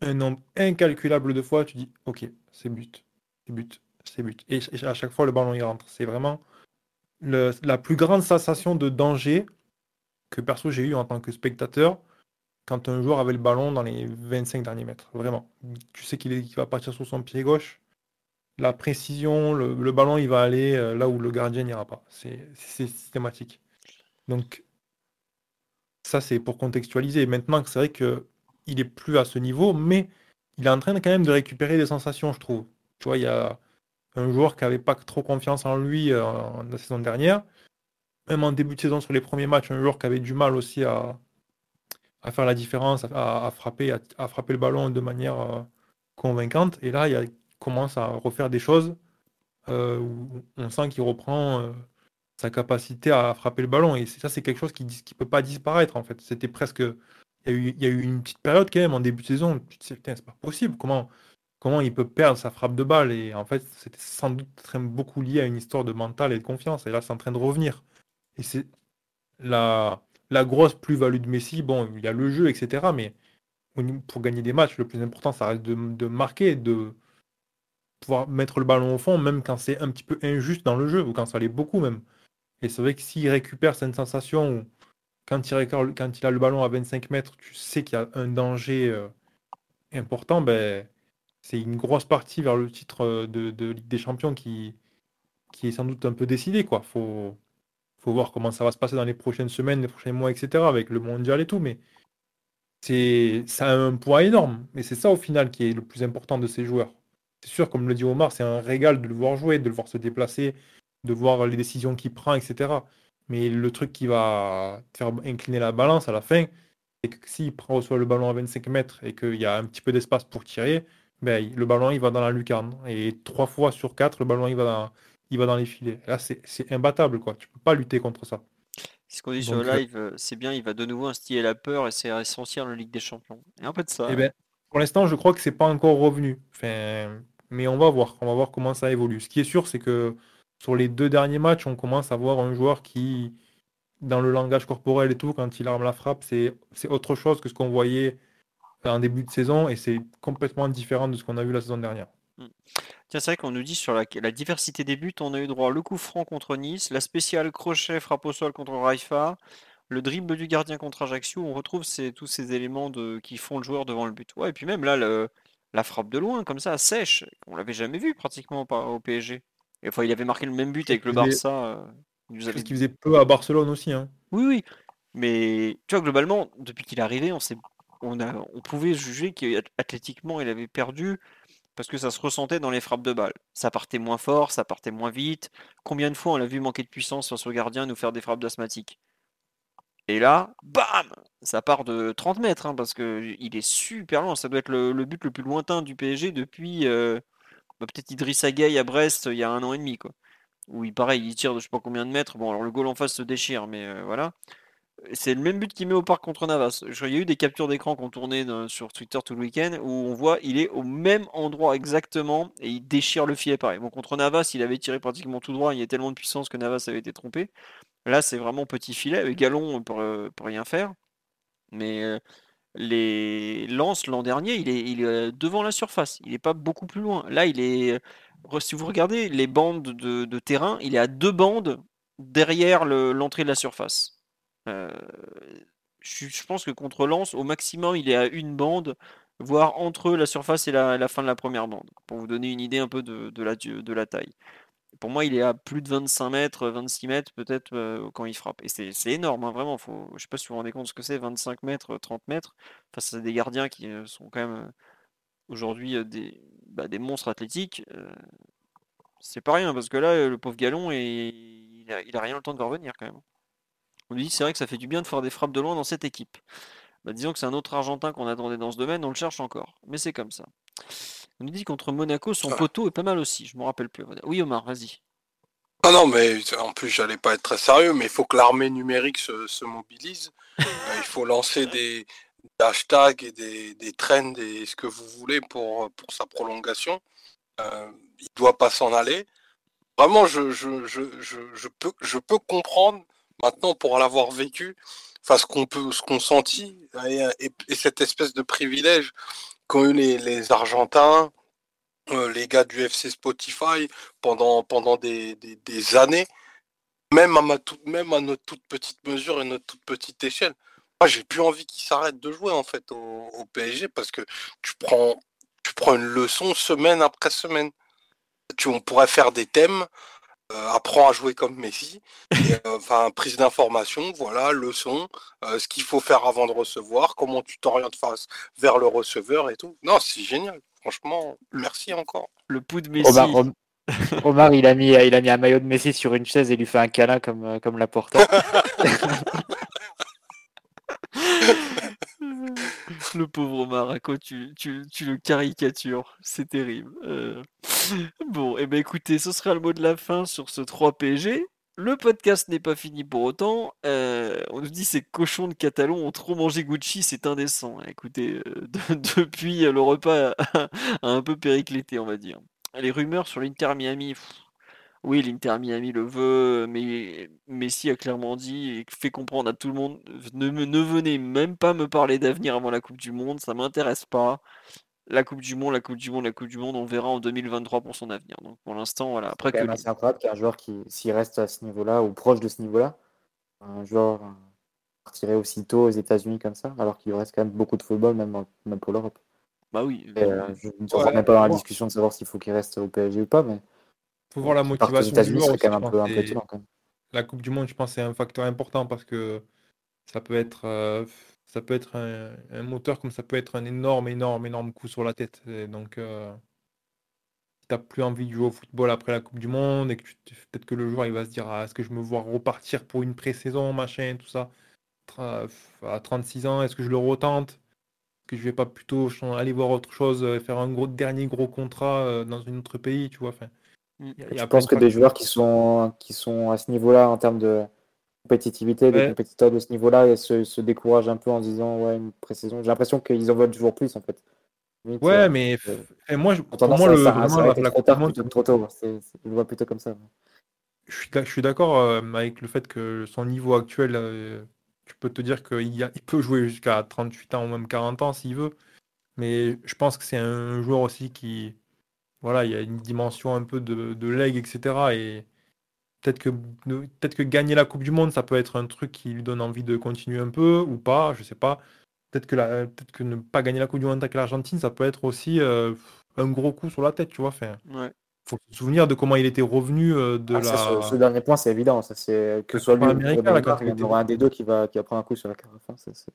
un nombre incalculable de fois, tu dis ok, c'est but, c'est but, c'est but. Et, à chaque fois, le ballon y rentre. C'est vraiment la plus grande sensation de danger que perso j'ai eu en tant que spectateur quand un joueur avait le ballon dans les 25 derniers mètres. Vraiment. Tu sais qu'il va partir sur son pied gauche, la précision, le, ballon, il va aller euh, là où le gardien n'ira pas. C'est systématique. Donc, ça, c'est pour contextualiser. Maintenant, c'est vrai qu'il est plus à ce niveau, mais il est en train quand même de récupérer des sensations, je trouve. Tu vois, il y a un joueur qui n'avait pas trop confiance en lui euh, la saison dernière. Même en début de saison, sur les premiers matchs, un joueur qui avait du mal aussi à, faire la différence, à, frapper, à, frapper le ballon de manière euh, convaincante. Et là, il y a commence à refaire des choses euh, où on sent qu'il reprend euh, sa capacité à frapper le ballon. Et ça, c'est quelque chose qui ne peut pas disparaître, en fait. C'était presque. Il y, a eu, une petite période quand même en début de saison. Tu te dis, c'est pas possible. Comment, comment il peut perdre sa frappe de balle? Et en fait, c'était sans doute très, beaucoup lié à une histoire de mental et de confiance. Et là, c'est en train de revenir. Et c'est la, la grosse plus-value de Messi. Bon, il y a le jeu, etc. Mais pour gagner des matchs, le plus important, ça reste de, de marquer, de pouvoir mettre le ballon au fond, même quand c'est un petit peu injuste dans le jeu, ou quand ça l'est beaucoup même. Et c'est vrai que s'il récupère cette sensation où quand il, quand il a le ballon à 25 mètres, tu sais qu'il y a un danger euh, important, ben, c'est une grosse partie vers le titre euh, de, Ligue des Champions qui, qui est sans doute un peu décidé. Il faut, faut voir comment ça va se passer dans les prochaines semaines, les prochains mois, etc., avec le mondial et tout. Mais c'est ça a un poids énorme. Mais c'est ça au final qui est le plus important de ces joueurs. C'est sûr, comme le dit Omar, c'est un régal de le voir jouer, de le voir se déplacer, de voir les décisions qu'il prend, etc. Mais le truc qui va faire incliner la balance à la fin, c'est que s'il prend soit le ballon à 25 mètres et qu'il y a un petit peu d'espace pour tirer, ben, le ballon il va dans la lucarne. Et trois fois sur quatre, le ballon il va dans, il va dans les filets. Là, c'est imbattable, quoi. Tu peux pas lutter contre ça. Ce qu'on dit sur le euh, live, euh, c'est bien, il va de nouveau instiller la peur et c'est essentiel en Ligue des Champions. Et un peu de ça. Eh ben, pour l'instant, je crois que c'est pas encore revenu. Enfin, mais on va voir. On va voir comment ça évolue. Ce qui est sûr, c'est que sur les deux derniers matchs, on commence à voir un joueur qui, dans le langage corporel et tout, quand il arme la frappe, c'est autre chose que ce qu'on voyait en début de saison et c'est complètement différent de ce qu'on a vu la saison dernière. Hmm. Tiens, c'est vrai qu'on nous dit sur la, diversité des buts, on a eu droit le coup franc contre Nice, la spéciale crochet frappe au sol contre Raifa, le dribble du gardien contre Ajaccio. On retrouve tous ces éléments qui font le joueur devant le but. Ouais, et puis même là, le, la frappe de loin, comme ça, sèche. On l'avait jamais vu pratiquement au PSG. Et, enfin, il avait marqué le même but avec le Barça. Euh, ce qu'il faisait peu à Barcelone aussi. Hein. Oui, oui. Mais tu vois, globalement, depuis qu'il est arrivé, on, on, a, on pouvait juger qu'athlétiquement, il avait perdu parce que ça se ressentait dans les frappes de balle. Ça partait moins fort, ça partait moins vite. Combien de fois on l'a vu manquer de puissance face au gardien nous faire des frappes d'asthmatique? Et là, bam Ça part de 30 mètres, hein, parce qu'il est super loin. Ça doit être le, but le plus lointain du PSG depuis euh, bah, peut-être Idrissa Gueye à Brest il y a un an et demi. Quoi. Où il, pareil, il tire de je sais pas combien de mètres. Bon, alors le goal en face se déchire, mais euh, voilà. C'est le même but qu'il met au parc contre Navas. Il y a eu des captures d'écran qu'on tournait sur Twitter tout le week-end où on voit il est au même endroit exactement et il déchire le filet pareil. Bon, contre Navas, il avait tiré pratiquement tout droit. Il y a tellement de puissance que Navas avait été trompé. Là, c'est vraiment petit filet. Le Galon pour, pour rien faire. Mais les Lance l'an dernier, il est, est devant la surface. Il n'est pas beaucoup plus loin. Là, il est. Si vous regardez les bandes de, terrain, il est à deux bandes derrière l'entrée de la surface. je, pense que contre Lance, au maximum, il est à une bande, voire entre la surface et la, fin de la première bande, pour vous donner une idée un peu de la taille. Pour moi, il est à plus de 25 mètres, 26 mètres peut-être euh, quand il frappe. Et c'est énorme, hein, vraiment. Je ne sais pas si vous vous rendez compte ce que c'est, 25 mètres, 30 mètres, face à des gardiens qui euh, sont quand même euh, aujourd'hui des, bah, des monstres athlétiques. c'est pas rien, parce que là, le pauvre Galon, il, a, rien le temps de revenir quand même. On lui dit c'est vrai que ça fait du bien de faire des frappes de loin dans cette équipe. Bah, disons que c'est un autre Argentin qu'on attendait dans ce domaine, on le cherche encore. Mais c'est comme ça. On nous dit contre Monaco, son ah. poteau est pas mal aussi. Je me rappelle plus. Oui, Omar, vas-y. Ah non, mais en plus, j'allais pas être très sérieux, mais il faut que l'armée numérique se, mobilise. Euh, il faut lancer des, hashtags et des, des, trends et ce que vous voulez pour, pour sa prolongation. Euh, il ne doit pas s'en aller. Vraiment, je, je, peux, je peux comprendre maintenant pour l'avoir vécu, enfin ce qu'on peut, ce qu'on sentit et, cette espèce de privilège qu'ont eu les, Argentins, euh, les gars du FC Spotify pendant, des, années, même à, notre toute petite mesure et notre toute petite échelle. Moi, j'ai plus envie qu'ils s'arrêtent de jouer en fait au, PSG parce que tu prends, une leçon semaine après semaine. Tu, on pourrait faire des thèmes apprends à jouer comme Messi. Euh, enfin, prise d'information, voilà, leçon, euh, ce qu'il faut faire avant de recevoir, comment tu t'orientes face vers le receveur et tout. Non, c'est génial. Franchement, merci encore. Le pouls de Messi. Omar, il, a mis, il a mis un maillot de Messi sur une chaise et lui fait un câlin comme, comme la porte. le pauvre Maraco, tu, tu, le caricatures? C'est terrible. Euh, bon, et eh ben écoutez, ce sera le mot de la fin sur ce 3 PSG. Le podcast n'est pas fini pour autant. Euh, on nous dit ces cochons de Catalans ont trop mangé Gucci, c'est indécent. Écoutez, euh, de- depuis le repas a, un peu périclité, on va dire. Les rumeurs sur l'Inter Miami. Oui, l'Inter Miami le veut, mais Messi a clairement dit et fait comprendre à tout le monde ne, me- ne venez même pas me parler d'avenir avant la Coupe du Monde, ça m'intéresse pas. La Coupe du Monde, la Coupe du Monde, la Coupe du Monde, on verra en 2023 pour son avenir. Donc pour l'instant, voilà. Après C'est quand que même assez incroyable qu'un joueur qui, s'il reste à ce niveau-là ou proche de ce niveau-là, un joueur euh, partirait aussitôt aux États-Unis comme ça, alors qu'il reste quand même beaucoup de football, même, en- même pour l'Europe. Bah oui. Et, euh, je ne rentre Ouais, même pas dans la discussion de savoir s'il faut qu'il reste au PSG ou pas, mais faut voir la motivation du joueur serait aussi, quand même je un peu, un pense, peu et étonnant. Quand même. La Coupe du Monde, je pense, c'est un facteur important parce que ça peut être, euh, ça peut être un, un moteur comme ça peut être un énorme, énorme, énorme coup sur la tête. Et donc, euh, si tu n'as plus envie de jouer au football après la Coupe du Monde et que peut-être que le joueur il va se dire ah, est-ce que je me vois repartir pour une pré-saison, machin, tout ça, à 36 ans, est-ce que je le retente? Est-ce que je vais pas plutôt aller voir autre chose, euh, faire un gros dernier gros contrat dans un autre pays, tu vois? Enfin, Mm. il y a- a penses de que des joueurs qui sont, qui sont à ce niveau-là en termes de compétitivité, des Ouais. compétiteurs de ce niveau-là, et se, se découragent un peu en disant ouais, une pré-saison. J'ai l'impression qu'ils en veulent toujours plus en fait. Limite, Ouais, euh, mais euh, et moi, je- pour moi, le, ça, vraiment, ça la, arrêter la trop Coupe du tard Monde, plutôt que trop tôt. C'est- c'est- je le vois plutôt comme ça. je suis d'ac- je suis d'accord euh, avec le fait que son niveau actuel, tu peux te dire qu'il il peut jouer jusqu'à 38 ans ou même 40 ans s'il veut. Mais je pense que c'est un joueur aussi qui, voilà, il y a une dimension un peu de, de leg, etc. Et peut-être que, peut-être que gagner la Coupe du Monde, ça peut être un truc qui lui donne envie de continuer un peu ou pas, je sais pas. Peut-être que, la- peut-être que ne pas gagner la Coupe du Monde avec l'Argentine, ça peut être aussi euh, un gros coup sur la tête, tu vois. Enfin, Ouais. faut se souvenir de comment il était revenu euh, de Ah, ça, la. ce, ce dernier point, c'est évident. Ça, c'est que ce soit lui ou il y en aura un des deux qui va, qui va prendre un coup sur la carafe. c'est-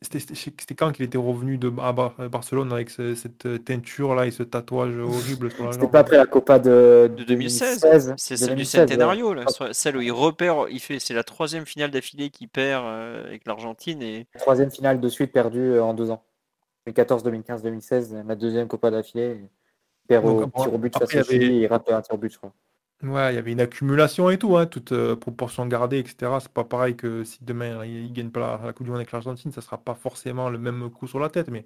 C'était quand qu'il était revenu de à Bar- à Barcelone avec ce- cette euh, teinture là et ce tatouage horrible sur la C'était pas après la Copa de, De 2016, 2016, c'est celle du 2016, ouais. Centenario, là, celle où il repère, il fait, c'est la troisième finale d'affilée qu'il perd euh, avec l'Argentine et Troisième finale de suite perdue euh, en deux ans. 2014, 2015, 2016, la deuxième Copa d'affilée. Il perd Donc, au après, tir au but après, face avait- Chili et il rate un tir au but, je crois. Ouais, il y avait une accumulation et tout, hein, toute euh, proportion gardée, etc. C'est pas pareil que si demain il, gagne pas la, la Coupe du Monde avec l'Argentine, ça sera pas forcément le même coup sur la tête, mais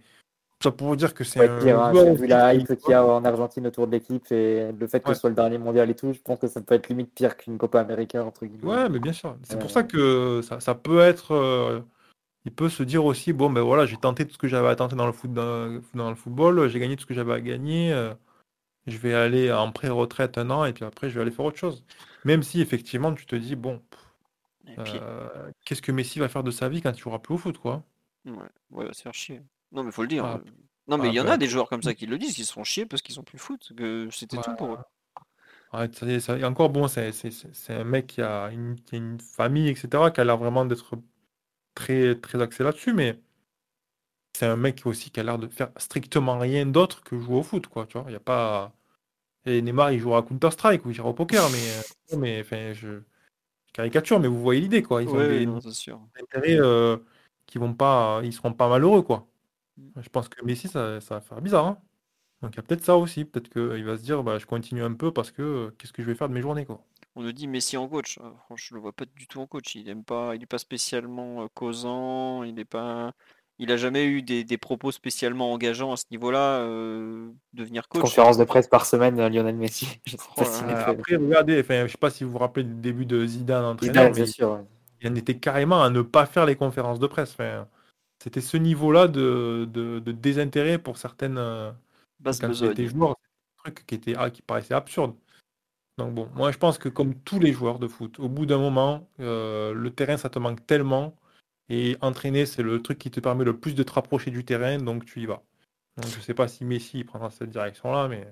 ça pour vous dire que c'est Ouais, un pire, hein, vu la hype qu'il y a en Argentine autour de l'équipe et le fait que Ouais. ce soit le dernier mondial et tout, je pense que ça peut être limite pire qu'une Copa Américaine, entre guillemets. Ouais, mais bien sûr. C'est pour Euh, ça que ça, ça peut être. euh, il peut se dire aussi, bon, ben voilà, j'ai tenté tout ce que j'avais à tenter dans le foot, dans, dans le football, j'ai gagné tout ce que j'avais à gagner. euh, je vais aller en pré-retraite un an et puis après, je vais aller faire autre chose. Même si effectivement, tu te dis, bon, euh, qu'est-ce que Messi va faire de sa vie quand il jouera plus au foot, quoi? ouais, ouais, il va se faire chier. Non, mais faut le dire. Ah, Non, mais ah, il y en bah, a des joueurs comme ça qui le disent, qui se font chier parce qu'ils sont plus foot, que c'était tout pour eux. Ouais, ça ça- et encore bon, c'est c'est- c'est- c'est un mec qui a une, qui a une famille, etc., qui a l'air vraiment d'être très, très axé là-dessus, mais c'est un mec aussi qui a l'air de faire strictement rien d'autre que jouer au foot, quoi, tu vois. Il y a pas... Et Neymar, il joue à Counter-Strike ou il au poker, mais, euh, mais enfin, je... je caricature, mais vous voyez l'idée, quoi. Ils ont des, non, c'est sûr. des intérêts euh, qui vont pas... Ils seront pas malheureux, quoi. Mm. Je pense que Messi, ça, ça va faire bizarre, hein. Donc il y a peut-être ça aussi, peut-être qu'il va se dire, bah, je continue un peu parce que euh, qu'est-ce que je vais faire de mes journées, quoi. On nous dit Messi en coach. Euh, franchement, je le vois pas du tout en coach. Il aime pas, il est pas spécialement euh, causant. Il est pas, il a jamais eu des, des propos spécialement engageants à ce niveau-là. euh, devenir coach. Conférence de presse par semaine, euh, Lionel Messi. Je sais Oh pas Euh, après, regardez, enfin, je sais pas si vous vous rappelez du début de Zidane entraîneur, Zidane, mais bien sûr. ouais. il en était carrément à ne pas faire les conférences de presse. Enfin, c'était ce niveau-là de, de, de désintérêt pour certaines. euh, Basse quand il besogne. était joueur, c'est un truc qui, était, ah, qui paraissait absurde. Donc bon, moi je pense que comme tous les joueurs de foot, au bout d'un moment, euh, le terrain ça te manque tellement et entraîner c'est le truc qui te permet le plus de te rapprocher du terrain, donc tu y vas. Je sais pas si Messi prendra cette direction-là, mais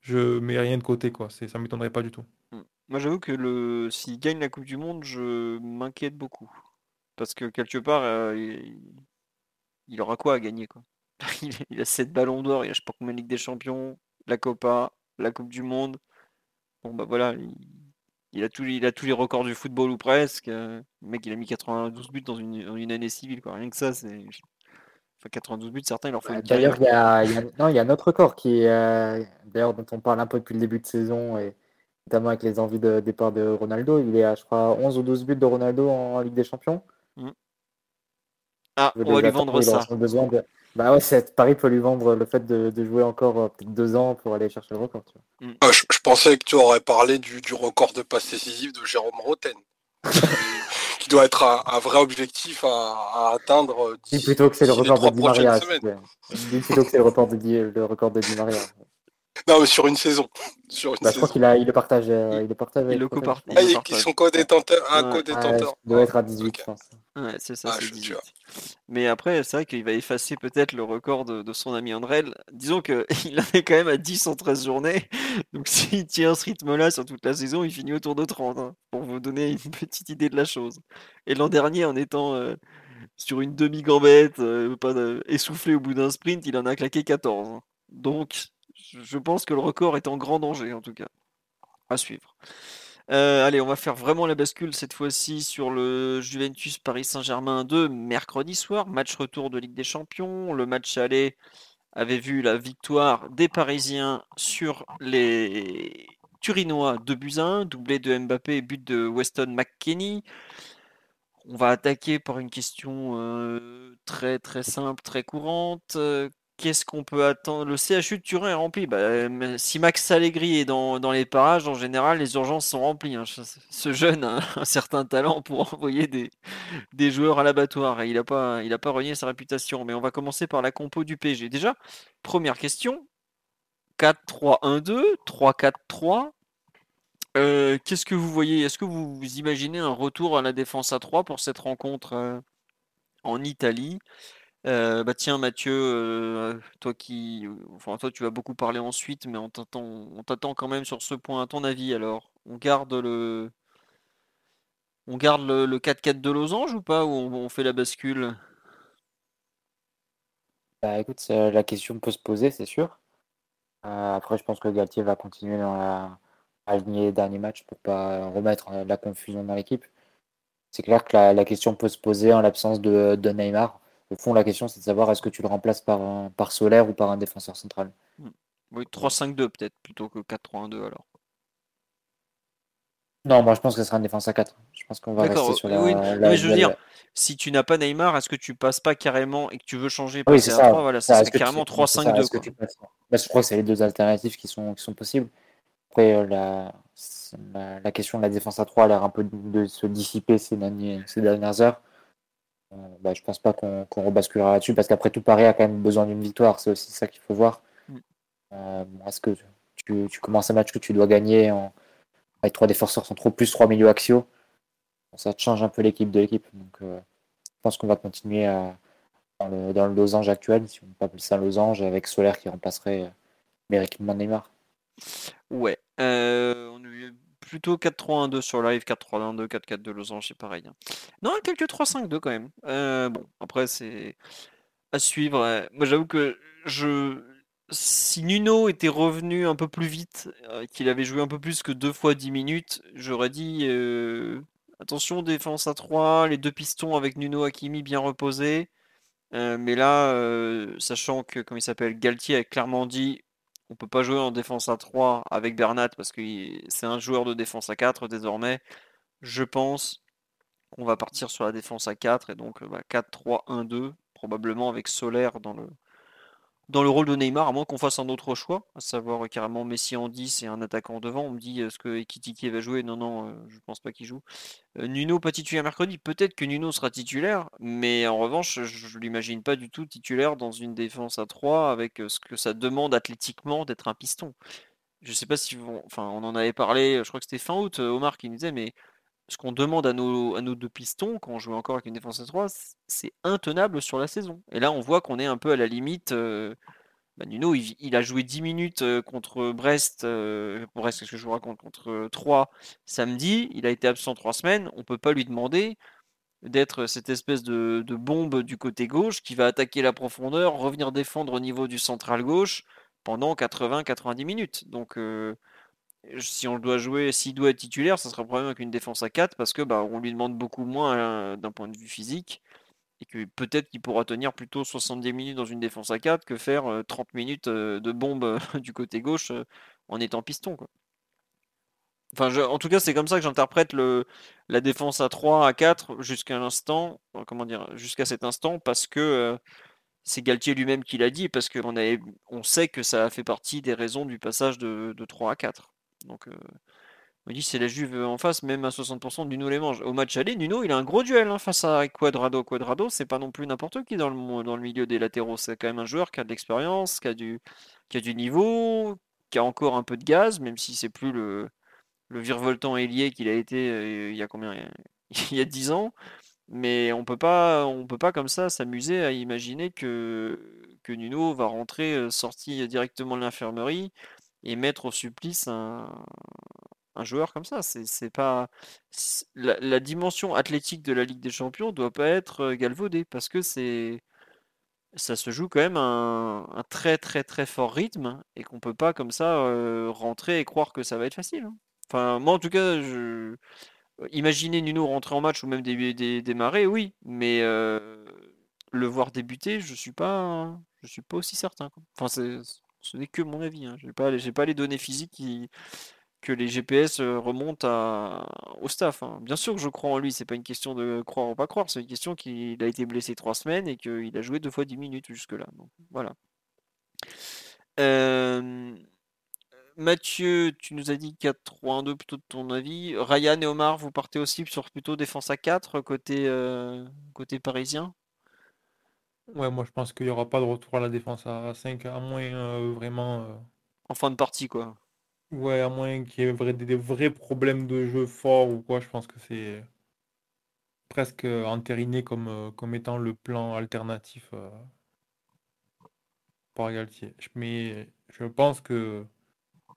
je mets rien de côté quoi. Ça m'étonnerait pas du tout. Mm. Moi, j'avoue que le s'il gagne la Coupe du Monde, je m'inquiète beaucoup. Parce que quelque part, euh, il... aura quoi à gagner, quoi? Il a 7 ballons d'or, il a je sais pas combien de Ligue des Champions, la Copa, la Coupe du Monde. Bon, bah voilà, il, il a tous les... il a tous les records du football ou presque. euh, Le mec, il a mis 92 buts dans une, une année civile, quoi. Rien que ça, c'est. Enfin, 92 buts, certains, il leur faut une D'ailleurs, il y a, y a- non, il y a un autre record qui est, euh, d'ailleurs, dont on parle un peu depuis le début de saison et notamment avec les envies de départ de Ronaldo. Il est à, je crois, 11 ou 12 buts de Ronaldo en Ligue des Champions. Ah, Je on va lui vendre ça. sans besoin de... Bah ouais, c'est- Paris peut lui vendre le fait de, de jouer encore euh, peut-être deux ans pour aller chercher le record. tu vois. Ah, je, je pensais que tu aurais parlé du, du record de passes décisives de Jérôme Roten. qui, qui doit être un, un vrai objectif à, à atteindre euh, Dis d'ici plutôt que c'est le record de Di Maria. Dis plutôt que c'est le record de le record de Di Maria. Non, mais sur une saison. Sur une Bah, je crois qu'il a, il le partage. euh, il le partage Il le copart- Ah, il ils sont co-détenteurs. Un Ouais. co-détenteur. Ouais, il doit être à 18, Ok. je pense. Ouais, c'est ça, Ah, c'est je suis 18. sûr. Mais après, c'est vrai qu'il va effacer peut-être le record de, de son ami Andrel. Disons qu'il en est quand même à 10 en 13 journées. Donc s'il tient ce rythme-là sur toute la saison, il finit autour de 30, hein, pour vous donner une petite idée de la chose. Et l'an dernier, en étant euh, sur une demi-gambette, euh, pas essoufflé au bout d'un sprint, il en a claqué 14. hein. Donc je pense que le record est en grand danger, en tout cas. À suivre. Euh, allez, on va faire vraiment la bascule cette fois-ci sur le Juventus Paris Saint-Germain 2 mercredi soir, match retour de Ligue des Champions. Le match aller avait vu la victoire des Parisiens sur les Turinois 2 buts à 1, doublé de Mbappé et but de Weston McKennie. On va attaquer par une question euh, très très simple, très courante. Euh, Qu'est-ce qu'on peut attendre? Le CHU de Turin est rempli. Bah, mais si Max Allegri est dans, les parages, en général, les urgences sont remplies. hein. Ce jeune a un certain talent pour envoyer des, joueurs à l'abattoir il n'a pas, pas renié sa réputation. Mais on va commencer par la compo du PSG. Déjà, première question 4-3-1-2, 3-4-3. Euh, qu'est-ce que vous voyez? Est-ce que vous, vous imaginez un retour à la défense à 3 pour cette rencontre euh, en Italie? Euh, bah tiens Mathieu, euh, toi qui, tu vas beaucoup parler ensuite, mais on t'attend, quand même sur ce point. À ton avis alors, on garde le, on garde le, le 4-4 de losange ou pas, ou on, fait la bascule? Bah, écoute, la question peut se poser, c'est sûr. Euh, après, je pense que Galtier va continuer dans la aligner les derniers matchs pour pas remettre euh, la confusion dans l'équipe. C'est clair que la, question peut se poser en l'absence de Neymar. Au fond, la question, c'est de savoir est-ce que tu le remplaces par, un- par Solaire ou par un défenseur central? Oui, 3-5-2 peut-être plutôt que 4-3-1-2 alors. Non, moi, je pense que ce sera une défense à 4. Je pense qu'on va rester sur oui, la, oui. la- Non, mais je veux la- dire, si tu n'as pas Neymar, est-ce que tu passes pas carrément et que tu veux changer, Ah Oui, passer c'est à ça. 3, voilà, ça, ça serait que tu- carrément c'est ça, 3-5-2 est-ce que quoi. tu passes- Bah, je crois que c'est les deux alternatives qui sont, qui sont possibles. Après, euh, la, c'est- la, la question de la défense à 3 a l'air un peu de, de se dissiper ces, derniers- ces dernières heures. Euh, bah, je pense pas qu'on rebasculera là-dessus parce qu'après tout, Paris a quand même besoin d'une victoire. C'est aussi ça qu'il faut voir. Mm. Euh, Est-ce que tu, tu commences un match que tu dois gagner en, avec trois défenseurs centraux plus trois milieux axiaux Ça te change un peu l'équipe de l'équipe. Donc, euh, je pense qu'on va continuer à, dans, le, dans le losange actuel, si on peut appeler ça un losange, avec Solaire qui remplacerait méritellement Neymar. Ouais, euh, on plutôt 4-3-1-2 sur live, 4-3-1-2, 4-4-2 losange, c'est pareil. hein. Non, quelques 3-5-2 quand même. Euh, bon, après c'est à suivre. Moi j'avoue que je si Nuno était revenu un peu plus vite, euh, qu'il avait joué un peu plus que deux fois 10 minutes, j'aurais dit euh, attention défense à 3, les deux pistons avec Nuno Hakimi bien reposés. Mais là, sachant que, comme il s'appelle, Galtier a clairement dit on peut pas jouer en défense à 3 avec Bernat parce que c'est un joueur de défense à 4 désormais. Je pense qu'on va partir sur la défense à 4 et donc euh, bah, 4-3-1-2, probablement avec Solaire dans le, dans le rôle de Neymar, à moins qu'on fasse un autre choix, à savoir carrément Messi en 10 et un attaquant devant. On me dit est-ce que Ekitike va jouer? Non, non, euh, je pense pas qu'il joue. Euh, Nuno pas titulaire mercredi. Peut-être que Nuno sera titulaire, mais en revanche, je, je l'imagine pas du tout titulaire dans une défense à 3 avec euh, ce que ça demande athlétiquement d'être un piston. Je sais pas si vous- enfin, on en avait parlé, je crois que c'était fin août, Omar qui nous disait, mais ce qu'on demande à nos, deux pistons quand on joue encore avec une défense à 3, c- c'est intenable sur la saison. Et là, on voit qu'on est un peu à la limite. euh, bah, il, a joué 10 minutes euh, contre Brest, euh, Brest, qu'est-ce que je vous raconte, contre euh, 3 samedi, il a été absent 3 semaines, on peut pas lui demander d'être cette espèce de, de bombe du côté gauche qui va attaquer la profondeur, revenir défendre au niveau du central gauche pendant 80-90 minutes. Donc euh, si on le doit jouer, s'il doit être titulaire, ça sera probablement avec une défense à 4 parce que bah, on lui demande beaucoup moins euh, d'un point de vue physique et que peut-être qu'il pourra tenir plutôt 70 minutes dans une défense à 4 que faire euh, 30 minutes euh, de bombe euh, du côté gauche euh, en étant piston. Enfin, je- en tout cas, c'est comme ça que j'interprète la défense à 3, à 4 jusqu'à l'instant, euh, comment dire, jusqu'à cet instant, parce que euh, c'est Galtier lui-même qui l'a dit, parce qu'on sait que ça a fait partie des raisons du passage de, de 3 à 4. Donc, on dit c'est la Juve en face, même à 60% Nuno les mange. Au match aller, Nuno, il a un gros duel hein, face à Quadrado. Quadrado, c'est pas non plus n'importe qui dans le, dans le milieu des latéraux. C'est quand même un joueur qui a de l'expérience, qui a du, qui a du niveau, qui a encore un peu de gaz, même si c'est plus le, le virevoltant ailier qu'il a été euh, il y a combien? Il y a 10 ans. Mais on peut pas, on peut pas comme ça s'amuser à imaginer que, que Nuno va rentrer euh, sorti directement de l'infirmerie et mettre au supplice un, un joueur comme ça. C'est pas la, dimension athlétique de la Ligue des Champions doit pas être euh, galvaudée parce que c'est ça se joue quand même un, un très très très fort rythme et qu'on peut pas comme ça euh, rentrer et croire que ça va être facile. hein. Enfin, moi en tout cas, je imaginer Nuno rentrer en match ou même dé- dé- démarrer, oui, mais euh, le voir débuter, je suis pas je suis pas aussi certain. Enfin, c'est ce n'est que mon avis. Hein. Pas j'ai pas les données physiques que les GPS euh, remontent au staff. hein. Bien sûr que je crois en lui, c'est pas une question de croire ou pas croire, c'est une question qu'il a été blessé trois semaines et qu'il a joué deux fois dix minutes jusque-là. Voilà. Euh, Mathieu, tu nous as dit 4-3-1-2 plutôt de ton avis. Ryan et Omar, vous partez aussi sur plutôt défense à 4 côté, euh, côté parisien? Ouais, moi je pense qu'il n'y aura pas de retour à la défense à 5, à moins euh, vraiment. euh, En fin de partie, quoi. Ouais, à moins qu'il y ait vrai- des, des vrais problèmes de jeu forts ou quoi, je pense que c'est presque euh, entériné comme, euh, comme étant le plan alternatif euh, par Galtier. Je- Mais je pense que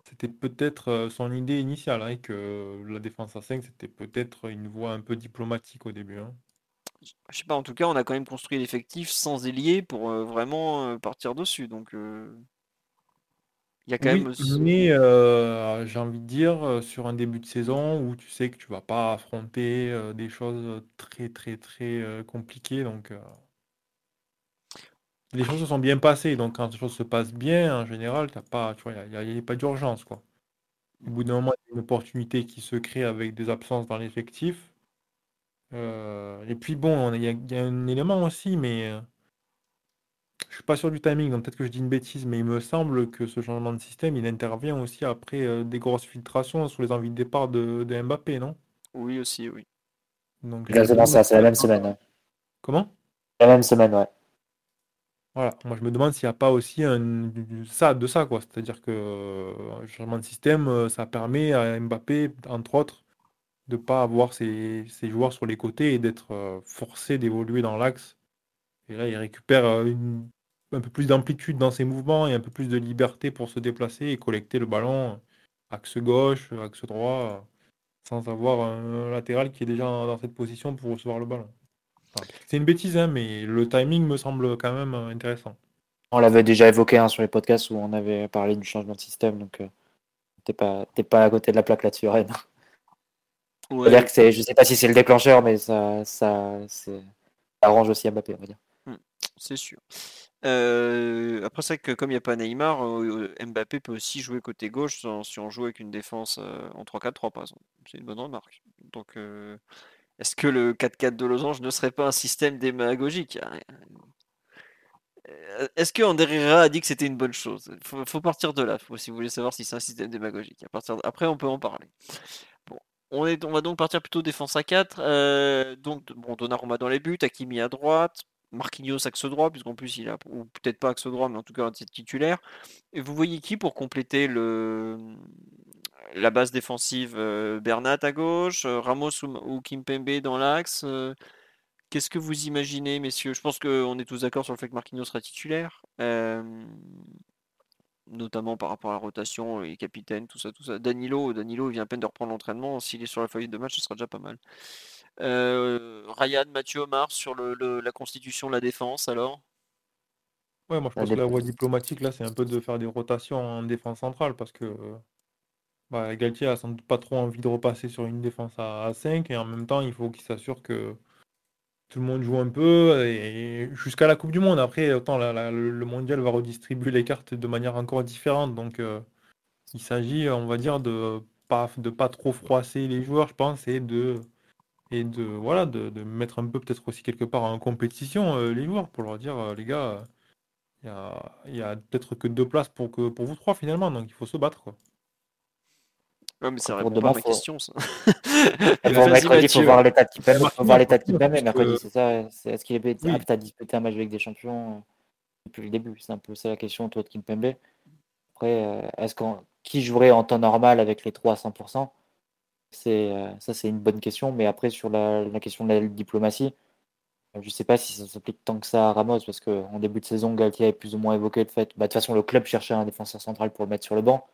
c'était peut-être euh, son idée initiale, hein, et que la défense à 5, c'était peut-être une voie un peu diplomatique au début. hein. Je sais pas, en tout cas, on a quand même construit l'effectif sans ailier pour euh, vraiment euh, partir dessus. Donc, euh, il y a quand Oui, même. mais j'ai envie de dire, sur un début de saison où tu sais que tu vas pas affronter des choses très très très compliquées, donc les choses se sont bien passées. Donc quand les choses se passent bien, en général, t'as pas, tu vois, il n'y a, y a pas d'urgence. Au bout d'un moment, il y a une opportunité qui se crée avec des absences dans l'effectif. Euh, et puis bon, il y a, il y a un élément aussi, mais euh, je suis pas sûr du timing, donc peut-être que je dis une bêtise, mais il me semble que ce changement de système, il intervient aussi après euh, des grosses filtrations sur les envies de départ de, de Mbappé, non? Oui, aussi, oui. Donc Exactement ça, c'est la même semaine. ouais. Comment? La même semaine, ouais. Voilà, moi je me demande s'il n'y a pas aussi un, ça, de ça, quoi. C'est-à-dire que euh, un changement de système, ça permet à Mbappé, entre autres, de pas avoir ses, joueurs sur les côtés et d'être euh, forcé d'évoluer dans l'axe. Et là, il récupère euh, un peu plus d'amplitude dans ses mouvements et un peu plus de liberté pour se déplacer et collecter le ballon axe gauche, axe droit, sans avoir un latéral qui est déjà dans cette position pour recevoir le ballon. C'est une bêtise, hein, mais le timing me semble quand même euh, intéressant. On l'avait déjà évoqué hein, sur les podcasts où on avait parlé du changement de système, donc euh, t'es pas, pas à côté de la plaque là-dessus, Ren. Ouais, C'est-à-dire que c'est, je sais pas si c'est le déclencheur, mais ça, ça, c'est- ça arrange aussi Mbappé, on va dire. c'est sûr. Euh, après, c'est que comme il n'y a pas Neymar, euh, Mbappé peut aussi jouer côté gauche sans- si on joue avec une défense euh, en 3-4-3, par exemple. C'est une bonne remarque. Donc, euh, est-ce que le 4-4 de Losange ne serait pas un système démagogique? Euh, Est-ce que André Herrera a dit que c'était une bonne chose? Faut, faut partir de là, faut- si vous voulez savoir si c'est un système démagogique. À partir de- Après, on peut en parler. On, va donc partir plutôt défense à 4. euh, donc, bon, Donnarumma dans les buts, Hakimi à droite, Marquinhos axe droit, puisqu'en plus il a, ou peut-être pas axe droit, mais en tout cas un titulaire. Et vous voyez qui pour compléter le la base défensive euh, Bernat à gauche, euh, Ramos ou, Kimpembe dans l'axe Qu'est-ce que vous imaginez, messieurs? Je pense qu'on est tous d'accord sur le fait que Marquinhos sera titulaire, notamment par rapport à la rotation et capitaine, tout ça, tout ça. Danilo, Danilo il vient à peine de reprendre l'entraînement. S'il est sur la feuille de match, ce sera déjà pas mal. Euh, Ryan, Mathieu, Omar sur le, le- la constitution de la défense, alors? Ouais, moi je pense que la voie diplomatique là, c'est un peu de faire des rotations en défense centrale parce que bah, Galtier a sans doute pas trop envie de repasser sur une défense à, 5 et en même temps il faut qu'il s'assure que tout le monde joue un peu jusqu'à la Coupe du Monde. Après, autant le mondial va redistribuer les cartes de manière encore différente donc euh, il s'agit, on va dire, de pas, de pas trop froisser les joueurs, je pense, et de, et de, voilà, de, mettre un peu peut-être aussi quelque part en compétition euh, les joueurs pour leur dire, euh, les gars, il y a, peut-être que deux places pour, que, pour vous trois finalement, donc il faut se battre. Ouais, mais ça Pour répond demain, pas à ma faut- question, ça. Vas-y, pour mercredi, il faut voir l'état de Kipembe. Marquinhos, faut voir l'état de Marquinhos, Kipembe parce mercredi, que- c'est ça. Est-ce qu'il est apte à disputer un match avec des champions euh, depuis le début C'est un peu ça la question autour de Kimpembe. Après, euh, est-ce qu'on qui jouerait en temps normal avec les trois à 100% C'est euh, ça, c'est une bonne question. Mais après, sur la, la question de la diplomatie, euh, je sais pas si ça s'applique tant que ça à Ramos parce qu'en début de saison, Galtier avait plus ou moins évoqué le fait. Bah, de toute façon, le club cherchait un défenseur central pour le mettre sur le banc.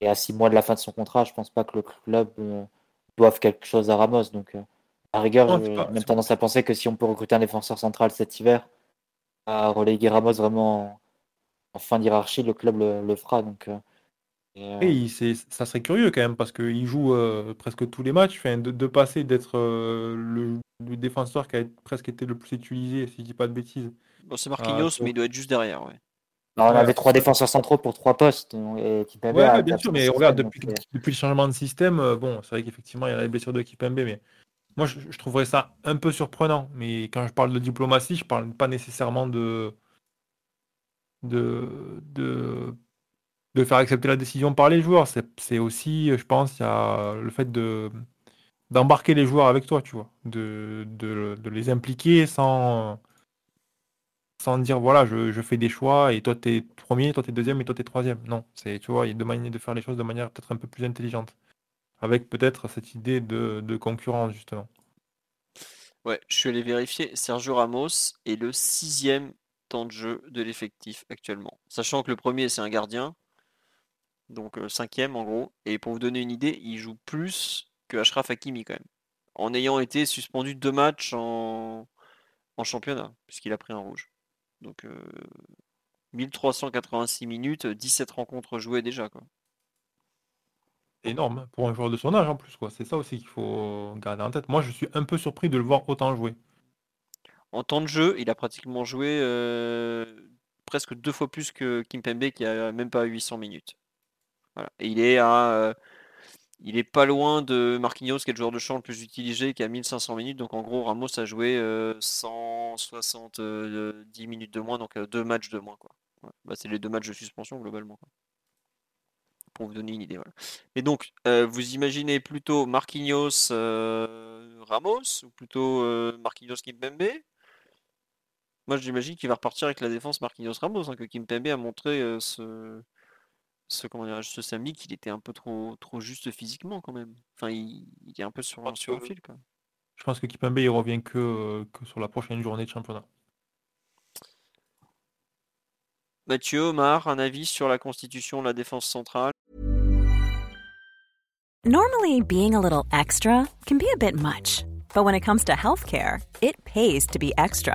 Et à six mois de la fin de son contrat, je pense pas que le club euh, doive quelque chose à Ramos. Donc, euh, à rigueur, j'ai même tendance à penser que si on peut recruter un défenseur central cet hiver, à reléguer Ramos vraiment en, en fin d'hierarchie, le club le, le fera. Donc, euh, et, euh, Et il- c'est- ça serait curieux quand même parce qu'il joue euh, presque tous les matchs. Enfin, de, de passer d'être euh, le, le défenseur qui a presque été le plus utilisé, si je dis pas de bêtises. Bon, c'est Marquinhos, mais il doit être juste derrière, ouais. On ouais, avait trois défenseurs centraux pour trois postes. Et Ouais, a bien sûr, mais regarde, depuis, euh, depuis le changement de système, euh, bon, c'est vrai qu'effectivement, il y a la blessure de Kipembe, mais moi, je, je trouverais ça un peu surprenant. Mais quand je parle de diplomatie, je parle pas nécessairement de, de, de, de faire accepter la décision par les joueurs. C'est c'est aussi, je pense, il y a le fait de d'embarquer les joueurs avec toi, tu vois, de, de, de les impliquer sans, sans dire voilà, je, je fais des choix et toi t'es premier, toi t'es deuxième et toi t'es troisième. Non, c'est tu vois, il y a deux manières de faire les choses de manière peut-être un peu plus intelligente, avec peut-être cette idée de, de concurrence justement. Ouais, je suis allé vérifier. Sergio Ramos est le sixième temps de jeu de l'effectif actuellement. Sachant que le premier, c'est un gardien. Donc euh, cinquième en gros. Et pour vous donner une idée, il joue plus que Achraf Hakimi quand même. En ayant été suspendu deux matchs en, en championnat, puisqu'il a pris un rouge. Donc euh, 1386 minutes, 17 rencontres jouées déjà. Quoi. Énorme pour un joueur de son âge en plus, quoi. C'est ça aussi qu'il faut garder en tête. Moi, je suis un peu surpris de le voir autant jouer. En temps de jeu, il a pratiquement joué euh, presque deux fois plus que Kimpembe qui a même pas 800 minutes. Voilà. Et il est à, euh, il est pas loin de Marquinhos qui est le joueur de champ le plus utilisé qui a 1500 minutes. Donc en gros, Ramos a joué euh, 170 minutes de moins, donc euh, deux matchs de moins quoi. Bah, c'est les deux matchs de suspension globalement. Pour vous donner une idée. Voilà. Et donc, euh, vous imaginez plutôt Marquinhos euh, Ramos ou plutôt euh, Marquinhos Kimpembe? Moi, j'imagine qu'il va repartir avec la défense Marquinhos Ramos, hein, que Kimpembe a montré euh, ce, ce, comment ce samedi qu'il était un peu trop, trop juste physiquement quand même. Enfin, il, il est un peu sur, un- sur un fil. Quoi. Je pense que Kipembe, il revient que, euh, que sur la prochaine journée de championnat. Mathieu, Omar, un avis sur la constitution de la défense centrale? Normally, being a little extra can be a bit much, but when it comes to healthcare, it pays to be extra.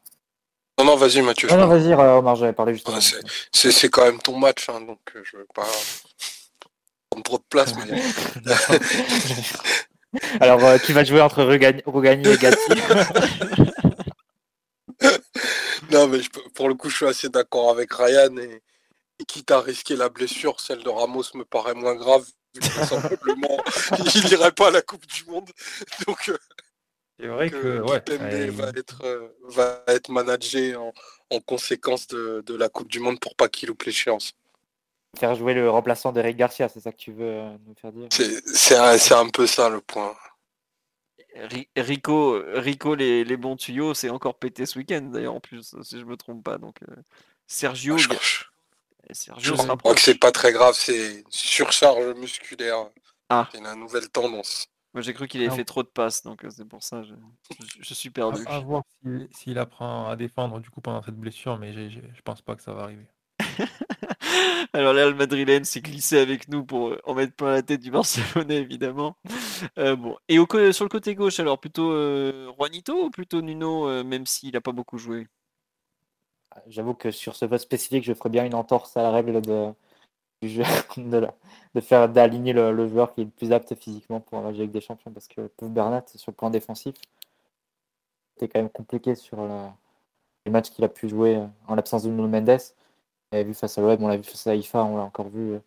Non, non, vas-y, Mathieu. Non, vas-y, euh, Omar, j'avais parlé. Ouais, c'est- C'est quand même ton match, hein, donc euh, je veux pas prendre trop de place. Mais... Alors, euh, qui va jouer entre Rugani, Rugani et Gatti non, mais je peux- pour le coup, je suis assez d'accord avec Ryan. Et, et quitte à risquer la blessure, celle de Ramos me paraît moins grave. vu que Vraisemblablement, il n'irait pas à la Coupe du Monde. Donc, euh, C'est vrai que que, ouais, va, être, euh, va être managé en, en conséquence de, de la Coupe du Monde pour pas qu'il loupe l'échéance. Faire jouer le remplaçant d'Eric Garcia, c'est ça que tu veux euh, nous faire dire? C'est c'est un, c'est un peu ça le point. Ri- Rico, Rico les, les bons tuyaux, c'est encore pété ce week-end d'ailleurs en plus, si je me trompe pas. Donc euh, Sergio, Je, je- Sergio je crois que c'est pas très grave, c'est surcharge musculaire. Ah. C'est la nouvelle tendance. Moi j'ai cru qu'il avait Non. fait trop de passes, donc euh, c'est pour ça je, je- je suis perdu. à, à voir s'il apprend à défendre du coup pendant cette blessure, mais j'ai- j'ai- je pense pas que ça va arriver. Alors là, le madrilène s'est glissé avec nous pour euh, en mettre plein la tête du Barcelonais, évidemment. Euh, bon. Et au, sur le côté gauche, alors plutôt euh, Juanito ou plutôt Nuno, même s'il n'a pas beaucoup joué? J'avoue que sur ce vote spécifique, je ferais bien une entorse à la règle de, du jeu, de, faire d'aligner le, joueur qui est le plus apte physiquement pour un match avec des champions, parce que pour Bernat, sur le plan défensif, c'était quand même compliqué sur les matchs qu'il a pu jouer en l'absence de Nuno Mendes. On l'a vu face à l'OM, on l'a vu face à IFA, on l'a encore vu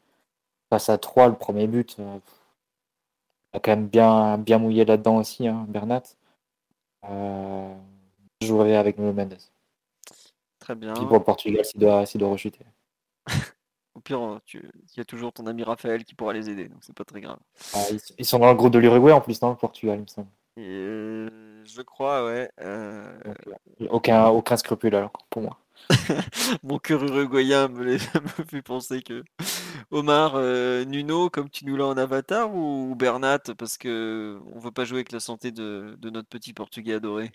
face à 3, le premier but. Euh, il a quand même bien, bien mouillé là-dedans aussi, hein, Bernat. Euh, jouerai avec Nuno Mendes. Très bien. Puis pour le Portugal, s'il doit, doit rechuter. Au pire, il y a toujours ton ami Raphaël qui pourra les aider, donc c'est pas très grave. Ah, ils, sont dans le groupe de l'Uruguay en plus, dans le Portugal, il me semble. Euh, je crois, ouais. aucun, aucun scrupule alors, pour moi. Mon cœur uruguayen me, fait penser que Omar, euh, Nuno, comme tu nous l'as en avatar, ou Bernat, parce que on veut pas jouer avec la santé de, notre petit Portugais adoré?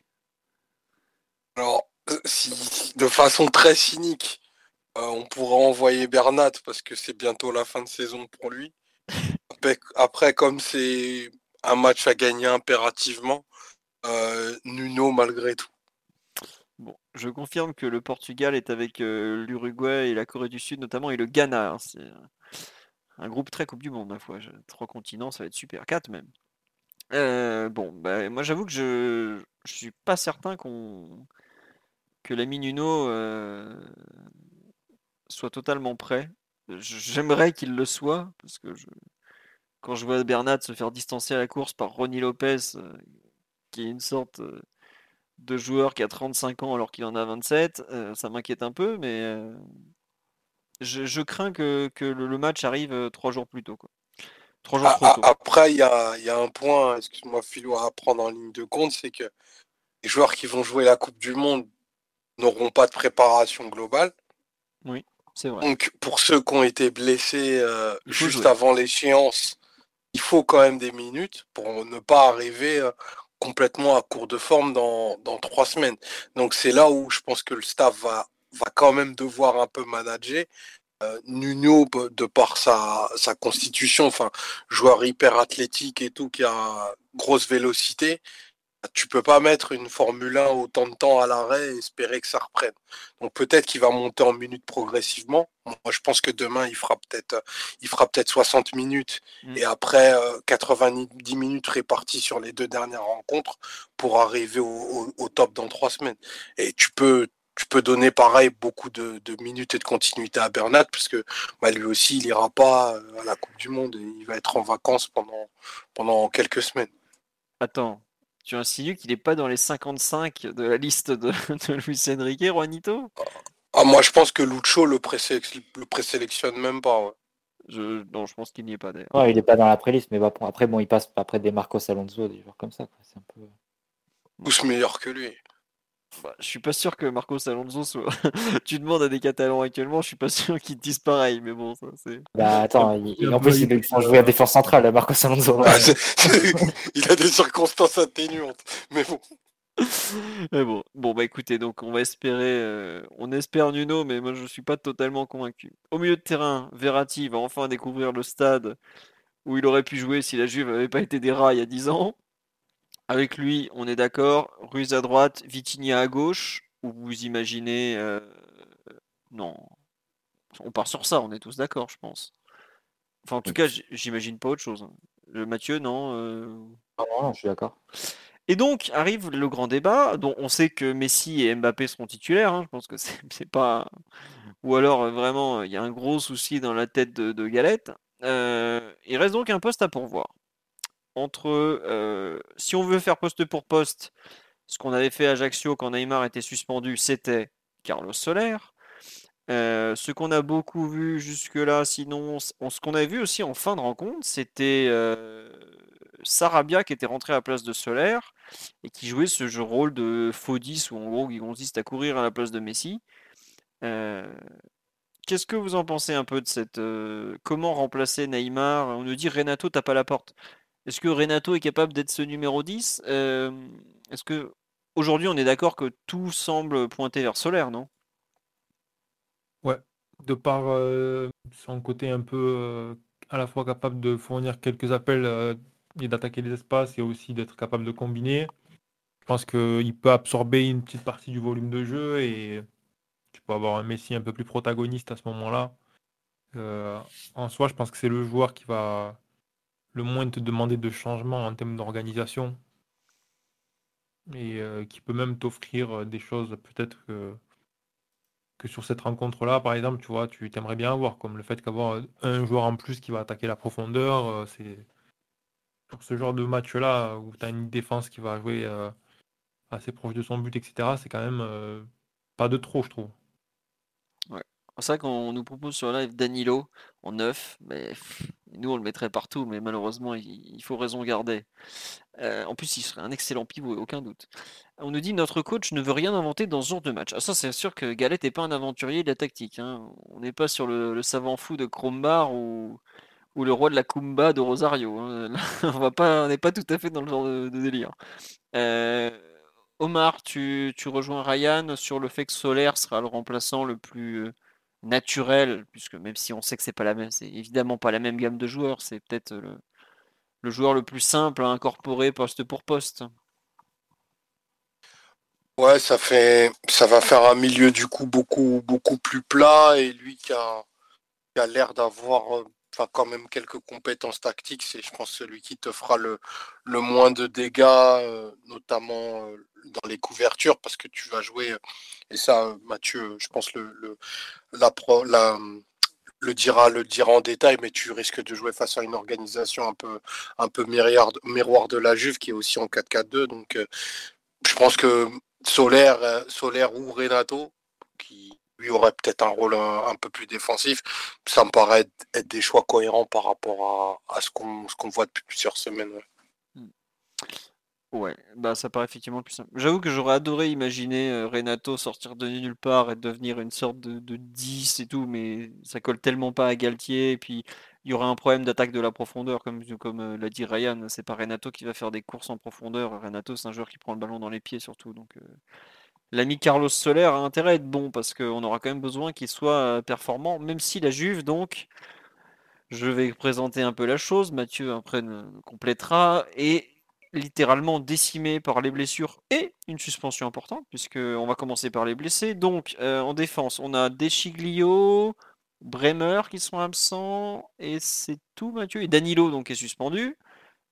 Alors, euh, si, de façon très cynique, euh, on pourrait envoyer Bernat parce que c'est bientôt la fin de saison pour lui. Après, comme c'est un match à gagner impérativement, Nuno malgré tout. Bon, je confirme que le Portugal est avec euh, l'Uruguay et la Corée du Sud notamment et le Ghana. Hein, c'est un groupe très Coupe du Monde, ma foi. Trois continents, ça va être super. Quatre même. Euh, bon, bah, moi j'avoue que je je suis pas certain qu'on que l'ami Nuno euh, soit totalement prêt. J'aimerais qu'il le soit parce que quand je vois Bernat se faire distancer à la course par Ronnie Lopez, qui est une sorte de joueur qui a 35 ans alors qu'il en a 27, euh, ça m'inquiète un peu, mais euh, je, crains que, le, match arrive euh, trois jours plus tôt. Quoi. Trois jours trop tôt. Après, il y a, un point, excuse-moi Philo, à prendre en ligne de compte, c'est que les joueurs qui vont jouer la Coupe du Monde n'auront pas de préparation globale. Oui, vrai. Donc pour ceux qui ont été blessés juste avant l'échéance, il faut quand même des minutes pour ne pas arriver complètement à court de forme dans, trois semaines. Donc c'est là où je pense que le staff va, va quand même devoir un peu manager. Euh, Nuno, de par sa, sa constitution, enfin, joueur hyper athlétique et tout, qui a grosse vélocité, tu peux pas mettre une Formule 1 autant de temps à l'arrêt et espérer que ça reprenne. Donc peut-être qu'il va monter en minutes progressivement. Moi, je pense que demain, il fera peut-être il fera peut-être 60 minutes mm. et après 90 euh, minutes réparties sur les deux dernières rencontres pour arriver au, top dans trois semaines. Et tu peux tu peux donner pareil beaucoup de, minutes et de continuité à Bernat, puisque bah, lui aussi, il ira pas euh, à la Coupe du Monde et il va être en vacances pendant, pendant quelques semaines. Attends, tu insinues qu'il n'est pas dans les 55 de la liste de, de Luis Enrique, Juanito? Ah, Moi, je pense que Lucho le, le présélectionne même pas. Je... Non, je pense qu'il n'y est pas d'ailleurs. il n'est pas dans la préliste, mais bah, après, bon, il passe après des Marcos Alonso, des joueurs comme ça. C'est un peu... Tous meilleurs que lui. Bah, je suis pas sûr que Marcos Alonso soit. tu demandes à des Catalans actuellement, je suis pas sûr qu'ils te disent pareil, mais bon, ça c'est. Bah attends, en plus il jouer à défense centrale, Marcos Alonso. Ah, il a des circonstances atténuantes, mais bon. mais bon, bon bah écoutez, donc on va espérer, euh, on espère Nuno, mais moi je suis pas totalement convaincu. Au milieu de terrain, Verratti va enfin découvrir le stade où il aurait pu jouer si la Juve avait pas été des rats il y a 10 ans. Avec lui, on est d'accord. Ruiz à droite, Vitinha à gauche. Ou vous imaginez. Euh, non. On part sur ça, on est tous d'accord, je pense. Enfin, en tout cas, j'imagine pas autre chose. Le Mathieu, non, euh... non, je suis d'accord. Et donc arrive le grand débat, dont on sait que Messi et Mbappé seront titulaires. Hein. Je pense que c'est pas. Ou alors euh, vraiment, il y a un gros souci dans la tête de, Galette. Euh, il reste donc un poste à pourvoir entre euh, si on veut faire poste pour poste, ce qu'on avait fait à Ajaccio quand Neymar était suspendu, c'était Carlos Soler. Euh, ce qu'on a beaucoup vu jusque-là, sinon, ce qu'on avait vu aussi en fin de rencontre, c'était euh, Sarabia qui était rentré à la place de Soler et qui jouait ce jeu rôle de faux 10 où en gros il consiste à courir à la place de Messi. Qu'est-ce que vous en pensez un peu de cette. comment remplacer Neymar? On nous dit Renato tape à la porte. Est-ce que Renato est capable d'être ce numéro 10 euh, Est-ce que aujourd'hui on est d'accord que tout semble pointer vers Solaire, non? Ouais, de par son côté un peu à la fois capable de fournir quelques appels et d'attaquer les espaces et aussi d'être capable de combiner. Je pense qu'il peut absorber une petite partie du volume de jeu et tu peux avoir un Messi un peu plus protagoniste à ce moment-là. en soi, je pense que c'est le joueur qui va le moins te demander de changement en termes d'organisation et qui peut même t'offrir des choses peut-être que sur cette rencontre-là, par exemple, tu vois, tu t'aimerais bien avoir, comme le fait qu'avoir un joueur en plus qui va attaquer la profondeur, euh, c'est pour ce genre de match-là où tu as une défense qui va jouer euh, assez proche de son but, etc., c'est quand même euh, pas de trop, je trouve. C'est vrai qu'on nous propose sur live Danilo en neuf, mais nous on le mettrait partout, mais malheureusement il, faut raison garder. en plus, il serait un excellent pivot, aucun doute. On nous dit notre coach ne veut rien inventer dans ce genre de match. Ah, ça, c'est sûr que Galette n'est pas un aventurier de la tactique. Hein. On n'est pas sur le, savant fou de Krombar ou, le roi de la Kumba de Rosario. Hein. on n'est pas tout à fait dans le genre de, délire. Euh, Omar, tu, rejoins Ryan sur le fait que Solaire sera le remplaçant le plus euh, naturel, puisque même si on sait que c'est pas la même, c'est évidemment pas la même gamme de joueurs, c'est peut-être le, joueur le plus simple à incorporer poste pour poste. Ouais, ça fait, ça va faire un milieu du coup beaucoup, beaucoup plus plat et lui qui a, l'air d'avoir, quand même quelques compétences tactiques, c'est je pense celui qui te fera le, le moins de dégâts, euh, notamment euh, dans les couvertures, parce que tu vas jouer, et ça Mathieu, je pense le, le la, le dira, le dira en détail, mais tu risques de jouer face à une organisation un peu, un peu miroir, miroir de la Juve qui est aussi en 4-4-2. Donc, je pense que Solaire, euh, Solaire ou Renato, qui lui aurait peut-être un rôle un, peu plus défensif, ça me paraît être, des choix cohérents par rapport à, ce qu'on voit depuis plusieurs semaines. Ouais. bah ça paraît effectivement plus simple. J'avoue que j'aurais adoré imaginer euh, Renato sortir de nulle part et devenir une sorte de, de 10 et tout, mais ça colle tellement pas à Galtier. Et puis il y aura un problème d'attaque de la profondeur, comme, comme euh, l'a dit Ryan. C'est pas Renato qui va faire des courses en profondeur. Renato, c'est un joueur qui prend le ballon dans les pieds surtout. Donc, euh, l'ami Carlos Soler a intérêt à être bon parce qu'on aura quand même besoin qu'il soit euh, performant, même si la Juve, donc, je vais présenter un peu la chose. Mathieu après complétera et littéralement décimé par les blessures et une suspension importante, puisqu'on va commencer par les blessés. Donc, en défense, on a Deschiglio, Bremer qui sont absents, et c'est tout, Mathieu. Et Danilo donc est suspendu.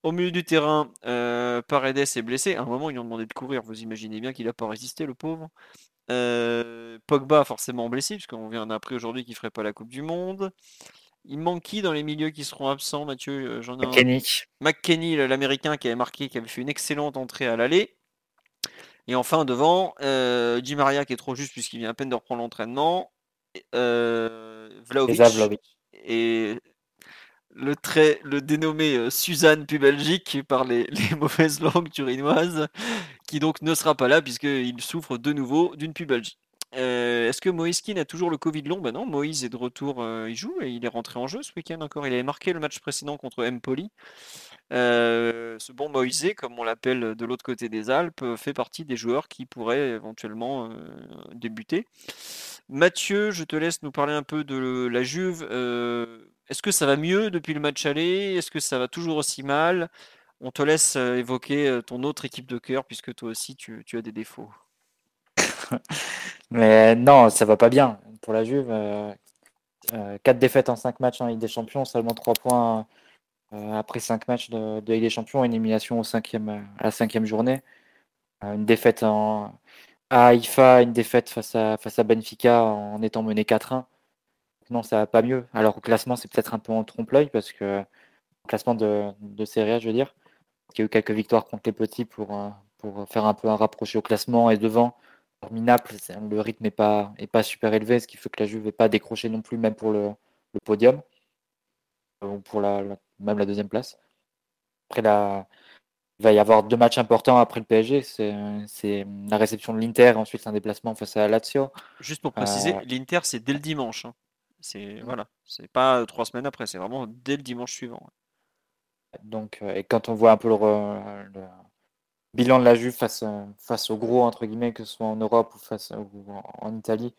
Au milieu du terrain, euh, Paredes est blessé. À un moment, ils lui ont demandé de courir. Vous imaginez bien qu'il n'a pas résisté, le pauvre. Euh, Pogba, forcément blessé, puisqu'on vient d'après aujourd'hui qu'il ne ferait pas la Coupe du Monde. Il manque qui dans les milieux qui seront absents, Mathieu? J'en McKenny. McKenny, l'américain qui avait marqué, qui avait fait une excellente entrée à l'aller. Et enfin, devant, euh, Di Maria qui est trop juste puisqu'il vient à peine de reprendre l'entraînement. Euh, Vlaovic et le dénommé euh, Suzanne Pubelgique par les, les, mauvaises langues turinoises, qui donc ne sera pas là puisqu'il souffre de nouveau d'une pubalgie. Euh, est-ce que Moïse Keane a toujours le Covid long? Ben non, Moïse est de retour, il joue et il est rentré en jeu ce week-end encore. Il avait marqué le match précédent contre Empoli. ce bon Moïse, comme on l'appelle de l'autre côté des Alpes, fait partie des joueurs qui pourraient éventuellement débuter. Mathieu, je te laisse nous parler un peu de la Juve. Euh, est-ce que ça va mieux depuis le match aller? Est-ce que ça va toujours aussi mal? On te laisse euh, évoquer euh, ton autre équipe de cœur puisque toi aussi tu, as des défauts. Mais non, ça va pas bien pour la Juve. 4 défaites en 5 matchs en Ligue des Champions, seulement 3 points après 5 matchs de, Ligue des Champions, élimination au cinquième, à la cinquième journée. une défaite en, à Haïfa, une défaite face à, face à Benfica en étant mené 4-1. Non, ça va pas mieux. Alors au classement, c'est peut-être un peu en trompe-l'œil parce que au classement de, de Serie A, je veux dire, il y a eu quelques victoires contre les petits pour, euh, pour faire un peu un rapproché au classement et devant. Hormis Naples, le rythme n'est pas, est pas super élevé, ce qui fait que la Juve n'est pas décrocher non plus, même pour le, le podium, ou pour la, même la deuxième place. Après, la, il va y avoir deux matchs importants après le PSG. C'est la réception de l'Inter, ensuite un déplacement face à Lazio. Juste pour préciser, euh, l'Inter c'est dès le dimanche. Hein. C'est voilà, c'est pas trois semaines après, c'est vraiment dès le dimanche suivant. Donc, euh, et quand on voit un peu le, bilan de la Juve face, face au gros entre guillemets, que ce soit en Europe ou face ou en Italie,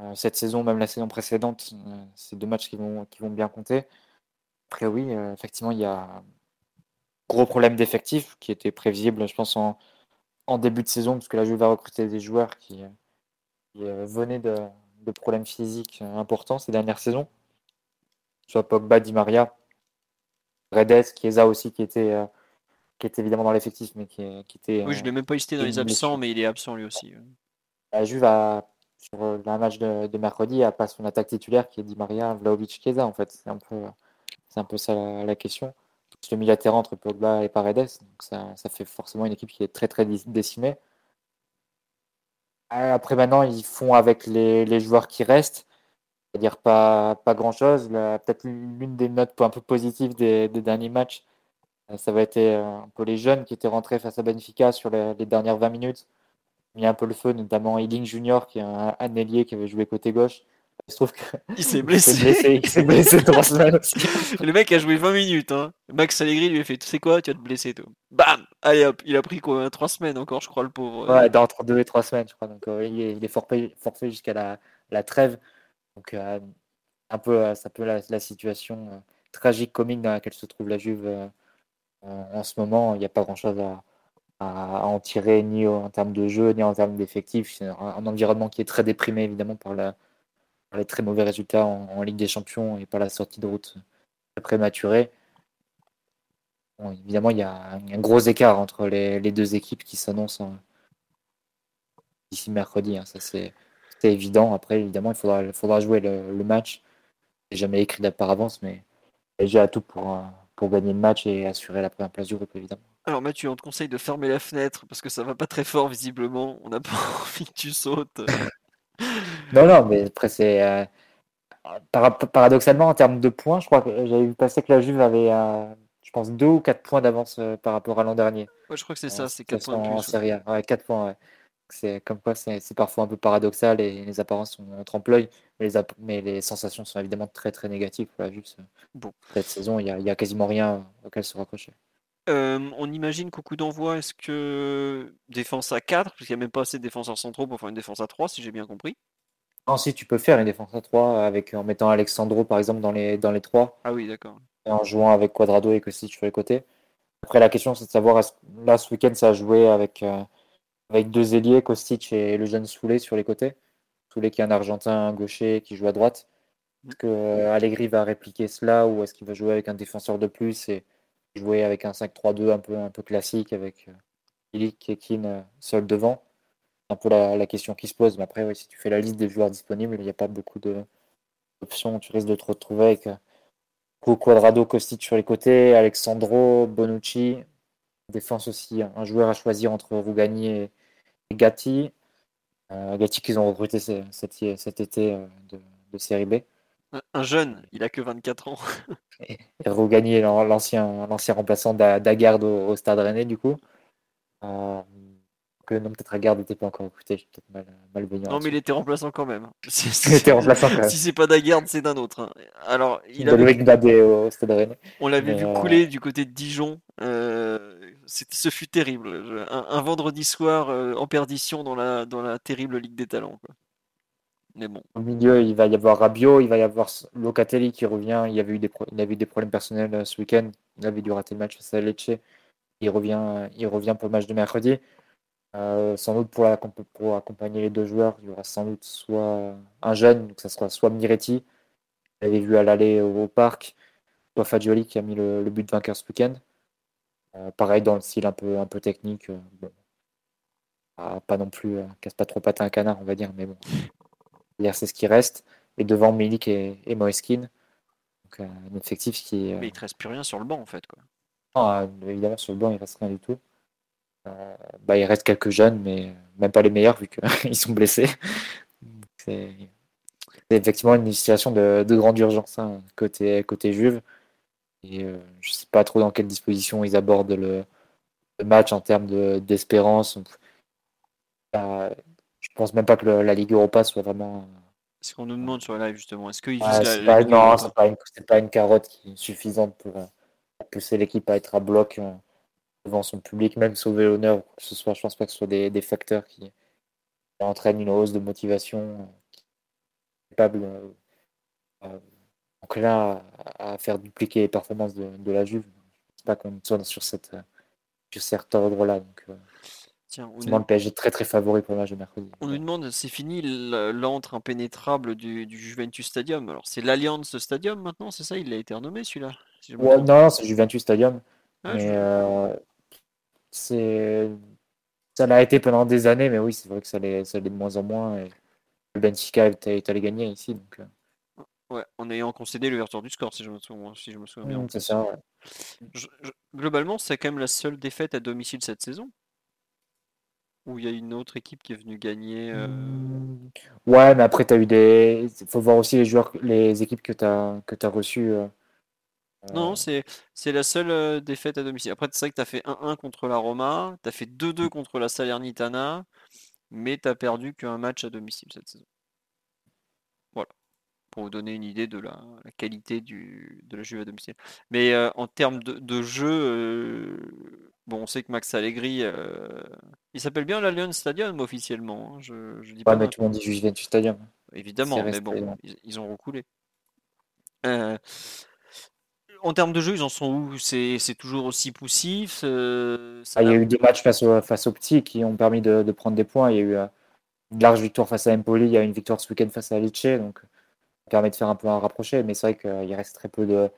Euh, cette saison, même la saison précédente, euh, c'est deux matchs qui vont, qui vont bien compter. Après, oui, euh, effectivement, il y a un gros problème d'effectif qui était prévisible, je pense, en, en début de saison, parce que la Juve va recruter des joueurs qui, qui venaient de, de, problèmes physiques importants ces dernières saisons. Soit Pogba, Di Maria, Redes, Chiesa aussi, qui était, qui était évidemment dans l'effectif, mais qui, qui, était. Oui, je ne l'ai même pas listé dans les absents, mais il est absent lui aussi. La Juve a sur euh, le match de, mercredi, à pas son attaque titulaire qui est Di Maria, Vlaovic, Chiesa en fait. C'est un peu, c'est un peu ça la, question. Le milieu terrain entre Pogba et Paredes, donc ça, ça, fait forcément une équipe qui est très très décimée. Euh, après maintenant, ils font avec les, les joueurs qui restent, c'est-à-dire pas, pas grand-chose. Peut-être l'une des notes un peu positives des, derniers matchs, euh, ça va être un peu les jeunes qui étaient rentrés face à Benfica sur les, dernières 20 minutes mis un peu le feu, notamment Ealing Junior, qui est un, ailier qui avait joué côté gauche. Il se trouve qu'il s'est blessé. Il s'est blessé trois semaines aussi. Le mec a joué 20 minutes. Hein. Max Allegri lui a fait Tu sais quoi, tu vas te blesser. Toi. Bam Allez hop, il a pris quoi 3 semaines encore, je crois, le pauvre. Ouais, dans entre 2 et 3 semaines, je crois. Donc euh, il, est, forfait, forfait jusqu'à la, la, trêve. Donc euh, un peu, euh, ça peut la, la situation tragique, comique dans laquelle se trouve la Juve en ce moment. Il n'y a pas grand chose à à, en tirer ni en termes de jeu ni en termes d'effectifs. C'est un, environnement qui est très déprimé évidemment par, les très mauvais résultats en, Ligue des Champions et par la sortie de route prématurée. évidemment, il y a un, gros écart entre les, deux équipes qui s'annoncent d'ici mercredi. Hein. ça, c'est évident. Après, évidemment, il faudra, jouer le, match. C'est jamais écrit par avance, mais j'ai à tout pour, pour gagner le match et assurer la première place du groupe, évidemment. Alors Mathieu, on te conseille de fermer la fenêtre parce que ça va pas très fort visiblement. On n'a pas envie que tu sautes. Non, non, mais après c'est euh, paradoxalement en termes de points, je crois que j'avais vu passer que la Juve avait, euh, je pense, deux ou quatre points d'avance euh, par rapport à l'an dernier. Ouais, je crois que c'est ça, c'est quatre points en série Ouais, quatre points. Ouais. C'est comme quoi c'est parfois un peu paradoxal et les apparences sont en trompe-l'œil, mais les, mais les sensations sont évidemment très très négatives pour la Juve. Bon. Cette saison, il n'y a, a, quasiment rien auquel se raccrocher on imagine qu'au coup d'envoi, est-ce que défense à 4, parce qu'il n'y a même pas assez de défenseurs centraux pour faire une défense à 3, si j'ai bien compris? Ensuite, tu peux faire une défense à 3 avec, en mettant Alexandro par exemple dans les, dans les 3 Ah oui, d'accord. et en jouant avec Quadrado et Kostic sur les côtés. Après, la question c'est de savoir, là ce week-end ça a joué avec, euh, avec deux ailiers, Kostic et le jeune Soulé sur les côtés. Soulé qui est un Argentin gaucher qui joue à droite. Est-ce que euh, Allegri va répliquer cela ou est-ce qu'il va jouer avec un défenseur de plus et jouer avec un 5-3-2 un peu, un peu classique avec Ili, Kekin euh, seul devant. C'est un peu la, question qui se pose. Mais après, si tu fais la liste des joueurs disponibles, il n'y a pas beaucoup d'options. Tu risques de te retrouver avec euh, Quadrado, Kostic sur les côtés, Alexandro, Bonucci. Défense aussi, un joueur à choisir entre Rougani et, Gatti. Euh, Gatti qu'ils ont recruté cet, été de, de série B. Un jeune, il a que 24 ans. et regagner l'ancien l'ancien remplaçant d'Agarde au, Stade Rennais, du coup. Euh, que non, peut-être Agarde n'était pas encore recruté, je peut-être mal, mal Non, mais il était remplaçant quand même. Si, il était remplaçant quand même. Si c'est pas d'Agarde, c'est d'un autre. Hein. Alors, il avait... au Stade Rennais. On l'avait vu euh, couler du côté de Dijon. Euh, ce fut terrible. Un, vendredi soir en perdition dans la, dans la terrible Ligue des Talents. Quoi. Au milieu, il va y avoir Rabiot, il va y avoir Locatelli qui revient. Il, avait eu des, problèmes personnels euh, ce week-end. Il avait dû rater le match face à Lecce. Il revient, il revient pour le match de mercredi. Euh, sans doute pour, accompagner les deux joueurs, il y aura sans doute soit un jeune, donc ça sera soit Miretti, vous l'avez vu à l'aller au, parc, soit Fagioli qui a mis le, but vainqueur ce week-end. Euh, pareil dans le style un peu, technique. pas, non plus, casse pas trop patin un canard, on va dire, mais bon c'est ce qui reste. Et devant Milik et, et Moeskin. Donc un effectif qui. Euh, Mais il ne te reste plus rien sur le banc en fait. Quoi. Non, euh, évidemment, sur le banc, il ne reste rien du tout. Euh, bah, il reste quelques jeunes, mais même pas les meilleurs vu qu'ils sont blessés. C'est effectivement une situation de, grande urgence hein, côté, côté Juve. Et je ne sais pas trop dans quelle disposition ils abordent le, match en termes d'espérance. Pense même pas que la Ligue Europa soit vraiment. Ce qu'on nous demande sur la live justement. Est-ce qu'ils la, Non, c'est pas, une, pas une carotte qui est suffisante pour, euh, pousser l'équipe à être à bloc euh, devant son public, même sauver l'honneur ou que ce soit. Je pense pas que ce soit des, facteurs qui, entraînent une hausse de motivation, capable euh, donc là à, faire dupliquer les performances de, de la Juve. C'est pas qu'on soit sur cette sur cet ordre-là. Donc, Tiens, on est... le PSG très très favori pour le match de mercredi. On nous demande, c'est fini l'antre impénétrable du, du, Juventus Stadium. Alors c'est l'Alliance Stadium maintenant, c'est ça? Il a été renommé celui-là Non, c'est Juventus Stadium. Ah, mais euh, c'est ça l'a été pendant des années, mais oui, c'est vrai que ça l'est, de moins en moins. Et le Benfica est, allé gagner ici. Donc, euh. Ouais, en ayant concédé l'ouverture du score, si je me souviens, si je me souviens bien. Mmh, c'est ça. globalement, c'est quand même la seule défaite à domicile cette saison. Ou il y a une autre équipe qui est venue gagner euh, mmh. Ouais, mais après, tu as eu des. Il faut voir aussi les joueurs, les équipes que tu as, que as reçues. Euh, non, c'est la seule euh, défaite à domicile. Après, c'est vrai que tu as fait 1-1 contre la Roma, tu as fait 2-2 contre la Salernitana, mais tu as perdu qu'un match à domicile cette saison. Pour vous donner une idée de la, qualité du, de la Juve à domicile. Mais en termes de, de jeu, Bon, on sait que Max Allegri, euh, il s'appelle bien l'Allianz Stadium officiellement. Hein, je, je dis pas mais tout le monde dit Juventus Stadium. Évidemment, mais bon, ils, ont reculé. Euh, en termes de jeu, ils en sont où? C'est toujours aussi poussif euh, ah, Il y a eu deux matchs face, face aux petits qui ont permis de, prendre des points. Il y a eu une large victoire face à Empoli, il y a une victoire ce week-end face à Lecce, donc permet de faire un peu un rapproché. Mais c'est vrai qu'il reste très peu de,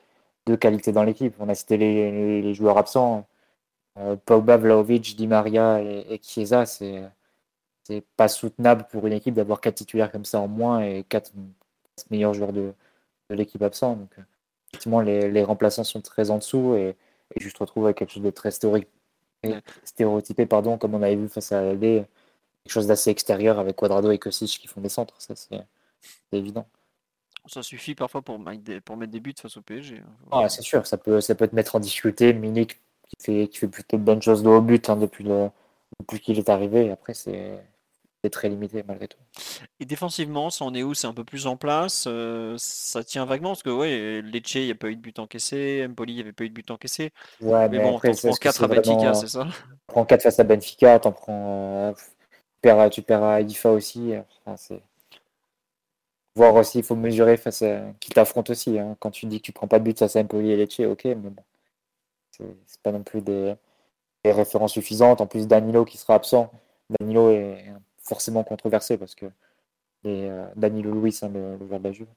de qualité dans l'équipe. On a cité les, joueurs absents. Euh, Pogba, Vlaovic, Di Maria et, Chiesa, c'est c'est pas soutenable pour une équipe d'avoir quatre titulaires comme ça en moins et quatre meilleurs joueurs de, de l'équipe absent. Donc, effectivement, les, les, remplaçants sont très en dessous et, et je te retrouve avec quelque chose de très stéréotypé, pardon, comme on avait vu face à l'AD, quelque chose d'assez extérieur avec Quadrado et Kostic qui font des centres. Ça, c'est évident. Ça suffit parfois pour, pour mettre des buts face au PSG. Hein. Ah, c'est sûr, ça peut, ça peut te mettre en difficulté. Milik qui fait, qui fait plutôt de bonnes choses de haut but hein, depuis, le, depuis qu'il est arrivé. Après, c'est très limité malgré tout. Et défensivement, ça en est où? C'est un peu plus en place euh, Ça tient vaguement Parce que, ouais, Lecce, il n'y a pas eu de but encaissé. Empoli, il n'y avait pas eu de but encaissé. Ouais, mais, bon, après, prends 4 à Benfica, c'est ça Tu prends 4 face à Benfica, t'en prends. Euh, tu, perds, tu perds à IFA aussi. Enfin, c'est voir aussi, il faut mesurer face à qui t'affronte aussi. Hein. Quand tu dis que tu prends pas de but face à Empoli et Lecce, ok, mais bon. C'est pas non plus des, références suffisantes. En plus, Danilo qui sera absent. Danilo est forcément controversé parce que euh, Danilo Louis, hein, le, joueur de la Juve,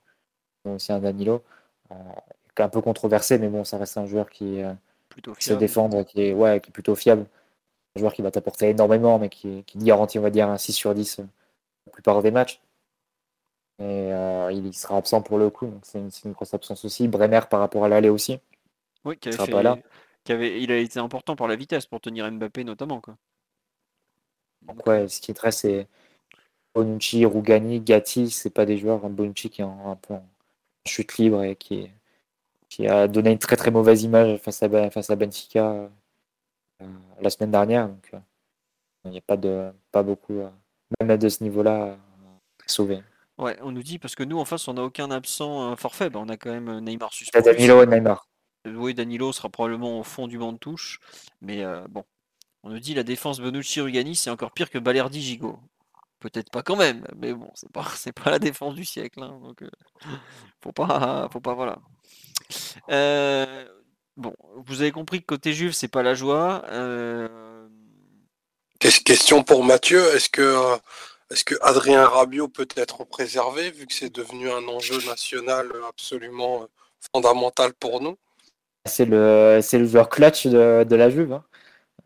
aussi un Danilo, euh, un peu controversé, mais bon, ça reste un joueur qui, euh, plutôt sait défendre, qui est, ouais, qui est plutôt fiable. Un joueur qui va t'apporter énormément, mais qui, qui garantit, on va dire, un 6 sur 10 la plupart des matchs. Et il sera absent pour le coup, donc c'est une, une, grosse absence aussi. Brenner par rapport à l'aller aussi. Oui, qui sera pas là il a été important pour la vitesse, pour tenir Mbappé notamment. Quoi. Donc, ouais, ce qui est très, c'est Bonucci, Rougani, Gatti, c'est pas des joueurs. Hein, Bonucci qui est un peu en chute libre et qui, qui a donné une très très mauvaise image face à, face à Benfica euh, la semaine dernière. Donc, euh, il n'y a pas, de, pas beaucoup, euh, même de ce niveau-là, sauvé. Ouais, on nous dit parce que nous en face on n'a aucun absent forfait, bah, on a quand même Neymar suspendu. Danilo Neymar. Oui, Danilo sera probablement au fond du banc de touche. Mais euh, bon, on nous dit la défense Bonucci Rugani, c'est encore pire que Balerdi Gigot. Peut-être pas quand même, mais bon, c'est pas, c'est pas la défense du siècle. Hein, donc, euh, faut pas, faut pas, voilà. Euh, bon, vous avez compris que côté Juve, c'est pas la joie. Question pour Mathieu, est-ce que, est-ce que Adrien Rabiot peut être préservé vu que c'est devenu un enjeu national absolument fondamental pour nous? C'est le, c'est le joueur clutch de, de la Juve. Hein.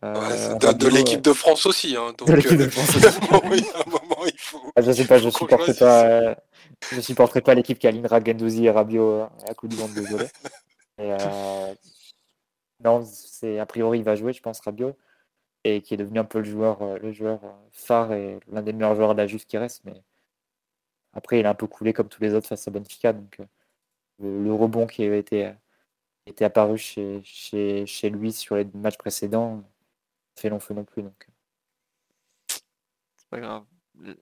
Euh, de, l'équipe de France aussi. Hein, donc, de l'équipe de France je sais pas, je supporterai pas, je supporterai pas l'équipe qui alignera Gendouzi et Rabiot à coup de vente, désolé. euh, non, c'est a priori il va jouer, je pense, Rabiot, et qui est devenu un peu le joueur, euh, le joueur phare et l'un des meilleurs joueurs de la Juve qui reste. Mais après, il a un peu coulé comme tous les autres face à Benfica, donc euh, le, rebond qui avait été était apparu chez, chez, chez, lui sur les matchs précédents, fait long feu non plus. Donc. C'est pas grave.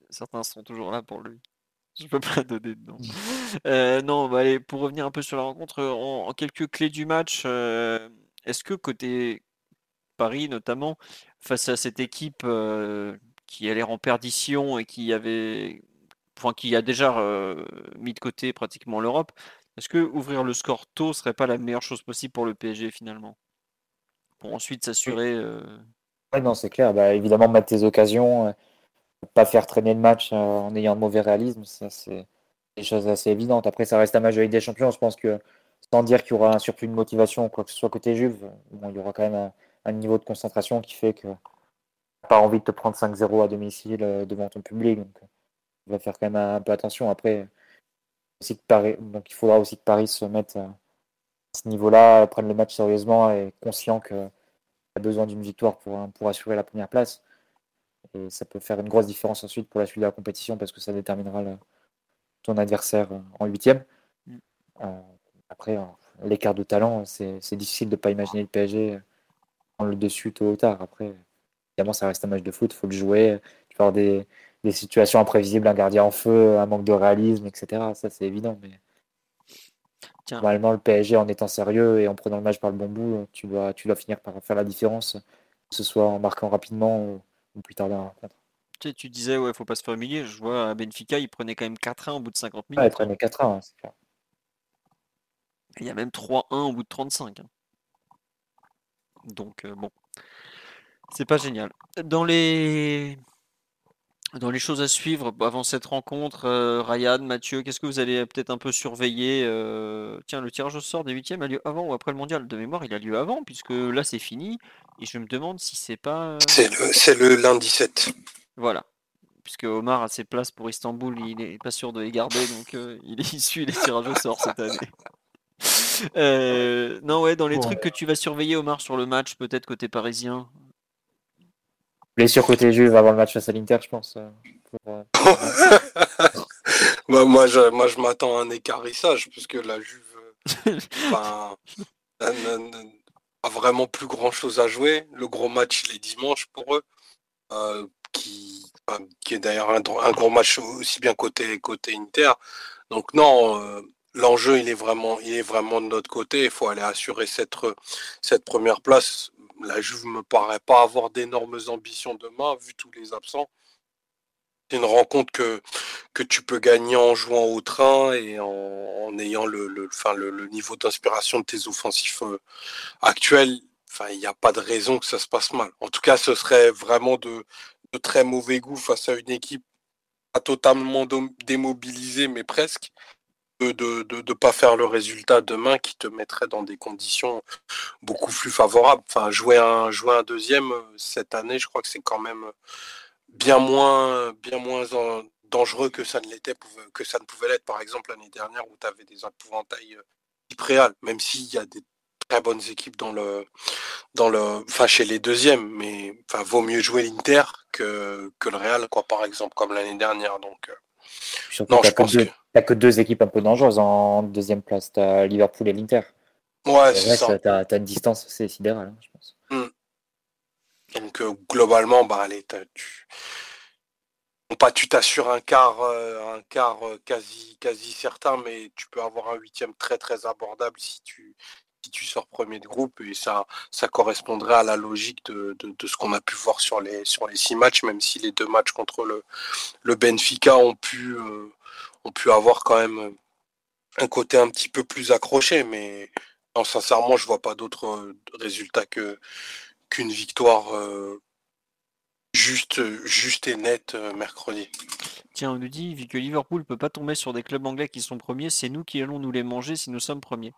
Certains sont toujours là pour lui. Je peux pas donner de nom. Euh, non, bah allez, pour revenir un peu sur la rencontre, en, quelques clés du match, euh, est-ce que côté Paris notamment, face à cette équipe euh, qui allait en perdition et qui avait enfin, qui a déjà euh, mis de côté pratiquement l'Europe, est-ce que ouvrir le score tôt serait pas la meilleure chose possible pour le PSG finalement? Pour ensuite s'assurer. euh, non, c'est clair. Bah, évidemment, mettre tes occasions, euh, pas faire traîner le match en ayant de mauvais réalisme, ça c'est des choses assez évidentes. Après, ça reste un match de des Champions. Je pense que sans dire qu'il y aura un surplus de motivation quoi que ce soit côté Juve, bon, il y aura quand même un, un niveau de concentration qui fait que pas envie de te prendre 5-0 à domicile euh, devant ton public. Donc, euh, il va faire quand même un, un peu attention. Après, aussi que Paris, donc il faudra aussi que Paris se mette euh, à ce niveau-là, prenne le match sérieusement et conscient que a besoin d'une victoire pour, pour assurer la première place. Et ça peut faire une grosse différence ensuite pour la suite de la compétition parce que ça déterminera le- ton adversaire euh, en huitième. Mm. Euh, après, euh, l'écart de talent, c'est difficile de ne pas imaginer le PSG euh, prendre le dessus tôt ou tard. Après, évidemment, ça reste un match de foot, il faut le jouer. Tu peux avoir des, des situations imprévisibles, un gardien en feu, un manque de réalisme, etc. Ça, c'est évident. Mais Tiens. normalement, le PSG, en étant sérieux et en prenant le match par le bon bout, tu dois, tu dois finir par faire la différence, que ce soit en marquant rapidement ou, ou plus tard dans la rencontre. Tu sais, tu disais, ouais, faut pas se faire humilier. Je vois à Benfica, il prenait quand même 4-1 au bout de 50 minutes. Ouais, ils prenaient 4 1 c'est clair. Il y a même 3-1 au bout de 35. hein. Donc, euh, bon. C'est pas génial. Dans les... Dans les choses à suivre avant cette rencontre, euh, Ryan, Mathieu, qu'est-ce que vous allez peut-être un peu surveiller euh, Tiens, le tirage au sort des huitièmes a lieu avant ou après le mondial? De mémoire, il a lieu avant, puisque là c'est fini. Et je me demande si c'est pas. C'est le, c'est le lundi 7. Voilà. Puisque Omar a ses places pour Istanbul, il n'est pas sûr de les garder, donc euh, il issu les tirages au sort cette année. Euh, non, ouais, dans les trucs que tu vas surveiller, Omar, sur le match, peut-être côté parisien. Blessure côté Juve avant le match face à l'Inter, je pense. euh, pour, euh, Bah, moi, je, moi, je m'attends à un écarissage, puisque la Juve a vraiment plus grand chose à jouer. Le gros match, il est dimanche pour eux, euh, qui, qui est d'ailleurs un, gros match aussi bien côté, côté Inter. Donc, non, euh, l'enjeu, il est vraiment, de notre côté. Il faut aller assurer cette, re- cette première place. La Juve me paraît pas avoir d'énormes ambitions demain, vu tous les absents. C'est une rencontre que, tu peux gagner en jouant au train et en, ayant le, niveau d'inspiration de tes offensifs euh, actuels. Il n'y a pas de raison que ça se passe mal. En tout cas, ce serait vraiment de, de très mauvais goût face à une équipe pas totalement démobilisée, mais presque, de de pas faire le résultat demain qui te mettrait dans des conditions beaucoup plus favorables. Enfin, jouer un, jouer un deuxième euh, cette année, je crois que c'est quand même bien moins, bien moins dangereux que ça ne l'était, que ça ne pouvait l'être, par exemple, l'année dernière où tu avais des épouvantails euh, type Real, même s'il y a des très bonnes équipes dans le, dans le, enfin, chez les deuxièmes, mais, enfin, vaut mieux jouer l'Inter que, que le Real, quoi, par exemple, comme l'année dernière, donc, euh, surtout non, que je t'as que, pense deux- que, t'as que deux équipes un peu dangereuses en deuxième place. Tu as Liverpool et l'Inter. ouais, c'est ça. tu as, une distance assez sidérale, hein, je pense. Donc, euh, globalement, bah, allez, t'as- tu, pas tu t'assures un quart, euh, un quart euh, quasi, quasi certain, mais tu peux avoir un huitième très très abordable si tu, tu sors premier de groupe et ça, ça correspondrait à la logique de, ce qu'on a pu voir sur les, six matchs, même si les deux matchs contre le, Benfica ont pu, euh, ont pu avoir quand même un côté un petit peu plus accroché, mais sincèrement, je vois pas d'autre euh, résultat que qu'une victoire euh, juste, juste et euh, mercredi. Tiens, on nous dit, vu que Liverpool peut pas tomber sur des clubs anglais qui sont premiers, c'est nous qui allons nous les manger si nous sommes premiers.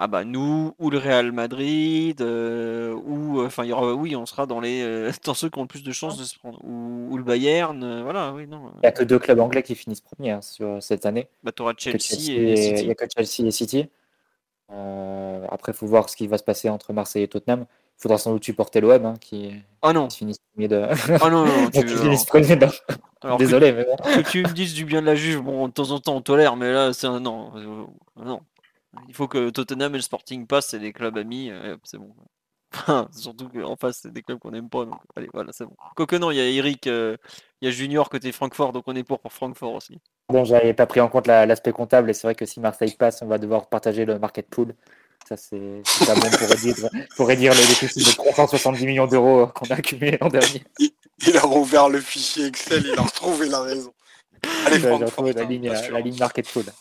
Ah bah nous, ou le Real Madrid, euh, ou enfin il y aura, oui, on sera dans les euh, dans ceux qui ont le plus de chances de se prendre, ou, ou le Bayern, euh, voilà, oui, non. Il n'y a que deux clubs anglais qui finissent premiers hein, sur cette année. Bah t'auras Que Chelsea, Chelsea et et- City. Il n'y a que Chelsea et City. Euh, après, faut voir ce qui va se passer entre Marseille et Tottenham. Il faudra sans doute supporter l'OM hein, qui, Ah non, qui finissent premier de. ah non, non, tu, finissent premier de- alors que- Désolé, mais bon. que tu me dises du bien de la Juve, bon, de temps en temps on tolère, mais là c'est un non, euh, non. Il faut que Tottenham et le Sporting passent, c'est des clubs amis, euh, c'est bon. Enfin, surtout qu'en face c'est des clubs qu'on n'aime pas, donc allez, voilà, c'est bon. Quoique non, il y a Eric, euh, il y a Junior côté Francfort, donc on est pour pour Francfort aussi. Bon, j'avais pas pris en compte la- l'aspect comptable et c'est vrai que si Marseille passe, on va devoir partager le market pool. Ça, c'est pas bon pour réduire, pour réduire le déficit de 370 millions d'euros qu'on a accumulé l'an dernier. Il a rouvert le fichier Excel, il a retrouvé la raison. Allez, J'ai Francfort, retrouvé la hein, ligne, la ligne market food.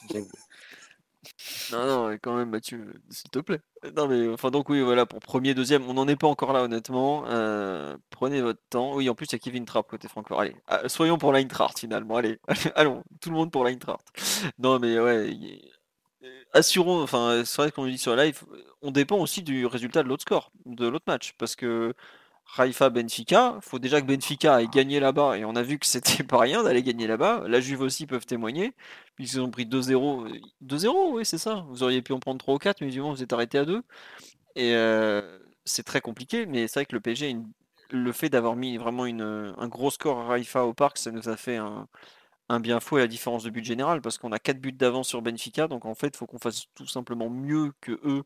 Non, non, quand même, Mathieu, s'il te plaît. Non, mais enfin, donc, oui, voilà, pour premier, deuxième, on n'en est pas encore là, honnêtement. Euh, prenez votre temps. Oui, en plus, il y a Kevin Trapp côté Francfort. Allez, ah, soyons pour l'Eintracht, finalement. Allez, allons, tout le monde pour l'Eintracht. Non, mais ouais, assurons, enfin, c'est vrai qu'on le dit sur la live, on dépend aussi du résultat de l'autre score, de l'autre match. Parce que Haïfa Benfica, faut déjà que Benfica ait gagné là-bas, et on a vu que c'était pas rien d'aller gagner là-bas. La Juve aussi peuvent témoigner, puisqu'ils ont pris 2-0. euh, 2-0, oui, c'est ça. Vous auriez pu en prendre 3 ou 4, mais du moment vous êtes arrêté à 2. Et euh, c'est très compliqué, mais c'est vrai que le PSG, une- le fait d'avoir mis vraiment une, un gros score à Haïfa au parc, ça nous a fait un, un bien fou à la différence de but général, parce qu'on a 4 buts d'avance sur Benfica, donc en fait, il faut qu'on fasse tout simplement mieux que eux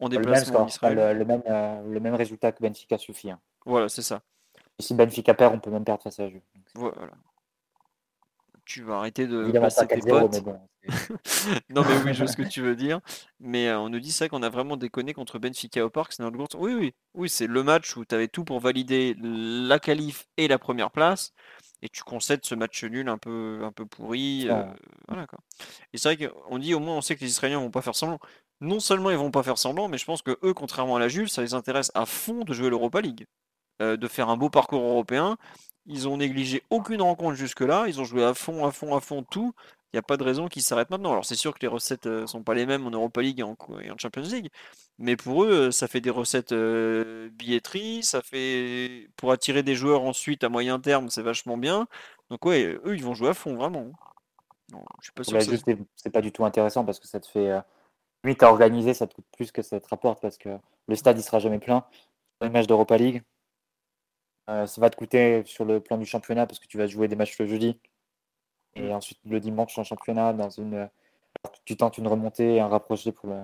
en Le même déplacement en score, Israël. le, le même, euh, le même résultat que Benfica suffit. hein. Voilà, c'est ça. Et si Benfica perd, on peut même perdre face à la Juve. Voilà. Tu vas arrêter de Évidemment passer pas tes 4-0, potes. mais bon. c'est- Non, mais oui, je vois ce que tu veux dire. Mais euh, on nous dit ça qu'on a vraiment déconné contre Benfica au parc. C'est notre grosse- Oui, oui, oui, c'est le match où tu avais tout pour valider la qualif et la première place. Et tu concèdes ce match nul un peu, un peu pourri. Euh, voilà quoi. Et c'est vrai qu'on dit au moins on sait que les Israéliens vont pas faire semblant. Non seulement ils vont pas faire semblant, mais je pense que eux, contrairement à la Juve, ça les intéresse à fond de jouer l'Europa League. Euh, de faire un beau parcours européen. Ils ont négligé aucune rencontre jusque-là. Ils ont joué à fond, à fond, à fond tout. Il n'y a pas de raison qu'ils s'arrêtent maintenant. Alors c'est sûr que les recettes ne sont pas les mêmes en Europa League et en, et en Champions League. Mais pour eux, euh, ça fait des recettes euh, billetterie. Ça fait pour attirer des joueurs ensuite à moyen terme, c'est vachement bien. Donc ouais, eux, ils vont jouer à fond, vraiment. Non, je suis pas sûr ça- c'est- pas du tout intéressant parce que ça te fait. Euh, limite à organiser, ça te coûte plus que ça te rapporte parce que le stade il sera jamais plein. Les matchs d'Europa League, euh, ça va te coûter sur le plan du championnat parce que tu vas jouer des matchs le jeudi et ensuite le dimanche en championnat dans une. euh, tu tentes une remontée et un rapproché pour le,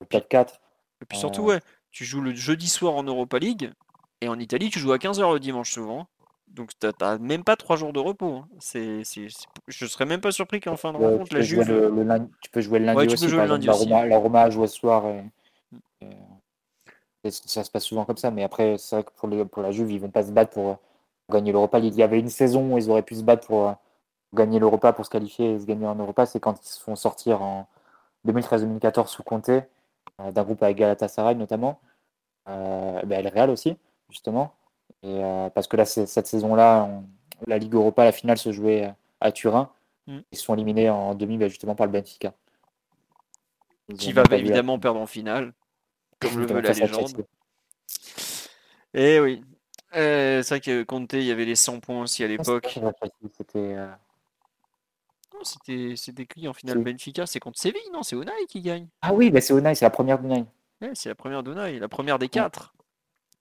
le 4-4. Et puis surtout, Euh, ouais, tu joues le jeudi soir en Europa League, et en Italie, tu joues à 15h le dimanche souvent. Donc t'as t'as même pas 3 jours de repos. hein. C'est, c'est- c'est- Je serais même pas surpris qu'en fin de Euh, rencontre, tu, la Juve. le, le lundi, tu peux jouer le lundi Ouais, tu peux aussi. jouer le exemple, lundi la, aussi, Roma, la Roma joue ce soir. Et, Mm. et, et ça se passe souvent comme ça. Mais après, c'est vrai que pour, pour la Juve, ils vont pas se battre pour, euh, gagner l'Europa League. Il y avait une saison où ils auraient pu se battre pour euh, gagner l'Europa, pour se qualifier et se gagner en Europa. C'est quand ils se font sortir en 2013-2014 sous Conte, euh, d'un groupe avec Galatasaray notamment. Euh, ben, le Real aussi, justement. Et, euh, parce que là, cette saison-là, on- la Ligue Europa, la finale se jouait à Turin. Mm. Ils se sont éliminés en demi ben, justement par le Benfica. Ils Qui va évidemment perdre en finale, comme le veut la légende. Et oui. Euh, c'est vrai que Conte, il y avait les 100 points aussi à l'époque. C'était facile, C'était euh, Non, C'était c'était qui en finale. Benfica? C'est contre Séville, non? C'est Unai qui gagne. Ah oui, bah c'est Unai, c'est la première d'Unai. Ouais, c'est la première d'Unai, la première des quatre.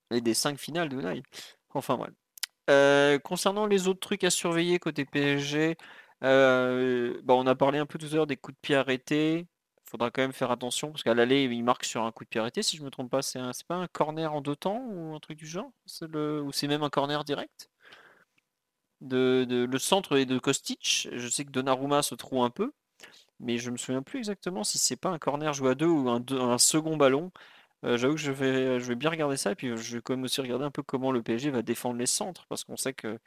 Et des cinq finales d'Unai. Enfin bref. Euh, concernant les autres trucs à surveiller côté PSG, euh, bah, on a parlé un peu tout à l'heure des coups de pied arrêtés. Faudra quand même faire attention parce qu'à l'aller, il marque sur un coup de pied arrêté. Si je me trompe pas, c'est pas un corner en deux temps ou un truc du genre? Le, ou c'est même un corner direct? De, le centre est de Kostic. Je sais que Donnarumma se trouve un peu, mais je me souviens plus exactement si c'est pas un corner joué à deux ou un, second ballon. Euh, j'avoue que je vais, je vais bien regarder ça et puis je vais quand même aussi regarder un peu comment le PSG va défendre les centres parce qu'on sait que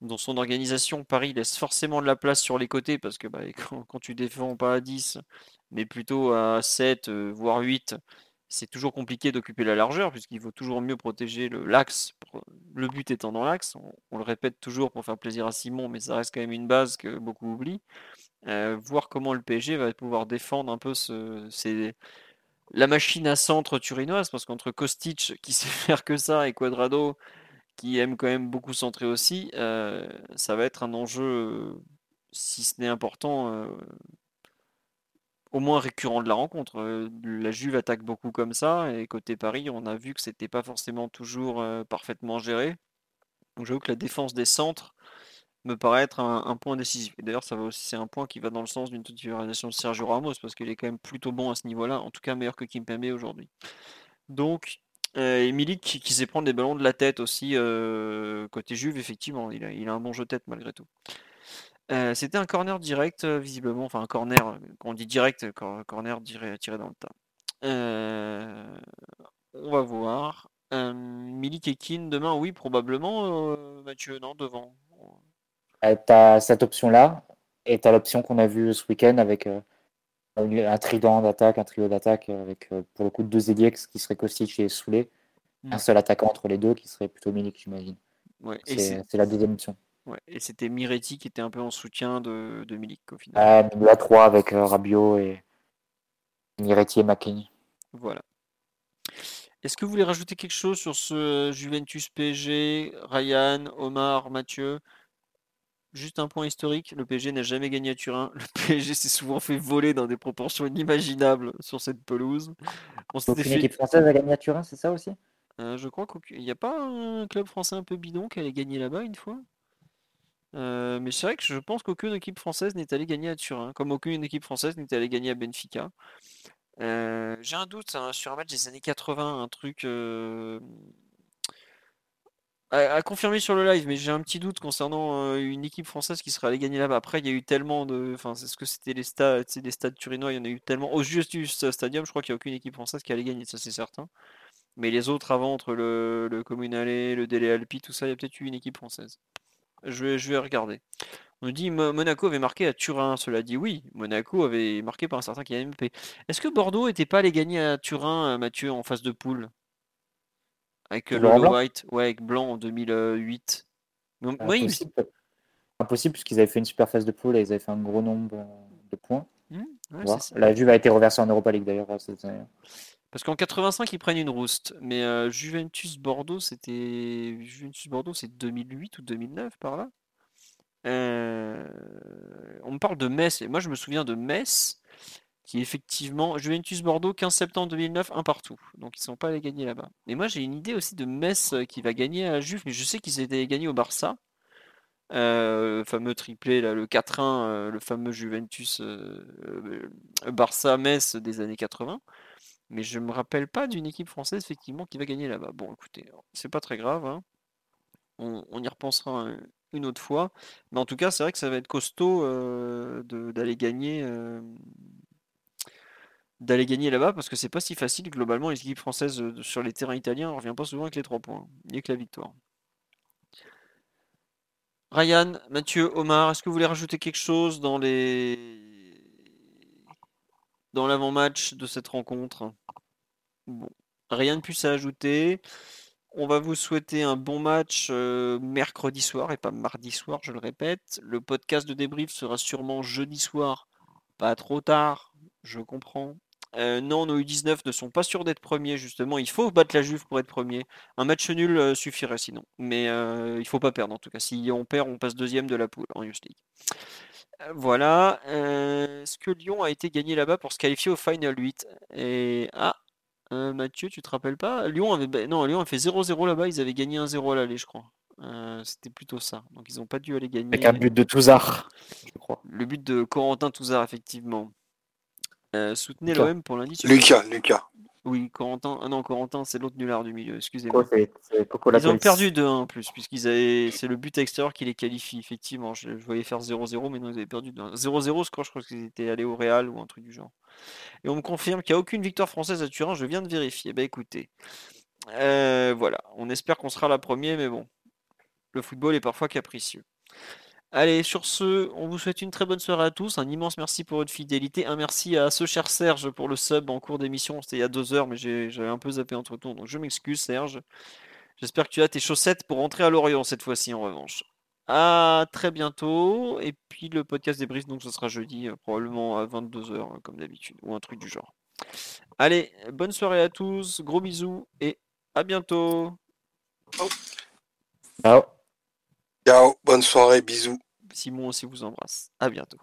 dans son organisation, Paris laisse forcément de la place sur les côtés parce que bah, quand, quand tu défends pas à 10 mais plutôt à 7 euh, voire 8, c'est toujours compliqué d'occuper la largeur puisqu'il vaut toujours mieux protéger le l'axe, pour- le but étant dans l'axe. On, le répète toujours pour faire plaisir à Simon, mais ça reste quand même une base que beaucoup oublient. Euh, voir comment le PSG va pouvoir défendre un peu la machine à centre turinoise, parce qu'entre Kostic qui sait faire que ça et Quadrado qui aime quand même beaucoup centrer aussi, euh, ça va être un enjeu, si ce n'est important, au moins récurrent de la rencontre. Euh, la Juve attaque beaucoup comme ça, et côté Paris, on a vu que c'était pas forcément toujours euh, parfaitement géré. Donc j'avoue que la défense des centres me paraît être un, point décisif. D'ailleurs, ça va aussi, c'est un point qui va dans le sens d'une titularisation de Sergio Ramos, parce qu'il est quand même plutôt bon à ce niveau-là, en tout cas meilleur que Kimpembe aujourd'hui. Donc, euh, qui sait prendre des ballons de la tête aussi, euh, côté Juve, effectivement, il a, il a un bon jeu de tête malgré tout. Euh, c'était un corner direct, euh, visiblement, enfin un corner, euh, quand on dit direct, cor- corner tiré, tiré dans le tas. Euh, on va voir. Milik et Keane demain, oui, probablement, Mathieu, non, devant. tu as cette option-là, et tu as l'option qu'on a vue ce week-end avec un trident d'attaque, un trio d'attaque, avec pour le coup deux ailiers qui seraient Kostic et Soulé. Mm. Un seul attaquant entre les deux qui serait plutôt Milik, j'imagine. Ouais, c'est la deuxième option. Ouais, et c'était Miretti qui était un peu en soutien de, de Milik au final. Euh, à 3 avec euh, Rabiot et Miretti et McKinney. Voilà. Est-ce que vous voulez rajouter quelque chose sur ce Juventus PSG, Ryan, Omar, Mathieu? Juste un point historique, le PSG n'a jamais gagné à Turin. Le PSG s'est souvent fait voler dans des proportions inimaginables sur cette pelouse. On Aucune fait- équipe française a gagné à Turin, c'est ça aussi? Euh, je crois qu'il n'y a pas un club français un peu bidon qui allait gagner là-bas une fois? Mais c'est vrai que je pense qu'aucune équipe française n'est allée gagner à Turin, comme aucune équipe française n'est allée gagner à Benfica. J'ai un doute hein, sur un match des années 80, un truc à, confirmer sur le live, mais j'ai un petit doute concernant une équipe française qui serait allée gagner là-bas. Après, il y a eu tellement de. Enfin, c'est ce que c'était les stades, les stades turinois, il y en a eu tellement. Au Justus Stadium, je crois qu'il n'y a aucune équipe française qui allait gagner, ça c'est certain. Mais les autres avant, entre le, le Comunale, le Dele Alpi, tout ça, il y a peut-être eu une équipe française. Je vais, je vais regarder. On nous dit Mo- Monaco avait marqué à Turin. Cela dit, oui, Monaco avait marqué par un certain KMP. Est-ce que Bordeaux n'était pas allé gagner à Turin, euh, Mathieu, en phase de poule? Avec euh, Lolo blanc White? Ouais, avec Blanc en 2008. Mais, Euh, oui, Impossible, Impossible, puisqu'ils avaient fait une super phase de poule et ils avaient fait un gros nombre de points. Ouais, ça. La Juve a été reversée en Europa League d'ailleurs. cette année. Parce qu'en 85, ils prennent une rouste. Mais euh, Juventus Bordeaux, c'était. Juventus Bordeaux, c'est 2008 ou 2009 par là. Euh, On me parle de Metz. Et moi, je me souviens de Metz, qui effectivement. Juventus Bordeaux, 15 septembre 2009, un partout. Donc, ils ne sont pas allés gagner là-bas. Et moi, j'ai une idée aussi de Metz euh, qui va gagner à la Juve. Mais je sais qu'ils étaient gagnés au Barça. Le fameux triplé, là, le 4-1, euh, le fameux Juventus Barça-Metz des années 80. Mais je me rappelle pas d'une équipe française effectivement qui va gagner là-bas. Bon, écoutez, c'est pas très grave. hein. On, y repensera un- une autre fois. Mais en tout cas, c'est vrai que ça va être costaud euh, d'aller gagner, euh, d'aller gagner là-bas parce que c'est pas si facile. Globalement, les équipes françaises euh, sur les terrains italiens, on revient pas souvent avec les trois points, ni avec la victoire. Ryan, Mathieu, Omar, est-ce que vous voulez rajouter quelque chose dans les dans l'avant-match de cette rencontre? Rien de plus à ajouter. On va vous souhaiter un bon match euh, mercredi soir et pas mardi soir, je le répète. Le podcast de débrief sera sûrement jeudi soir, pas trop tard, je comprends. Euh, non, nos U19 ne sont pas sûrs d'être premiers, justement. Il faut battre la Juve pour être premier. Un match nul euh, suffirait sinon. Mais euh, il faut pas perdre en tout cas. Si on perd, on passe deuxième de la poule en Youth League. Euh, Voilà. Euh, Est-ce que Lyon a été gagné là-bas pour se qualifier au Final 8? Et ah, euh, Mathieu, tu te rappelles pas? Lyon avait non, Lyon a fait 0-0 là-bas. Ils avaient gagné 1-0 à l'aller, je crois. Euh, c'était plutôt ça. Donc ils n'ont pas dû aller gagner. Avec un but de Touzard, je crois. Le but de Corentin Touzard, effectivement. Euh, soutenez l'OM pour lundi. sur- Lucas, Lucas. Oui, Corentin. Ah non, Corentin, c'est l'autre nulard du milieu. Excusez-moi. Oh, Ils ont perdu 2-1 en plus, puisqu'ils avaient. C'est le but extérieur qui les qualifie, effectivement. Je, je voyais faire 0-0, mais non, ils avaient perdu 2-1. 0-0, je crois, je crois qu'ils étaient allés au Real ou un truc du genre. Et on me confirme qu'il n'y a aucune victoire française à Turin, je viens de vérifier. Bah écoutez. Euh, voilà, on espère qu'on sera la première, mais bon. Le football est parfois capricieux. Allez, sur ce, on vous souhaite une très bonne soirée à tous. Un immense merci pour votre fidélité. Un merci à ce cher Serge pour le sub en cours d'émission. C'était il y a deux heures, mais j'ai- j'avais un peu zappé entre temps, donc je m'excuse, Serge. J'espère que tu as tes chaussettes pour rentrer à Lorient cette fois-ci, en revanche. À très bientôt. Et puis le podcast débrief, donc ce sera jeudi, euh, probablement à 22h, comme d'habitude, ou un truc du genre. Allez, bonne soirée à tous. Gros bisous et à bientôt. Ciao. Ciao, bonne soirée, bisous. Simon aussi vous embrasse. À bientôt.